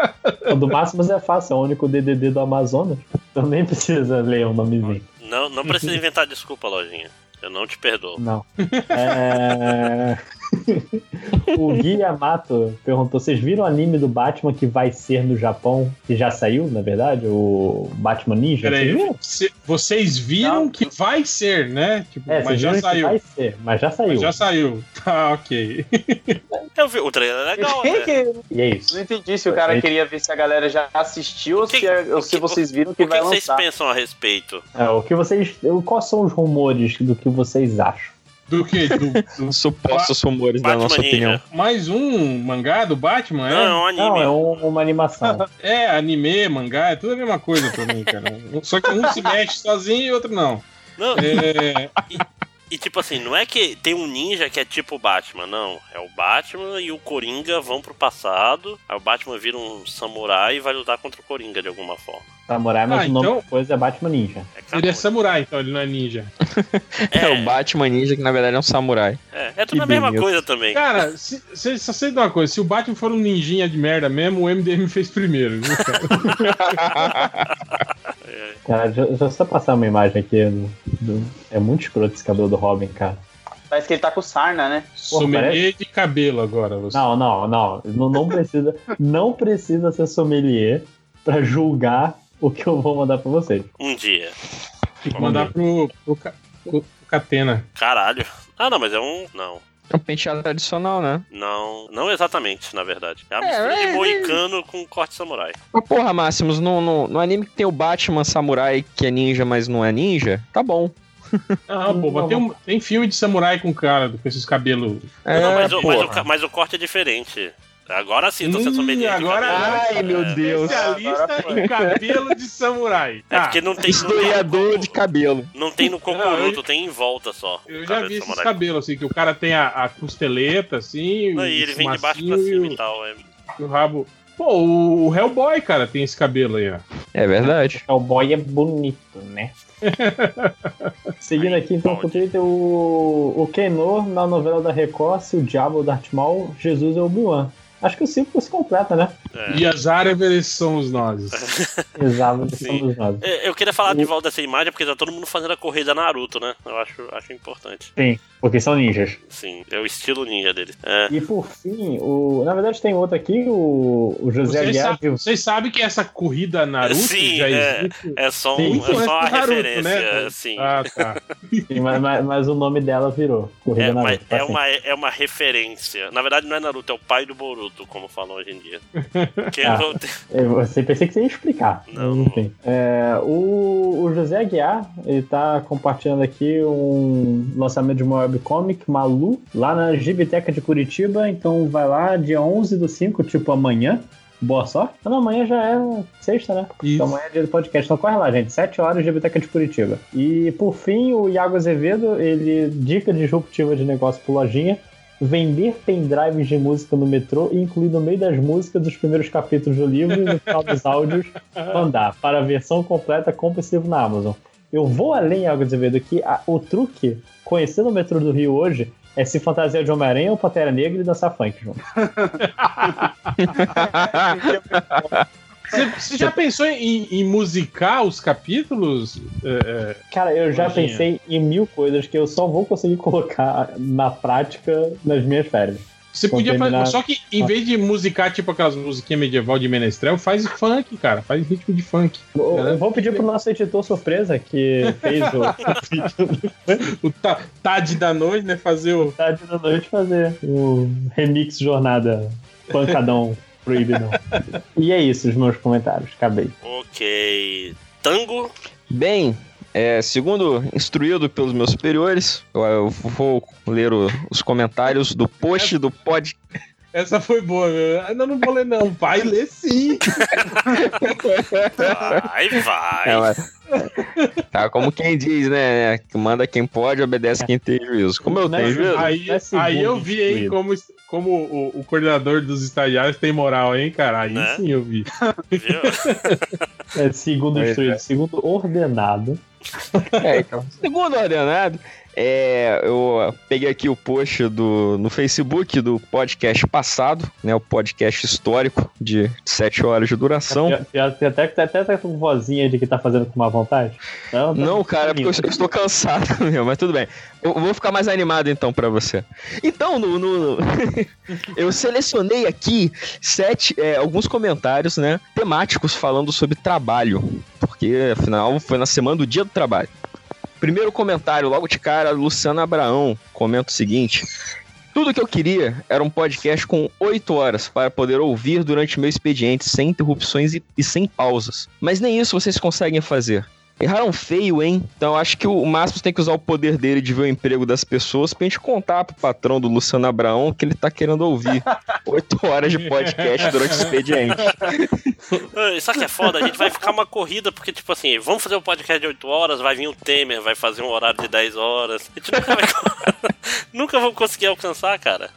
E: O do Máximos é fácil, é o único DDD do Amazonas. Então nem precisa ler o nomezinho.
C: Não, não precisa inventar desculpa, lojinha. Eu não te perdoo.
E: Não. É... o Gui Yamato perguntou: vocês viram o anime do Batman que vai ser no Japão? Que já saiu, na verdade? O Batman Ninja? Vocês
H: Peraí,
E: viram?
H: cê- vocês viram
D: Não.
H: que vai ser, né? Tipo,
E: É,
H: mas
E: vocês
H: já
E: que
H: saiu.
E: vai ser, mas já saiu.
H: Mas já saiu. Tá, ok.
C: Eu vi, o trailer é legal,
D: Quem
C: né?
D: que-
E: E é isso.
D: Não entendi se o cara
E: Gente.
D: queria ver se a galera já assistiu ou se,
C: Que-
D: ou se
C: que-
D: vocês viram que
C: O que
D: vai
C: vocês
D: lançar.
C: pensam a respeito?
E: É, o que vocês. o- Quais são os rumores do que vocês acham?
H: Do que? Do, do-
A: Supostos rumores da nossa
C: Ninja.
A: opinião.
H: mais um mangá do Batman,
C: Não, é
H: é?
C: um anime.
E: Não, é um- uma animação.
H: É, anime, mangá, é tudo a mesma coisa pra mim, cara. Só que um se mexe sozinho e outro não.
C: Não,
H: É,
C: E tipo assim, não é que tem um ninja que é tipo o Batman, não. É o Batman e o Coringa vão pro passado. Aí o Batman vira um samurai e vai lutar contra o Coringa de alguma forma.
E: Samurai, mas
H: Ah,
E: o nome
H: então-
E: da coisa é Batman Ninja.
C: É,
H: ele é samurai, então ele não é ninja.
A: É, o Batman Ninja, que na verdade é um samurai.
C: é, é tudo
A: Que
C: a mesma coisa também.
H: Cara, se, se, só sei de uma coisa: se o Batman for um ninjinha de merda mesmo, o MDM fez primeiro, viu, cara?
E: Cara, deixa eu só passar uma imagem aqui. do- do- é muito escroto esse cabelo do Robin, cara.
D: Parece que ele tá com sarna, né?
H: Sommelier de cabelo agora. Você.
E: Não, não, não. Não, não precisa, não precisa ser sommelier pra julgar o que eu vou mandar pra vocês.
C: Um dia.
H: Tem que mandar pro, pro, Ca- pro Catena.
C: Caralho. Ah, não, mas é um. Não.
A: É um penteado tradicional, né?
C: Não. Não exatamente, na verdade. É uma
A: É,
C: mistura
A: é,
C: de moicano com corte samurai.
A: Mas porra, Máximos, no, no, no anime que tem o Batman samurai que é ninja, mas não é ninja, tá bom.
H: Ah, pô, mas tem, um- tem filme de samurai com cara, com esses cabelos.
A: É,
C: não, mas, o, mas, o,
A: porra.
C: ca- mas o corte é diferente. Agora sim, tô sendo
H: Hum,
C: sommelier de
H: agora-
C: cabelo.
A: Ai, meu
C: É.
A: Deus.
H: Especialista em cabelo de samurai.
C: É
H: Tá,
C: porque não tem, não
A: Historiador de cabelo.
C: não tem no
H: Não,
C: cocoruto,
H: eu-
C: tem em volta só.
H: eu já vi esses
C: samurai.
H: cabelos, assim, que o cara tem a, a costeleta, assim,
C: Não,
H: o
C: e ele vem de baixo pra
H: macio
C: cima
H: e
C: e tal. É.
H: o, rabo. Pô, o Hellboy, cara, tem esse cabelo aí, ó.
A: É verdade.
E: O boy é bonito, né? Seguindo aqui, então, Twitter, o, o Kenor, na novela da Record, se o diabo é o Darth Maul, Jesus é o Obi-Wan. Acho que o círculo se completa, né?
C: É.
H: E as árvores somos nós.
E: Exato,
C: Sim.
E: somos nós.
C: É, Eu queria falar de volta dessa imagem porque tá todo mundo fazendo a corrida Naruto, né? Eu acho, acho importante.
E: Sim, porque são ninjas.
C: Sim, é o estilo ninja deles. É.
E: E por fim, o... na verdade tem outro aqui, o, o José
H: Vocês,
E: Aguiar.
H: sa- vocês sabem que essa corrida Naruto
C: Sim,
H: já
C: é.
H: existe?
C: É só, um,
E: Sim.
C: é só uma
H: Naruto,
C: referência,
H: né?
C: sim.
H: Ah, tá.
E: Sim, mas, mas- mas o nome dela virou. Corrida
C: É, mas
E: Naruto. tá
C: é,
E: assim.
C: uma, é uma referência. Na verdade, não é Naruto, é o pai do Boruto, como falam hoje em dia. Que
E: Ah. você pensei que você ia explicar.
C: Não.
E: mas Enfim. É, o, o José Aguiar, ele tá compartilhando aqui um lançamento de uma webcomic, Malu, lá na Gibiteca de Curitiba. Então vai lá, dia 11 do 5, tipo amanhã. Boa sorte. Não, amanhã já é sexta, né?
H: Isso.
E: Então amanhã é dia do podcast. Então corre lá, gente. 7 horas, Gibiteca de Curitiba. E por fim, o Iago Azevedo, ele dica disruptiva de negócio por lojinha. Vender pendrives de música no metrô e incluir no meio das músicas dos primeiros capítulos do livro e no final dos áudios mandar para a versão completa compra esse livro na Amazon. Eu vou além, Iago Azevedo, que a- o truque, conhecendo o metrô do Rio hoje, é se fantasiar de Homem-Aranha ou Pantera Negra e dançar funk junto.
H: Você, você já pensou em, em musicar os capítulos? É, é,
E: Cara, eu já pensei em mil coisas que eu só vou conseguir colocar na prática nas minhas férias.
H: Você podia fazer. Só que em vez de musicar tipo aquelas musiquinhas medieval de menestrel, faz funk, cara. Faz ritmo de funk.
E: Eu vou pedir pro nosso editor surpresa que fez o
H: O ta- Tade da noite, né? Fazer o.
E: tarde da noite fazer o remix jornada pancadão proibidão. E é isso, os meus comentários. Acabei.
C: Ok. Tango.
A: Bem, é, segundo instruído pelos meus superiores, eu, eu vou ler o- os comentários do post do pod.
H: Essa foi boa, meu. Ah, Não, não vou ler, não. Vai ler sim.
C: Vai, vai.
A: É, mas- tá, como quem diz, né? Que manda quem pode, obedece quem tem juízo. Como eu
E: Não,
A: tenho juízo.
H: Aí,
E: é segundo
H: aí eu vi, hein, como, como o, o coordenador dos estagiários tem moral, hein, cara. Aí
C: Né?
H: sim eu vi.
C: Viu?
E: É, segundo instruído,
A: é.
E: segundo ordenado.
A: É, então, segundo ordenado, é, eu peguei aqui o post do, no Facebook do podcast passado, né? O podcast histórico de 7 horas de duração.
E: Tem até que até tá com vozinha de que tá fazendo com má vontade. Não, tá-
A: Não, cara, é
E: tá
A: porque eu, eu estou cansado mesmo, mas tudo bem. Eu vou ficar mais animado então pra você. Então, no, no- eu selecionei aqui sete, é, alguns comentários, né, temáticos falando sobre trabalho, porque afinal foi na semana do Dia do Trabalho. Primeiro comentário, logo de cara, Luciana Abraão comenta o seguinte: tudo que eu queria era um podcast com 8 horas para poder ouvir durante meu expediente, sem interrupções e, e sem pausas. Mas nem isso vocês conseguem fazer. Erraram feio, hein? Então acho que o Márcio tem que usar o poder dele de ver o emprego das pessoas pra gente contar pro patrão do Luciano Abraão que ele tá querendo ouvir 8 horas de podcast durante o expediente.
C: Sabe o que é foda? A gente vai ficar uma corrida, porque, tipo assim, vamos fazer um podcast de 8 horas, vai vir o Temer, vai fazer um horário de 10 horas. A gente nunca vai. nunca vamos conseguir alcançar, cara.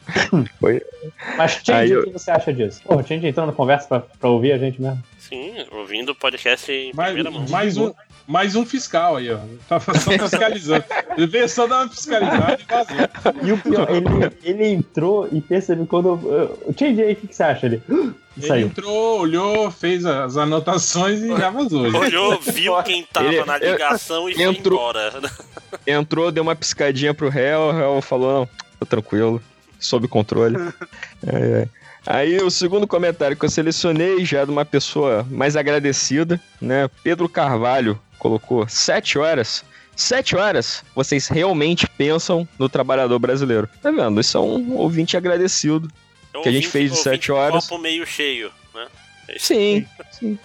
E: Mas, Tindy,
A: Aí eu-
E: o que você acha disso? Pô, o Tindy entrou na conversa pra, pra ouvir a gente mesmo.
C: Sim, ouvindo o podcast em
H: Mais,
C: primeira mão.
H: mais um, mais um fiscal aí, ó. Tá só fiscalizando. Ele veio só dar uma fiscalizada e vazou.
E: E o pior, ele, ele entrou e percebeu quando. Tindy aí, o que, que você acha? Ele.
H: Ele
E: Saiu.
H: entrou, olhou, fez as anotações e já vazou.
C: Olhou, viu quem tava
A: Ele-
C: na
A: eu-
C: ligação e foi
A: entrou-
C: embora.
A: Entrou, deu uma piscadinha pro réu, o réu falou: não, tô tranquilo, sob controle. É, é. Aí o segundo comentário que eu selecionei já é de uma pessoa mais agradecida, né? Pedro Carvalho colocou sete horas. Sete horas, vocês realmente pensam no trabalhador brasileiro. Tá vendo? Isso é um ouvinte agradecido. Que a gente fez de sete horas.
C: copo meio cheio, né?
A: Sim,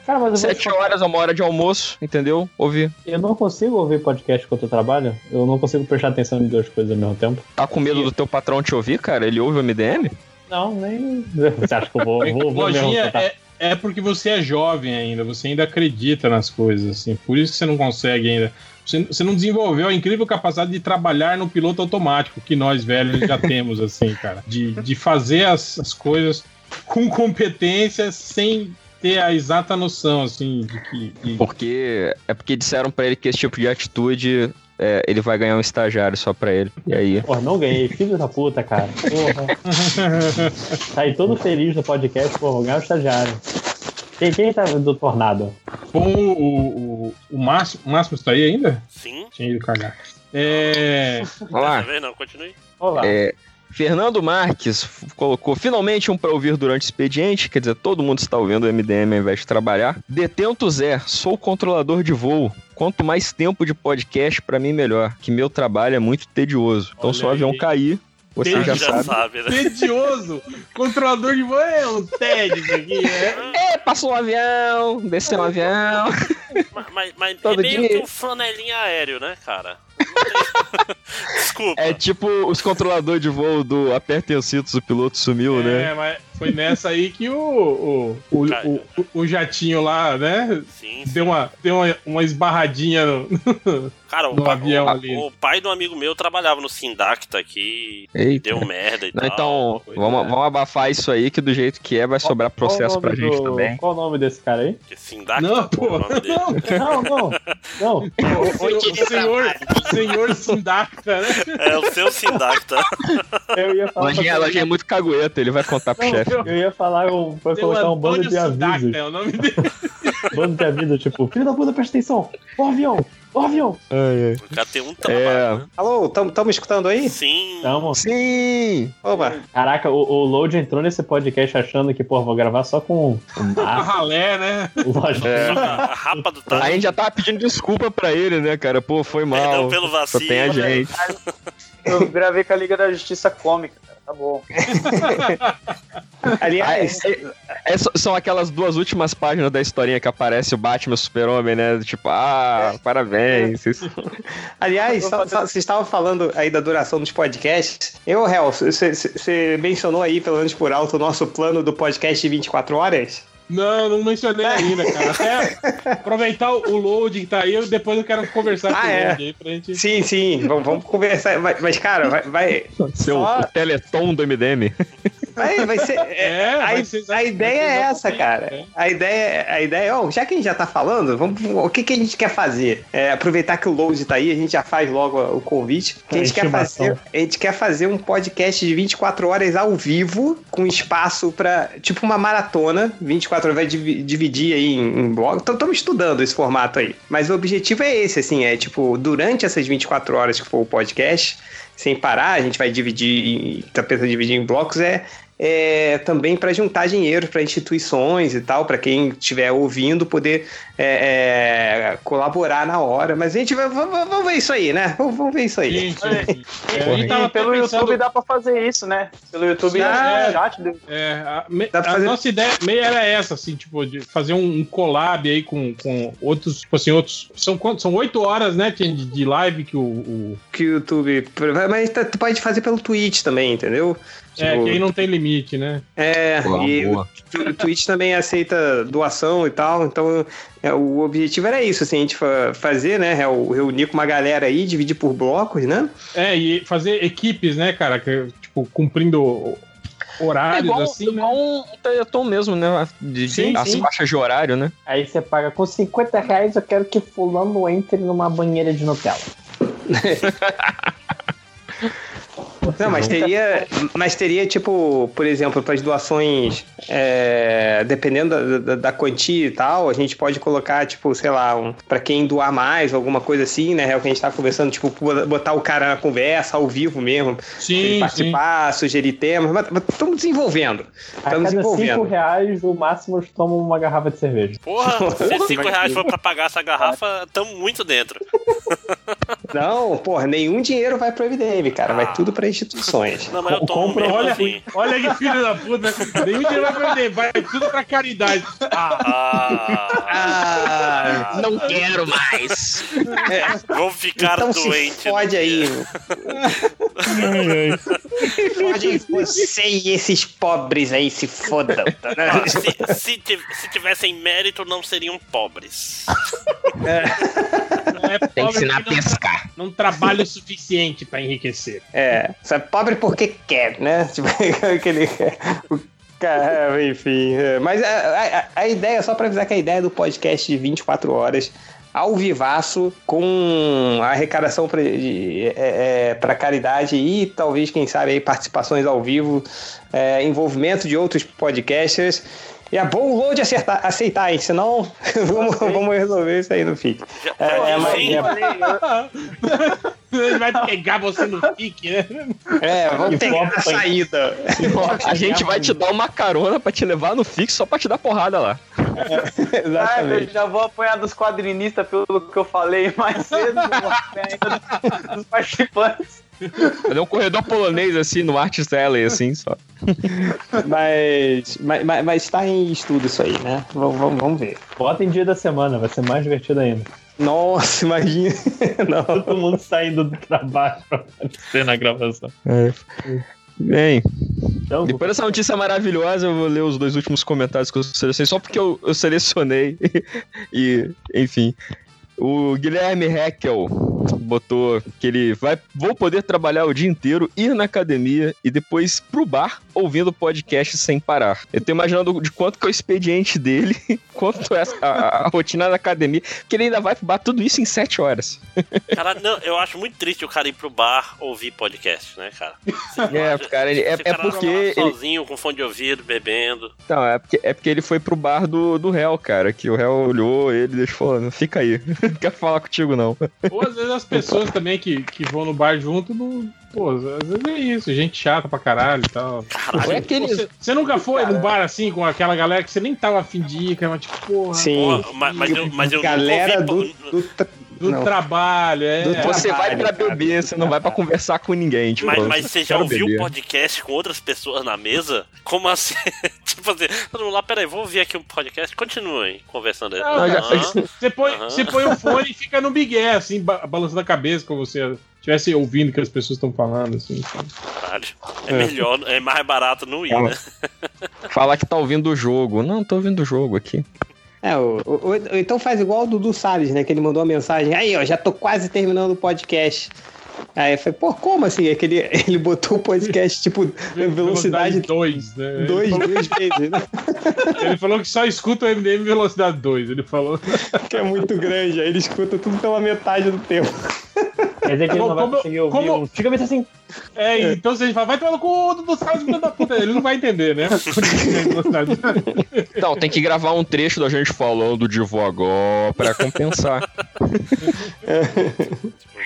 E: Cara, mas eu, vou te
A: sete
E: falar,
A: horas é uma hora de almoço, entendeu? Ouvir.
E: eu não consigo ouvir podcast enquanto eu trabalho. Eu não consigo prestar atenção em duas coisas ao mesmo tempo.
A: Tá com medo do teu patrão te ouvir, cara? Ele ouve o MDM?
E: Não, nem. Você acha que eu vou, vou, vou mesmo tentar?
H: é, é porque você é jovem ainda, você ainda acredita nas coisas, assim. Por isso que você não consegue ainda. Você, você não desenvolveu a incrível capacidade de trabalhar no piloto automático que nós velhos já temos, assim, cara. De, de fazer as, as coisas. com competência, sem ter a exata noção, assim, de que. de-
A: Porque é porque disseram pra ele que esse tipo de atitude é, ele vai ganhar um estagiário só pra ele. E aí?
E: Porra, não ganhei. Filho da puta, cara. Porra. Saí todo feliz no podcast, porra, vou ganhar o estagiário. Quem, quem tá do Tornado?
H: Bom, o, o, o Máximo, o Máximo está aí ainda?
C: Sim.
H: Tinha ido cagar. É.
A: Vamos lá.
C: Dessa vez não, continue.
E: Olá.
A: É, Fernando Marques colocou finalmente um pra ouvir durante o expediente, quer dizer, todo mundo está ouvindo o MDM ao invés de trabalhar. Detento Zé, sou controlador de voo. Quanto mais tempo de podcast, pra mim melhor, que meu trabalho é muito tedioso. Então,
H: Olha
A: se o avião
H: aí.
A: cair, você
H: Ele
A: já,
C: já
A: sabe.
C: sabe, né?
H: Tedioso! Controlador de voo é um TED isso aqui, né?
A: É, passou um avião, desceu um avião.
C: Mas, mas, mas é
A: Todo
C: meio
A: dia.
C: que um flanelinha aéreo, né, cara? Desculpa.
A: É tipo os controladores de voo do apertem os cintos, o piloto sumiu, né?
H: É, mas foi nessa aí que o, o, o, o, o- o jatinho lá, né?
C: Sim, sim.
H: Deu uma, deu uma, uma esbarradinha no,
C: Cara, o,
H: avião
C: o-
H: ali.
C: o pai do amigo meu trabalhava no Sindacta aqui,
A: Eita.
C: deu merda e
A: Não,
C: tal.
A: então, vamos,
H: né?
A: vamos abafar isso aí, que do jeito que é, vai sobrar
E: Qual o
A: processo pra gente
E: do-
A: também.
E: Qual o nome desse cara aí?
C: Porque Sindacta,
H: Não,
C: pô, o.
E: Não, não, não.
H: O, senhor- o senhor, o senhor Sindacta, né?
C: É o seu Sindacta.
E: Eu ia falar.
A: Lojinha, lojinha é muito cagueta, ele vai contar pro chefe.
H: Eu-
E: ia falar um, pra
H: Seu
E: colocar um bando de avisos.
H: Sindacta é o nome dele.
E: Bando de avisos, tipo, filho da puta, presta atenção. O avião, o avião.
C: O cara tem um trabalho,
A: É.
C: né?
K: Alô, tamo me escutando aí?
C: Sim.
E: Tamo.
A: Sim!
K: Opa.
E: Caraca, o, o Load entrou nesse podcast achando que, pô, vou gravar só com o
H: A
E: Márcio,
H: ralé, né?
E: o.
A: É.
C: A rapa do
A: A
C: tá.
A: gente já tava pedindo desculpa pra ele, né, cara? Pô, foi mal.
C: Perdão pelo
A: Só
C: vacilo.
A: tem a gente.
K: Eu gravei com a Liga da Justiça Cômica, cara. Tá bom. Aliás,
A: Ah, é- é- são aquelas duas últimas páginas da historinha que aparece o Batman e o Super-Homem, né? Tipo, ah, parabéns. vocês-
K: aliás, só- só- vocês estavam falando aí da duração dos podcasts. Eu, Hel, você mencionou aí, pelo menos por alto, o nosso plano do podcast de 24 horas?
H: Não, não mencionei ainda, cara. Até aproveitar o load que tá aí, depois eu quero conversar
K: Ah,
H: com o
K: é.
H: load aí pra gente.
K: Sim, sim, vamos, vamos conversar. Mas, mas, cara, vai, vai,
A: Seu
K: Só-
A: o Teleton do MDM.
K: Vai, vai ser.
H: É,
K: a,
H: vai ser
K: a ideia é essa, cara.
H: É.
K: A ideia, a ideia é, ó, já que a gente já tá falando, vamos, o que, que a gente quer fazer? É, aproveitar que o Load tá aí, a gente já faz logo o convite. A gente quer fazer? A gente quer fazer um podcast de 24 horas ao vivo, com espaço pra. Tipo uma maratona. 24 horas vai divi- dividir aí em, em blog. Estamos estudando esse formato aí. Mas o objetivo é esse, assim, é tipo, durante essas 24 horas que for o podcast, sem parar, a gente vai dividir, em- tá pensando em dividir em blocos, é, é também para juntar dinheiro para instituições e tal, para quem estiver ouvindo poder é, é, colaborar na hora. Mas a gente vai, vamos, vamos ver isso aí, né? Vamos, vamos ver isso aí.
H: É, gente tava até
D: Pelo
H: pensando-
D: YouTube dá pra fazer isso, né? Pelo YouTube
K: Dá.
D: é chat do
H: É, a, me- a
K: fazer-
H: nossa ideia meio era essa, assim, tipo, de fazer um, um collab aí com, com outros, tipo assim, outros. São quantos? São oito horas, né, de, de live que o. o-
K: Que o YouTube. Mas tá- tu pode fazer pelo Twitch também, entendeu?
H: É,
K: Tipo,
H: que aí não tem limite, né?
K: É,
A: Boa,
K: e
A: boa.
K: o Twitch também aceita doação e tal, então é, o objetivo era isso, assim, a gente fa- fazer, né, reu- reunir com uma galera aí, dividir por blocos, né?
H: É, e fazer equipes, né, cara, que, tipo, cumprindo
A: É
H: horários,
A: igual,
H: assim,
A: igual
H: né?
A: um Teleton mesmo, né? De,
H: Sim,
A: as
H: sim.
A: faixas de horário, né?
E: Aí você paga com 50 reais, eu quero que fulano entre numa banheira de Nutella.
K: Não, mas teria, mas teria tipo, por exemplo, para as doações, é, dependendo da, da, da quantia e tal, a gente pode colocar, tipo, sei lá, um, para quem doar mais, alguma coisa assim, né? É o que a gente tá conversando, tipo, botar o cara na conversa ao vivo mesmo, ele
H: Sim, sim.
K: participar, sugerir temas, mas estamos desenvolvendo.
E: A
K: Estamos
E: cada 5
K: desenvolvendo.
E: reais, o máximo toma uma garrafa de cerveja.
C: Porra, se 5
K: mas-
C: reais for pra pagar essa garrafa, tamo muito dentro.
K: Não, porra, nenhum dinheiro vai pro MDM, cara, vai tudo para instituições.
C: Não, mas eu tomo
E: Compra-
C: mesmo
H: Olha,
C: assim.
H: olha que filho da puta? Nenhum dinheiro vai perder, vai tudo pra caridade. Ah,
C: Ah,
K: Ah,
I: Não quero mais.
C: vou ficar
K: então
C: doente.
K: se fode aí. Fode aí você e esses pobres aí se fodam. né?
C: Ah, se, se, se tivessem mérito, não seriam pobres.
H: é
I: Tem que ensinar a
H: que não, trabalha o suficiente pra enriquecer.
K: É, é pobre porque quer, né? Tipo, aquele. Enfim. é, Mas a, a- a ideia, só pra avisar que a ideia do podcast de 24 horas, ao vivaço, com a arrecadação de, é, é, caridade e talvez, quem sabe, aí, participações ao vivo, é, envolvimento de outros podcasters. E é bom o load acertar, aceitar, hein? Senão vamos, vamos resolver isso aí no FIC.
C: Já-
K: É, é, mas-
C: Sim.
H: Ele vai pegar você no pique, né?
K: É, vamos
E: E
K: pegar a saída.
A: A gente vai te dar uma carona pra te levar no fixo só pra te dar porrada lá.
D: Ah, eu
K: Exatamente.
D: já vou apanhar dos quadrinistas pelo que eu falei mais cedo, ainda dos participantes.
A: Fazer um corredor polonês assim no Artist Alley, assim, só.
K: Mas, mas, mas, mas tá em estudo isso aí, né? Vamos, vamos, vamos ver.
E: Bota em dia da semana, vai ser mais divertido ainda.
K: Nossa, imagina. Não.
E: Todo mundo saindo do trabalho pra aparecer na gravação.
A: Bem,
E: Então,
A: depois dessa notícia maravilhosa, eu vou ler os dois últimos comentários que eu selecionei, só porque eu, eu selecionei. e, enfim. O Guilherme Heckel botou que ele vai. Vou poder trabalhar o dia inteiro, ir na academia e depois pro bar ouvindo podcast sem parar. Eu tô imaginando de quanto que é o expediente dele, quanto é a, a- a rotina da academia, que ele ainda vai pro bar tudo isso em sete horas.
C: Cara, não, eu acho muito triste o cara ir pro bar ouvir podcast, né, cara?
A: É, cara, ele- é,
C: Esse
A: é
C: cara
A: porque. ele-
C: sozinho, com fone de ouvido, bebendo.
A: Não, é porque, é porque ele foi pro bar do, do réu, cara. Que o réu olhou ele e deixou falando, fica aí. Não quero falar contigo, não.
H: Ou às vezes as pessoas também que, que vão no bar junto, não. Pô, às vezes é isso, gente chata pra caralho e tal.
A: Ou é aquele.
H: Você, você nunca foi num bar assim com aquela galera que você nem tava afim de ir, que era tipo, porra,
K: Sim.
C: Pô, mas, mas eu, mas eu
K: Galera
C: nunca
K: do,
C: ouvi,
K: do, tra-
H: do
K: não.
H: trabalho, é.
K: Do
A: Você vai pra
K: Trabalho, cara.
A: beber, você não vai pra conversar com ninguém. Tipo,
C: Mas, mas você já ouviu
A: beber.
C: podcast com outras pessoas na mesa? Como assim? tipo assim, todo mundo lá, peraí, vou ouvir aqui um podcast. Continuem conversando aí.
H: Não,
A: já-
H: Você põe,
C: Aham.
H: você põe o fone e fica no bigué, assim, ba- balançando a cabeça, como você estivesse ouvindo o que as pessoas estão falando, assim.
C: caralho. É melhor, é mais barato não ir,
A: Calma.
C: né?
A: Falar que tá ouvindo o jogo. Não, tô ouvindo o jogo aqui.
K: É, o, o- o- então faz igual o Dudu Salles, né? Que ele mandou uma mensagem. Aí, ó, já tô quase terminando o podcast. Aí eu falei, pô, como assim? É que ele, ele botou o podcast, tipo, velocidade
H: 2, né?
K: dois,
H: falou,
K: duas vezes, né?
H: ele falou que só escuta o MDM velocidade 2. Ele falou.
K: Que é muito grande. Aí ele escuta tudo pela metade do tempo.
E: Quer dizer que ele não vai
H: Como-
E: conseguir ouvir
H: como-
E: um. Fica assim.
H: É, então se a gente fala, vai tomar no cu do Salles, filho da puta. Ele não vai entender, né?
A: Então, tem que gravar um trecho da gente falando devagar pra compensar.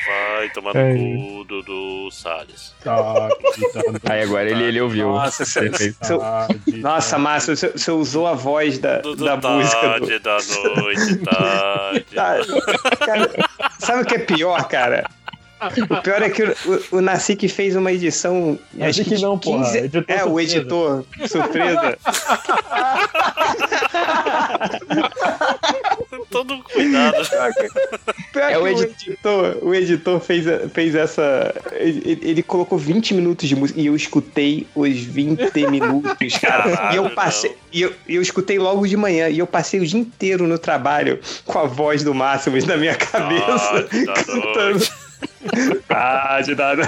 C: Vai tomar no
E: É.
C: cu do, do Salles.
H: Tá,
A: Aí agora ele, ele ouviu.
K: Nossa, você- você- Nossa, Márcio, você, você usou a voz da,
C: Do, do
K: da música do.
C: tarde, da noite, tarde.
K: Tá, cara, sabe o que é pior, cara? O pior é que o, o, o Nacique fez uma edição.
E: Nacique
K: acho que
E: não, porra, editor
K: é, o editor. Surpresa.
C: Todo cuidado.
K: Pior
A: É
K: que
A: o
K: editor, o editor fez, fez essa. Ele, ele colocou 20 minutos de música e eu escutei os 20 minutos, cara.
C: Caralho,
K: e eu passei. E eu, eu escutei logo de manhã. E eu passei o dia inteiro no trabalho com a voz do Máximos na minha cabeça.
C: Da
K: cantando. Ah, de nada.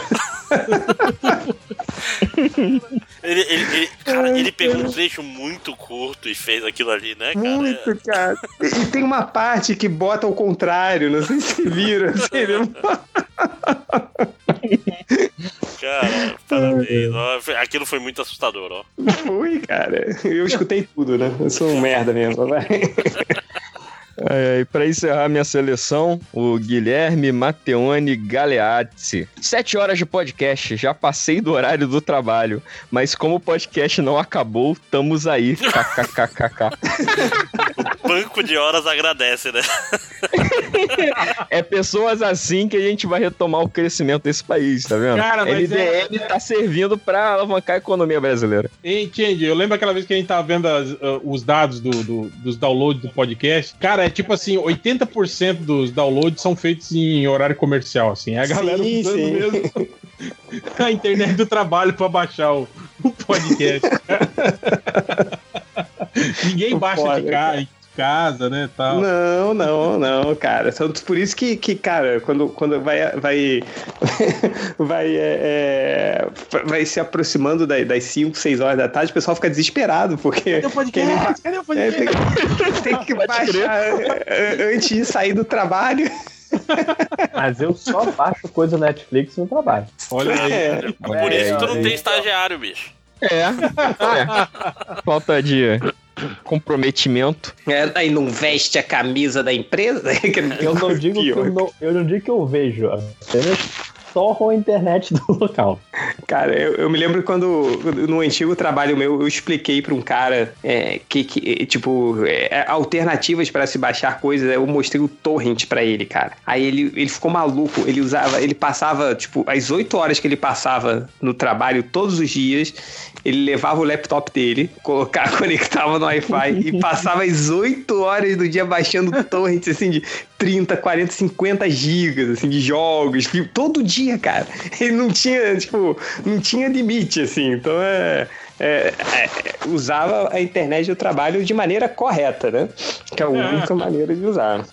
C: Ele, ele, ele- cara, ele pegou um trecho muito curto e fez aquilo ali, né, cara?
K: Muito, cara. E tem uma parte que bota ao contrário, não sei se viram. Assim?
C: Cara, parabéns. Ó, foi- Aquilo foi muito assustador, ó.
K: Fui, cara. Eu escutei tudo, né? Eu sou um merda mesmo, vai.
A: É, e pra encerrar minha seleção, o Guilherme Matteoni Galeazzi. Sete horas de podcast, já passei do horário do trabalho, mas como o podcast não acabou, estamos aí. KKKKK.
C: O banco de horas agradece, né?
A: é pessoas assim que a gente vai retomar o crescimento desse país, tá vendo?
H: Cara, mas
A: MDM tá servindo pra alavancar a economia brasileira.
H: Ei, Change, eu lembro aquela vez que a gente tava vendo as, ah, os dados do, do- dos downloads do podcast. Cara, é tipo assim, 80% dos downloads são feitos em horário comercial, assim. É a galera
K: Sim,
H: usando
K: sim.
H: mesmo a internet do trabalho pra baixar o, o podcast. Ninguém baixa
K: Foda,
H: de cá. Casa, né, tal.
K: Não, não, não, cara. Só Por isso que, que cara, quando, quando vai, vai, vai, é, é, vai se aproximando da- das 5, 6 horas da tarde, o pessoal fica desesperado, porque
H: Cadê o podcast? Cadê o
K: é,
H: podcast?
K: tem, tem que baixar é, antes de sair do trabalho.
E: Mas eu só baixo coisa no Netflix no trabalho.
H: Olha aí.
K: É.
C: Por isso tu não
E: é,
C: tem estagiário, bicho.
A: É. é. Falta de comprometimento.
K: É, aí não veste a camisa da empresa.
E: Eu não digo que eu não, eu não digo que eu vejo, apenas torro a internet do local.
K: Cara, eu, eu me lembro quando no antigo trabalho meu eu expliquei pra um cara é, que, que, tipo, é, alternativas pra se baixar coisas. Eu mostrei o torrent pra ele, cara. Aí ele, ele ficou maluco. Ele usava, ele passava, tipo, as 8 horas que ele passava no trabalho todos os dias, ele levava o laptop dele, colocava, conectava no Wi-Fi e passava as 8 horas do dia baixando torrents, assim, de 30, 40, 50 gigas, assim, de jogos, todo dia, cara. Ele não tinha, tipo, não tinha limite, assim. Então é. é, é, usava a internet do trabalho de maneira correta, né? Que é a única maneira de usar.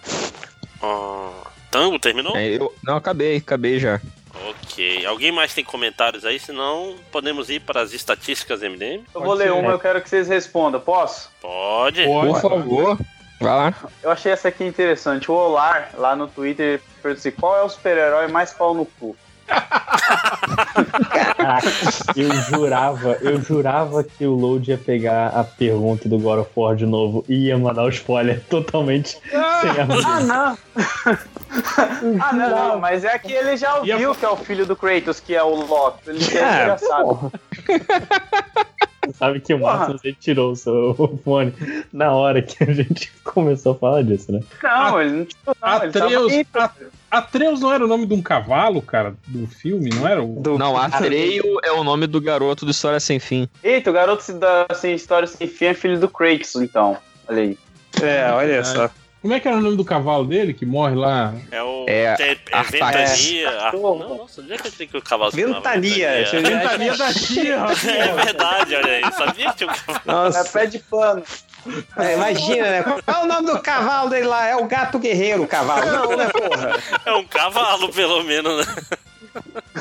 C: Tango, terminou?
A: É, eu, não, acabei, acabei já.
C: Ok. Alguém mais tem comentários aí? Senão, podemos ir para as estatísticas MDM?
D: Eu vou ler uma, eu quero que vocês respondam. Posso?
C: Pode.
A: Por favor. Vai lá.
D: Eu achei essa aqui interessante. O Olar, lá no Twitter, perguntou assim, qual é o super-herói mais pau no cu?
E: Caraca, eu jurava, eu jurava que o Load ia pegar a pergunta do God of War de novo e ia mandar o spoiler totalmente sem
D: Ah, não! ah, não, não, mas é que ele já
H: E a-
D: ouviu que é o filho do Kratos, que é o Loki. Ele já, já sabe.
E: Sabe que o Márcio você tirou o seu fone na hora que a gente começou a falar disso, né?
D: Não, ele não tirou, não. Ele tava
H: Atreus, não era o nome de um cavalo, cara, do filme, não era? O...
K: Do-
A: Não, Atreio é o nome do garoto do História Sem Fim.
D: Eita, o garoto dá sem história sem fim é filho do Kratos, então. Olha aí.
K: É, olha só.
H: Como é que era o nome do cavalo dele que morre lá?
C: É o.
A: É,
C: é, é. Ventania. Ar- Não, nossa, onde é que eu tenho que o cavalo?
K: Ventania.
C: Ventania.
H: Ventania da Xirra.
C: É verdade, olha aí. Sabia que tinha um cavalo.
D: É
K: Nossa,
D: pé de pano.
K: É, imagina, né? Qual é o nome do cavalo dele lá? É o gato guerreiro, o cavalo. Não, né, porra?
C: É um cavalo, pelo menos, né?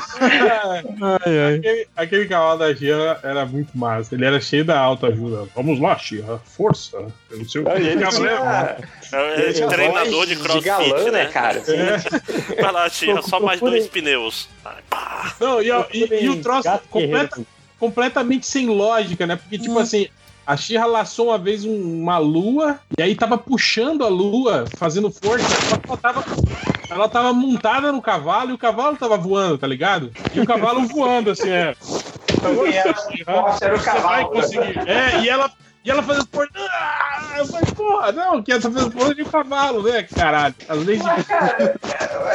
H: Aquele, aquele cavalo da Xirra era muito massa. Ele era cheio da alta ajuda. Vamos lá, Xirra. Força. Eu não sei o que.
K: Ele tinha,
C: É,
K: ele tinha
C: treinador de crossfit,
K: galã,
C: né?
K: né, cara?
C: Vai lá, tira só mais dois pneus. Ai.
H: Não, e, e- e o troço completa- completamente sem lógica, né? Porque, tipo assim, a Xirra laçou uma vez um- uma lua e aí tava puxando a lua, fazendo força. Ela tava, ela tava montada no cavalo e o cavalo tava voando, tá ligado? E o cavalo voando, assim, é.
K: Quem era forte era o
H: Você vai
K: cavalo.
H: conseguir. É, e ela, e ela fazendo força. Ah, eu falei, porra, não, que ela tá fazendo força de cavalo, né? Caralho. As leis de
K: Mas, cara,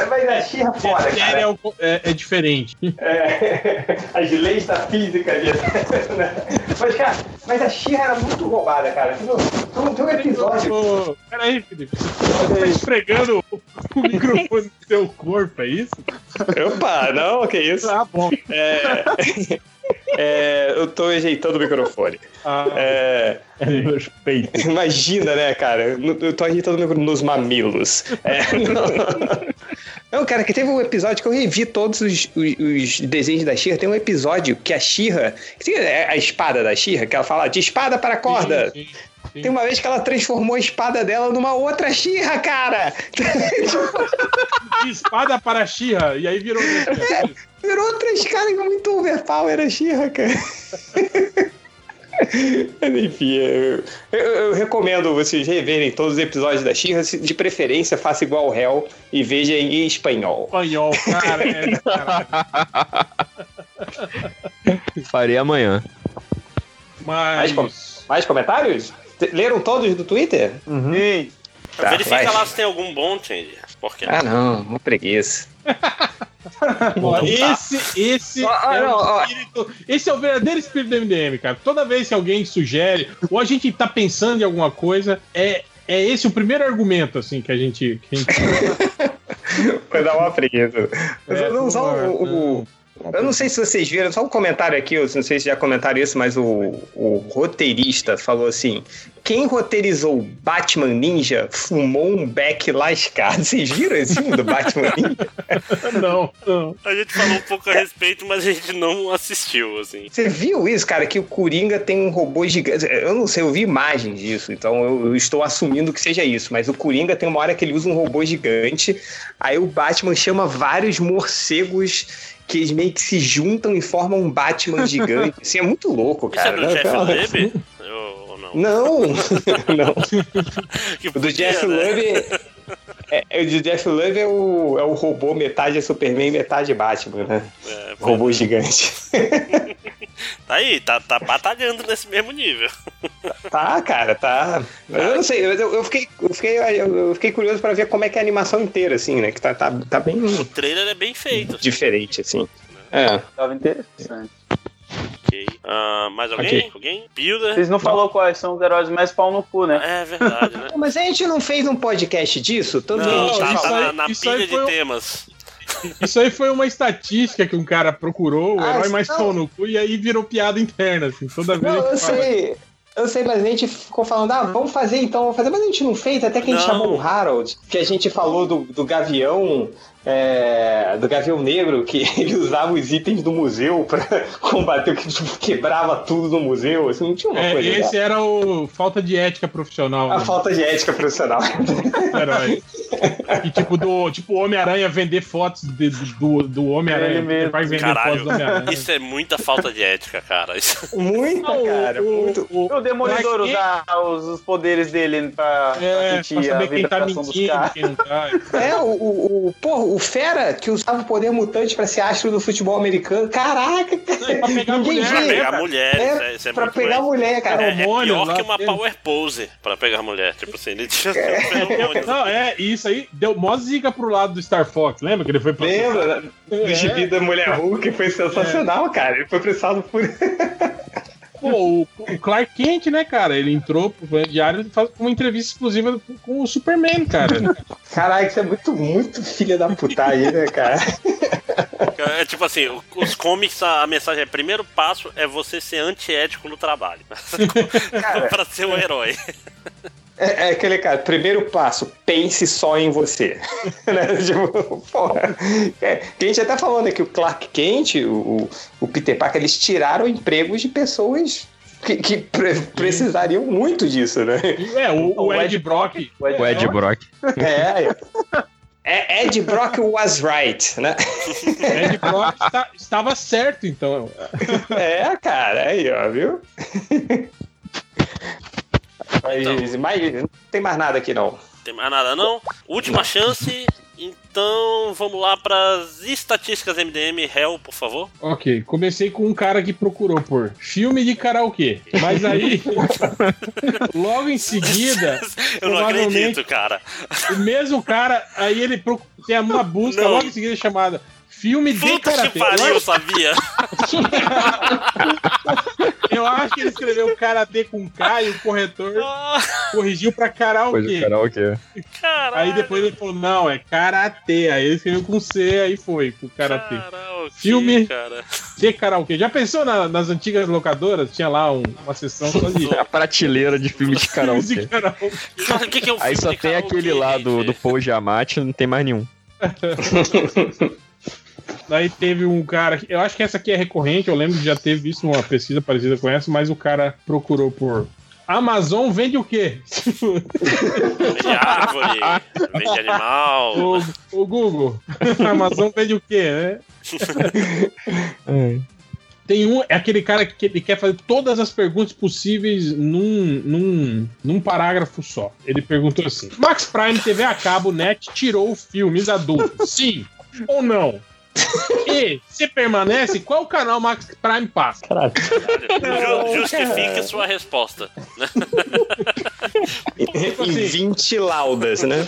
K: mas a Xirra
H: série
K: cara.
H: é, o- é- é diferente.
K: É, as leis da física. de- né? Mas, cara, mas a Xirra era muito roubada, cara. Tem um- tem um episódio.
H: Ô, Peraí, Felipe. Você tá esfregando o microfone no seu corpo, é isso?
K: Opa, não, que isso.
H: Ah, bom.
K: É, é, eu tô ajeitando o microfone.
H: Ah,
K: É,
E: É meus peitos.
K: imagina, né, cara? Eu tô ajeitando o microfone nos mamilos. É, não. Não, cara, que teve um episódio que eu revi todos os, os- os desenhos da Xirra. Tem um episódio que a Xirra. que É a espada da Xirra, que ela fala de espada para a corda.
H: sim, sim.
K: Tem uma vez que ela transformou a espada dela numa outra Xirra, cara!
H: De espada para Xirra, e aí virou.
K: Virou três caras muito overpower a Xirra, cara. Enfim, eu, eu- eu recomendo vocês reverem todos os episódios da Xirra. De preferência, faça igual o Hell e veja em espanhol.
H: espanhol, cara. É, cara.
A: Farei amanhã.
H: Mas.
K: Mais, Mais comentários? Leram todos do Twitter?
D: Sim.
K: Tá,
C: Verifica
K: vai.
C: lá se tem algum bom change. Porque
K: Ah, não, uma preguiça.
H: Ó, esse, esse,
K: Ó, ó,
H: é
K: não,
H: espírito, esse é o verdadeiro espírito do MDM, cara. Toda vez que alguém sugere, ou a gente tá pensando em alguma coisa, é, é esse o primeiro argumento, assim, que a gente. Que a gente
K: Vai dar uma preguiça.
H: É,
K: não, só o, o- eu não sei se vocês viram, só um comentário aqui, eu não sei se já comentaram isso, mas o, o roteirista falou assim quem roteirizou Batman Ninja fumou um beck lascado. Vocês viram esse filme do Batman Ninja?
H: Não, não.
C: A gente falou um pouco a respeito, mas a gente não assistiu, assim.
K: Você viu isso, cara? Que o Coringa tem um robô gigante. Eu não sei, eu vi imagens disso, então eu, eu estou assumindo que seja isso. Mas o Coringa tem uma hora que ele usa um robô gigante, aí o Batman chama vários morcegos que eles meio que se juntam e formam um Batman gigante. Assim, é muito louco,
C: Isso é
K: cara.
C: do Jeff
K: Não,
C: Lebe? Ou não?
K: Não, não.
C: Que
K: O do Jeff
C: né?
K: Love. É, é, o do Jeff Love é o, é o robô metade é Superman, metade Batman, né?
C: É,
K: robô gigante.
C: Tá aí, tá, tá batalhando nesse mesmo nível.
K: Tá, cara, tá. Eu não sei, eu, eu fiquei, eu, fiquei, eu fiquei curioso pra ver como é que é a animação inteira, assim, né? Que tá, tá, tá bem
C: O trailer é bem feito.
K: diferente, assim. É.
D: Tava interessante.
C: Ok. Ah, mais alguém?
K: Ok.
C: Alguém? Builder?
D: Vocês não falaram quais são os heróis mais pau no cu, né?
C: É verdade, né?
K: Mas a gente não fez um podcast disso? A
C: Não,
K: gente
C: tá,
H: isso
C: tá na, na pilha de
H: um-
C: temas.
H: Isso aí foi uma estatística que um cara procurou, o
K: Ah,
H: herói mais
K: não.
H: pau no cu, e aí virou piada interna, assim. Toda vez
K: Não, eu
H: fala.
K: sei. Eu sei, mas a gente ficou falando, ah, vamos fazer então, vamos fazer, mas a gente não fez, até que a gente
C: Não.
K: chamou o Harold, que a gente falou do, do Gavião, é, do Gavião Negro, que ele usava os itens do museu pra combater, que tipo, quebrava tudo no museu, assim, não tinha uma
H: É,
K: coisa.
H: esse era o falta de ética profissional
K: A
H: do
K: falta de ética profissional.
H: herói. E tipo, do tipo Homem-Aranha vender fotos de- do, do Homem-Aranha. Vai vender
C: Caralho,
H: fotos do Homem-Aranha.
C: isso é muita falta de ética, cara. Isso-
K: Muita,
H: Não,
K: cara,
H: o-
K: muito.
H: o-
D: O Demolidor
H: Pra
D: usar os, os poderes dele pra, pra
H: É, pra
D: sentir a
H: saber quem tá
D: dos
H: mentindo,
D: caras.
H: quem não tá.
K: É, o, o, o, porra, o Fera que usava o poder mutante pra ser astro do futebol americano. Caraca, cara.
H: pra pegar
K: Ninguém
H: mulher,
C: Pra pegar mulher, é,
K: É,
C: isso é
K: pra pegar mulher, cara.
C: É, é pior que uma power pose pra pegar mulher. Tipo assim, ele tinha
K: É.
C: feromônio.
H: Não, é, e isso aí deu mó zica pro lado do Star Fox, lembra que ele foi pra
K: Lembra?
H: É.
K: Do gibi da Mulher Hulk foi sensacional, cara. Ele foi processado por.
H: Pô, o, o Clark Kent, né, cara? Ele entrou pro Planet Diário e faz uma entrevista exclusiva com, o Superman, cara.
K: Caraca, isso é muito, muito filha da putagem, né, cara?
C: É tipo assim, os comics, a, a mensagem é: primeiro passo é você ser antiético no trabalho. pra ser um herói.
K: É, é aquele cara, primeiro passo, pense só em você. né? Tipo, porra. É, que a gente até falou, né, que o Clark Kent, o, o- o Peter Parker, eles tiraram empregos de pessoas que, que pre- precisariam muito disso, né?
H: É, o, o Ed Brock.
A: O Ed Brock.
K: É, é Ed Brock was right, né?
H: Ed Brock está- estava certo, então.
K: É, cara, aí, ó, viu? Mas, mas não tem mais nada aqui, não.
C: Tem mais nada não? Última chance. Então vamos lá pras estatísticas MDM. Hell, por favor.
H: Ok, comecei com um cara que procurou por filme de karaokê. Mas aí, logo em seguida,
C: Eu não acredito, cara.
H: o mesmo cara, aí ele tem uma busca
C: Não.
H: logo em seguida chamada Filme de
C: Puta que
H: karatê.
C: pariu,
H: Eu
C: sabia.
H: Eu acho que ele escreveu karatê com K e o corretor
C: Ah,
H: corrigiu pra karaokê.
A: karaokê.
H: Aí depois ele falou, não, é karatê. Aí ele escreveu com C, aí foi pro karatê.
C: Karaokê,
H: Filme.
C: Cara.
H: De karaokê. Já pensou na- nas antigas locadoras? Tinha lá um- uma sessão só de
A: A prateleira de filme de
H: filmes de
A: karaokê.
H: karaokê.
C: Cara, o que, que é um
A: Aí só
C: de
A: tem
C: karaokê,
A: aquele lá do, do Paul Giamatti, não tem mais nenhum.
H: Daí teve um cara, que- eu acho que essa aqui é recorrente, eu lembro de já ter visto uma pesquisa parecida com essa, mas o cara procurou por Amazon vende o quê?
C: Vende árvore, vende animal.
H: O, o Google. Amazon vende o quê, né? Tem um, é aquele cara que ele quer fazer todas as perguntas possíveis num, num, num parágrafo só. Ele perguntou assim: Max Prime TV a cabo net tirou filmes adultos? Sim ou não? E se permanece, qual canal Max Prime passa?
E: Caralho.
C: Ju- Justifique sua resposta.
K: Em 20 laudas, né?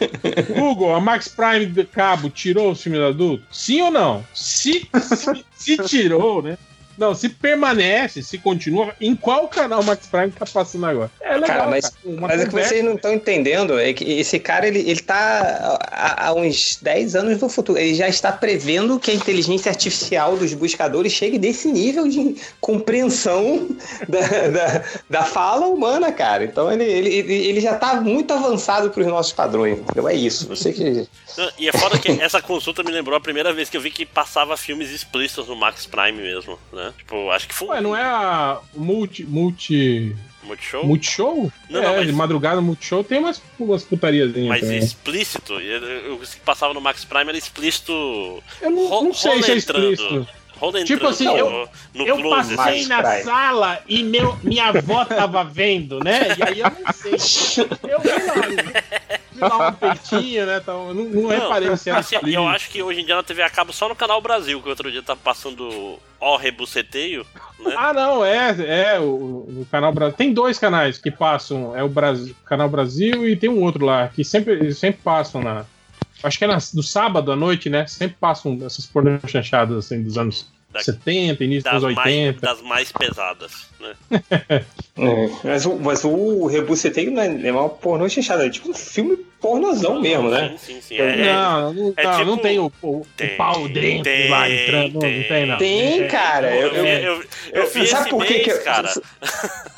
H: Google, a Max Prime de cabo tirou os filmes adultos? Sim ou não? Se, se, se tirou, né? Não, se permanece, se continua, em qual canal Max Prime tá passando agora? É legal,
K: Cara, mas,
H: cara.
K: Mas é que vocês não estão entendendo. É que esse cara, ele, ele tá há, há uns 10 anos no futuro. Ele já está prevendo que a inteligência artificial dos buscadores chegue desse nível de compreensão da, da, da fala humana, cara. Então ele, ele, ele já tá muito avançado para os nossos padrões. Então é isso. Você que.
C: Não, E é foda que essa consulta me lembrou a primeira vez que eu vi que passava filmes explícitos no Max Prime mesmo, né? Tipo, acho que foi
H: Ué, não é a multi. multi
C: Multishow?
H: Multishow?
C: Não,
H: é,
C: não, mas-
H: de madrugada Multishow tem umas, umas putariazinhas.
C: Mas
H: também.
C: explícito, o que passava no Max Prime era explícito.
H: Eu não,
C: ro-
H: não sei se é
C: rola entrando.
H: explícito. Tipo
C: entrando
H: assim,
C: no,
H: eu-
C: no
H: Eu
C: close,
H: passei
C: assim.
H: na
K: Prime.
H: sala e meu, minha avó tava vendo, né? E aí eu não sei. Eu vi lá, vi lá um peitinho, né? Então, eu não, não reparei se era
C: assim,
H: explícito.
C: eu acho que hoje em dia na TV a cabo só no canal Brasil, que outro dia tá passando Ó Rebuceteio, né?
H: Ah, não, é, é o, o canal Brasil. Tem dois canais que passam, é o Brasil, canal Brasil e tem um outro lá que sempre sempre passam na Acho que é na- no sábado à noite, né? Sempre passam essas pornô chanchadas assim dos anos
C: Da-
H: 70, início dos
C: mais,
H: 80.
C: das mais pesadas, né?
K: É, mas, o, mas o Rebuceteio não é, é uma pornô chanchada, é tipo um filme pornozão mesmo, né?
C: Sim, sim, sim. É,
H: não, não,
C: é
H: não,
C: tipo-
H: não tem o, o- o
C: Tem,
H: pau dentro
C: tem,
H: lá entrando. Não, não tem, não.
K: Tem, cara.
C: eu,
K: Eu, eu,
C: eu, vi
K: sabe
C: esse
K: por que
C: mês,
K: que eu-
C: cara.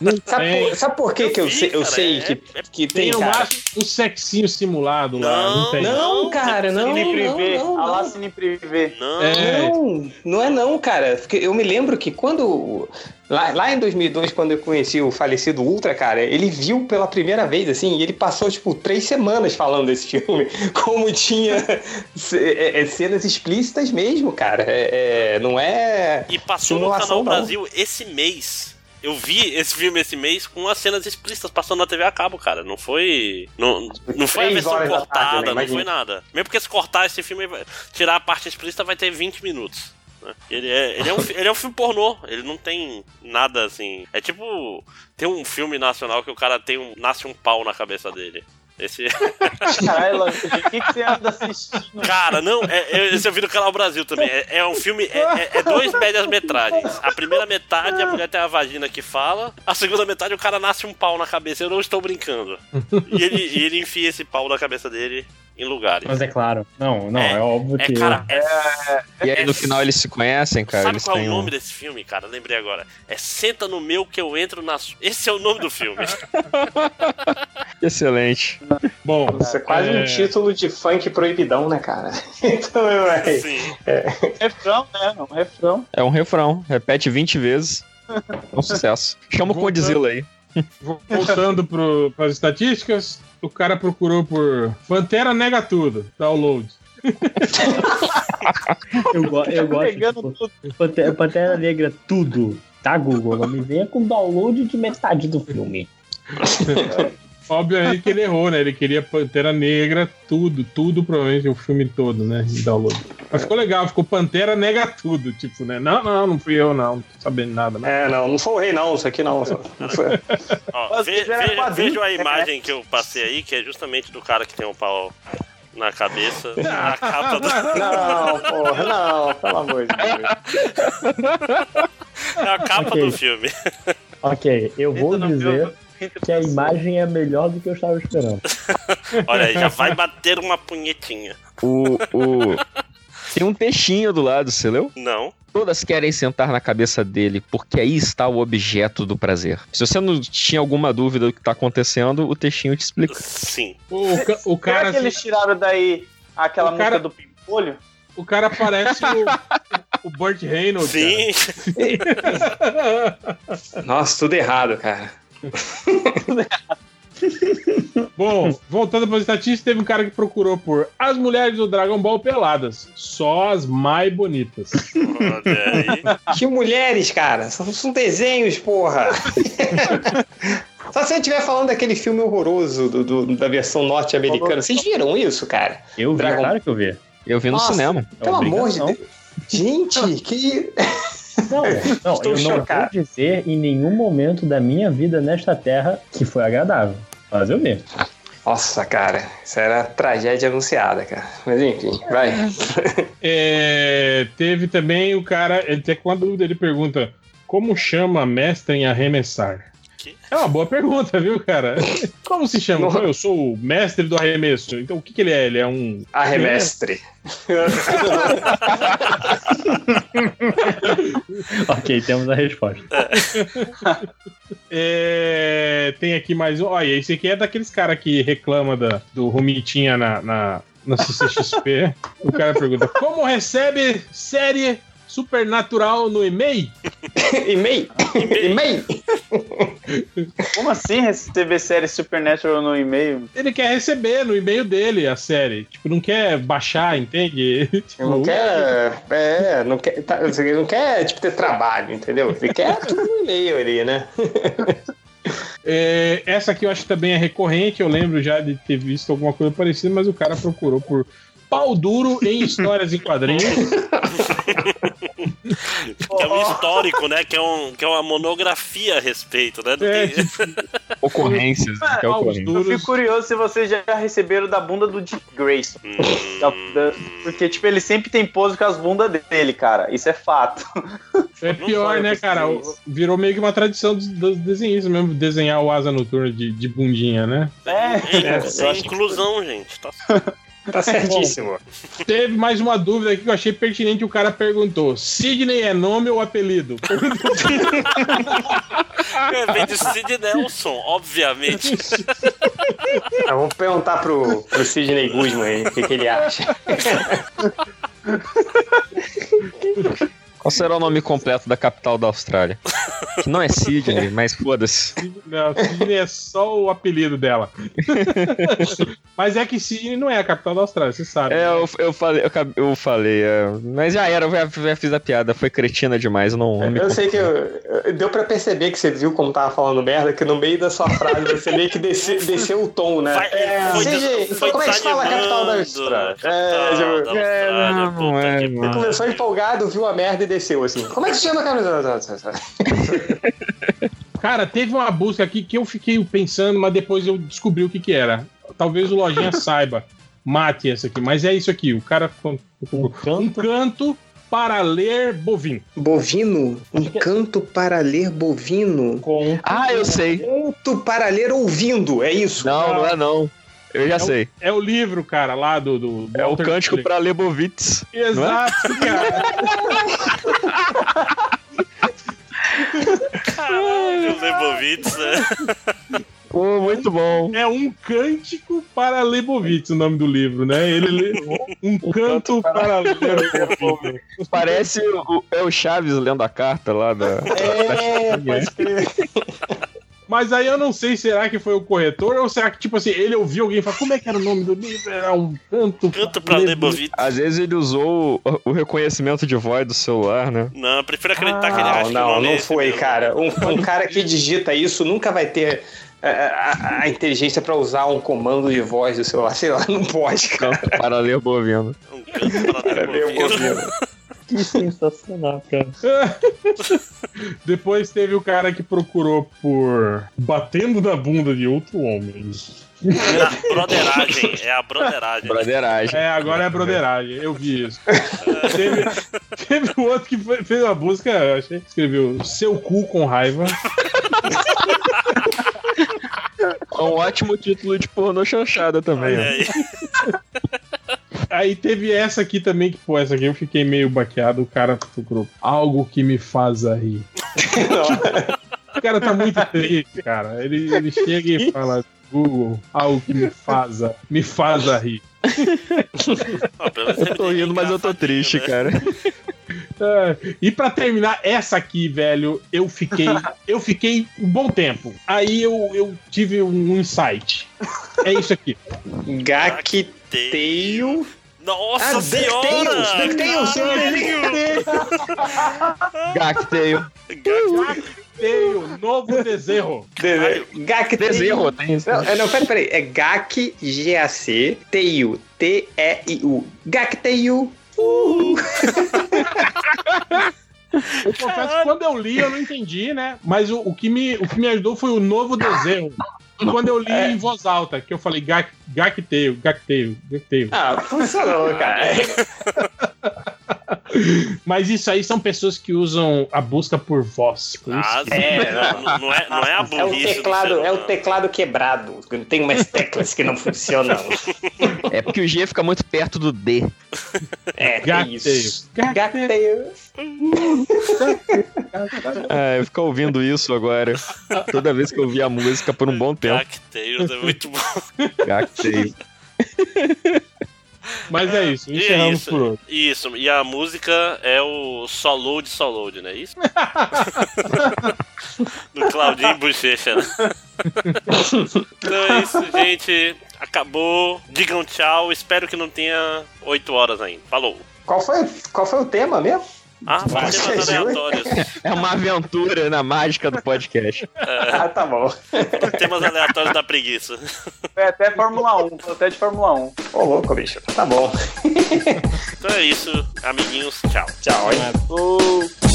H: Não
K: sabe,
H: tem.
K: por, sabe por que,
C: Eu
K: que eu
C: vi,
K: sei, eu
C: cara,
K: sei
C: é-
K: que, que
H: Tem
K: tem, cara?
H: um sexinho simulado lá.
C: Não,
H: Não tem.
K: Não, cara, não,
D: Cine
K: não,
D: Privé,
K: não,
D: a
K: não.
D: Cine Privé.
C: Não,
H: É.
K: Não, não é não, cara. Porque eu me lembro que quando. Lá, lá em 2002, quando eu conheci o falecido Ultra, cara, ele viu pela primeira vez, assim, e ele passou, tipo, três semanas falando desse filme. Como tinha é, é, cenas explícitas mesmo, cara. É, é, não é.
C: E passou no Canal
K: não.
C: Brasil esse mês. Eu vi esse filme esse mês com as cenas explícitas passando na TV a cabo, cara. Não foi. Não, não foi a versão cortada,
K: tarde, né?
C: não foi nada. Mesmo porque se cortar esse filme, tirar a parte explícita, vai ter 20 minutos. Né? Ele é, ele, é um, ele é um filme pornô, ele não tem nada assim. É tipo. Tem um filme nacional que o cara tem um. nasce um pau na cabeça dele. Esse.
D: Caralho, Lange, o que, que você anda assistindo?
C: Cara, não, é, é- esse eu vi no canal Brasil também. É, é um filme, é, é- é dois médias metragens. A primeira metade a mulher tem a vagina que fala, a segunda metade o cara nasce um pau na cabeça. Eu não estou brincando. E ele, e ele enfia esse pau na cabeça dele em lugares.
E: Mas é claro. Não, não,
C: É,
E: é, óbvio
C: É,
E: que.
C: cara, é,
A: E aí no final eles se conhecem, cara.
C: sabe
A: eles
C: qual é o
A: um-
C: nome desse filme, cara? Lembrei agora. É Senta no Meu Que Eu Entro na. Esse é o nome do filme.
A: Excelente.
H: Bom,
K: Isso é quase um título de funk proibidão, né, cara? Então, é.
C: Sim.
D: Refrão, né? Um refrão.
A: É um refrão. Repete 20 vezes. É um sucesso. Chama o. Condzilla aí.
H: Voltando para as estatísticas, o cara procurou por Pantera nega tudo, download.
E: Eu, go- eu gosto.
D: Pegando
E: Tipo, Pantera, Pantera Negra, tudo. Tá, Google? Não me venha com download de metade do filme.
H: Obviamente que ele errou, né? Ele queria Pantera Negra, tudo, tudo, provavelmente o filme todo, né? Em download. Mas ficou legal, ficou Pantera nega tudo, tipo, né? Não, não, não fui eu, não, não tô sabendo nada, né?
K: É, não, não sou o rei, não. Isso aqui não. Não foi-
C: Ó, ve- vejam a imagem que eu passei aí, que é justamente do cara que tem um pau na cabeça. na capa do...
K: Não, porra, não, pelo amor de Deus.
C: É a capa
E: Ok.
C: do filme.
E: Ok, eu vou
D: Entra no
E: dizer que a imagem é melhor do que eu estava esperando.
C: Olha aí, já vai bater uma punhetinha.
A: O, o... Tem um textinho do lado, você leu?
C: Não.
A: Todas querem sentar na cabeça dele, porque aí está o objeto do prazer. Se você não tinha alguma dúvida do que está acontecendo, o textinho te explica.
C: Sim.
H: O, ca- o
D: Será
H: cara,
D: que eles tiraram daí aquela
H: O cara-
D: música do Pimpolho?
H: o cara parece o, o Burt Reynolds.
C: Sim.
H: cara.
K: Nossa, tudo errado, cara.
H: Bom, voltando para as estatísticas, teve um cara que procurou por as mulheres do Dragon Ball peladas. Só as mais bonitas.
K: Que mulheres, cara. São, são desenhos, porra. Só se você estiver falando daquele filme horroroso do, do- da versão norte-americana. Vocês viram isso, cara?
E: Eu vi,
K: Dragon-
E: claro que eu vi.
A: Eu vi no
K: Nossa.
A: cinema.
K: Pelo amor de. Deus. Gente, que.
E: Não, não
K: Estou
E: eu não
K: chocado.
E: vou dizer em nenhum momento da minha vida nesta terra que foi agradável. Mas eu vi.
K: Nossa, cara, isso era tragédia anunciada, cara. Mas enfim, vai.
H: É, teve também o cara, ele uma dúvida, ele pergunta: como chama mestre em arremessar?
C: Que?
H: É uma boa pergunta, viu, cara? Como se chama?
K: Não.
H: Eu sou o mestre do arremesso. Então o que, que ele é? Ele é um.
K: Arremestre.
E: ok, temos a resposta.
H: É, tem aqui mais um. Olha, esse aqui é daqueles caras que reclama da, do Romitinha na, na, na CCXP. o cara pergunta: Como recebe série supernatural no e-mail?
K: E-mail? E-mail?
D: Como assim receber série Supernatural no e-mail?
H: Ele quer receber no e-mail dele a série. Tipo, não quer baixar, entende? Tipo,
K: Não quer. É, não quer. Tá, ele não quer, tipo, ter trabalho, entendeu? Ele quer tudo no e-mail ali, né?
H: É, essa aqui eu acho que também é recorrente, eu lembro já de ter visto alguma coisa parecida, mas o cara procurou por pau duro em histórias em quadrinhos.
C: Que é um histórico, né? Que é, um, que é uma monografia a respeito, né? Não
H: É,
C: tem-
A: Ocorrências. que é ocorrência.
D: Eu fico curioso se vocês já receberam da bunda do Dick Grayson.
C: Hum,
D: Da- da- porque, tipo, ele sempre tem pose com as bundas dele, cara. Isso é fato.
H: É pior, né, cara?
D: isso.
H: Virou meio que uma tradição dos, dos desenhistas mesmo, desenhar o asa noturna de, de bundinha, né?
D: É,
C: é, é
K: que-
C: inclusão, gente. Tá
K: Tá certíssimo.
H: Teve mais uma dúvida aqui que eu achei pertinente. O cara perguntou: Sidney é nome ou apelido?
C: É, Vem de Sid Nelson, obviamente.
K: Ah, vamos perguntar pro, pro Sidney Guzman aí o que, que ele acha.
A: Qual será o nome completo da capital da Austrália? Que não é Sydney, mas foda-se.
H: Não, Sidney é só o apelido dela. Mas é que Sidney não é a capital da Austrália, você sabe.
A: É, eu, eu falei, eu, eu falei, é, mas já era, eu já, já fiz a piada, foi cretina demais, eu não,
K: Eu sei que eu- eu- deu pra perceber que você viu como tava falando merda, que no meio da sua frase você meio que desce- desceu o tom, né?
C: Vai-
K: É,
C: foi foi
K: como é que se fala a capital da Austrália?
C: capital
K: É,
C: da Austrália,
A: não,
C: puta
A: não é.
K: Ele começou empolgado, viu a merda e desceu assim. Como é que se chama a capital?
H: Cara, teve uma busca aqui que eu fiquei pensando, mas depois eu descobri o que que era. Talvez o Lojinha saiba. Mate essa aqui, mas é isso aqui. O cara
E: Um canto.
H: um canto para ler bovino.
K: Bovino? Um canto para ler bovino?
E: Com
A: Ah, eu sei.
K: Canto para ler ouvindo, é isso?
A: Não, não é não. Eu já
H: É o-
A: sei.
H: É o livro, cara, lá do. do, do
A: É o
H: Walter
A: cântico
H: Schiller.
A: pra Lebovitz.
H: Exato, cara.
C: Caralho, Lebovitz, né?
A: Pô, muito bom.
H: É um cântico para Lebovitz o nome do livro, né? Ele lê um canto para Lebovitz.
A: Parece o, é o Chaves lendo a carta lá da.
K: É, pode crer.
H: Mas aí eu não sei, será que foi o corretor ou será que, tipo assim, ele ouviu alguém falar como é que era o nome do livro? Era um canto.
C: Canto pra Lebovitz.
A: Às vezes ele usou o, o reconhecimento de voz do celular, né?
C: Não, eu prefiro acreditar que ele acha
K: Não,
C: que
K: não,
C: é
K: não
C: esse
K: foi,
C: mesmo.
K: cara. Um, um cara que digita isso nunca vai ter a, a- a inteligência pra usar um comando de voz do celular. Sei lá, não pode, cara.
A: Canto para ler bovino.
C: Um canto
K: É meio
C: Lebovitz.
K: bovino.
E: Que sensacional, cara.
H: Depois teve o cara que procurou por batendo na bunda de outro homem.
C: Na broderagem, é a broderagem.
A: Broderagem.
H: É, agora é broderagem, eu vi isso. teve, teve um outro que foi- fez uma busca, eu achei, escreveu seu cu com raiva.
A: É um ótimo título de pornô chanchada também.
C: Olha aí.
H: Aí teve essa aqui também, que, pô, essa aqui eu fiquei meio baqueado. O cara procurou algo que me faz rir. O cara tá muito triste, cara. Ele, ele chega e fala: Google, algo que me faz, me faz rir.
C: Ó, pelo menos
A: Eu tô rindo, mas eu tô triste,
C: né?
A: cara.
H: É, e pra terminar, essa aqui, velho, eu fiquei, eu fiquei um bom tempo. Aí eu, eu tive um insight. É isso aqui.
K: Gacteio.
C: Nossa
K: Ah,
C: senhora!
K: DuckTales, DuckTales,
A: Gacteio.
H: Teio, novo desenho.
K: Gacteio.
A: Desenho, tem isso.
K: Não, é, não, peraí, peraí. É GAC, G-A-C, Teio, T-E-I-U. Gacteio. Uh.
H: Eu confesso que quando eu li, eu não entendi, né? Mas o, o que, me, o que me ajudou foi o novo desenho. Quando eu li em voz alta, que eu falei Gakteio, Gakteio, Gakteio.
K: Ah, funcionou, cara.
H: Mas isso aí são pessoas que usam a busca por voz. Por
C: Ah, sim,
K: É,
C: não, não é, não é a
K: É o
C: burrice do
K: teclado, é o teclado quebrado. Tem umas teclas que não funcionam.
A: É porque o G fica muito perto do D.
K: É, isso. Gakteio.
A: Ah, eu fico ouvindo isso agora. Toda vez que eu ouvir a música por um bom tempo.
C: Cacteios é muito bom.
A: Gactei.
H: Mas é isso,
C: E
H: encerramos
C: isso,
H: por hoje.
C: Isso, e a música é o Solo de Solo, né? Isso? Do Claudinho Bochecha, né? Então é isso, gente. Acabou. Digam tchau. Espero que não tenha 8 horas ainda. Falou.
K: Qual foi, qual foi o tema mesmo?
C: Ah,
K: Vai,
C: temas
K: Júlio.
C: aleatórios.
A: É uma aventura na mágica do podcast.
K: Ah, tá bom.
C: Temas aleatórios da preguiça.
D: Foi até Fórmula 1, foi até de Fórmula 1.
K: Ô, louco, bicho. Tá bom.
C: Então é isso, amiguinhos. Tchau.
K: Tchau, hein?
L: Salad,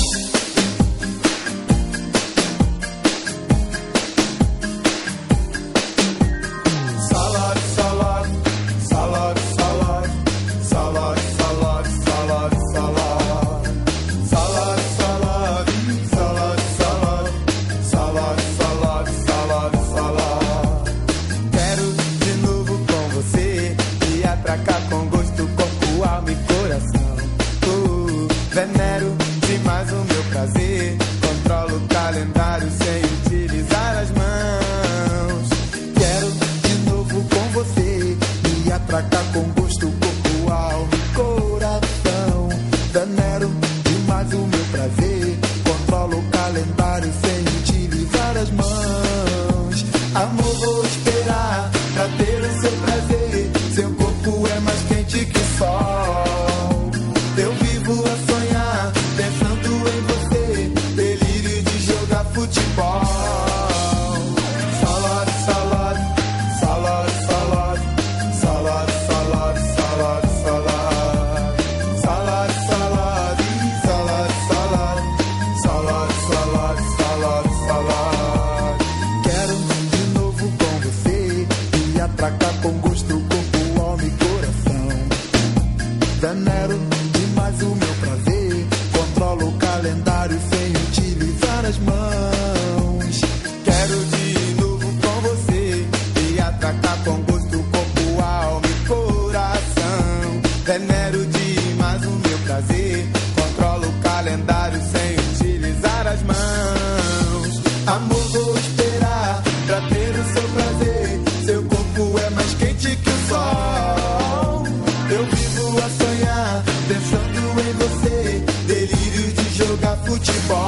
L: jogar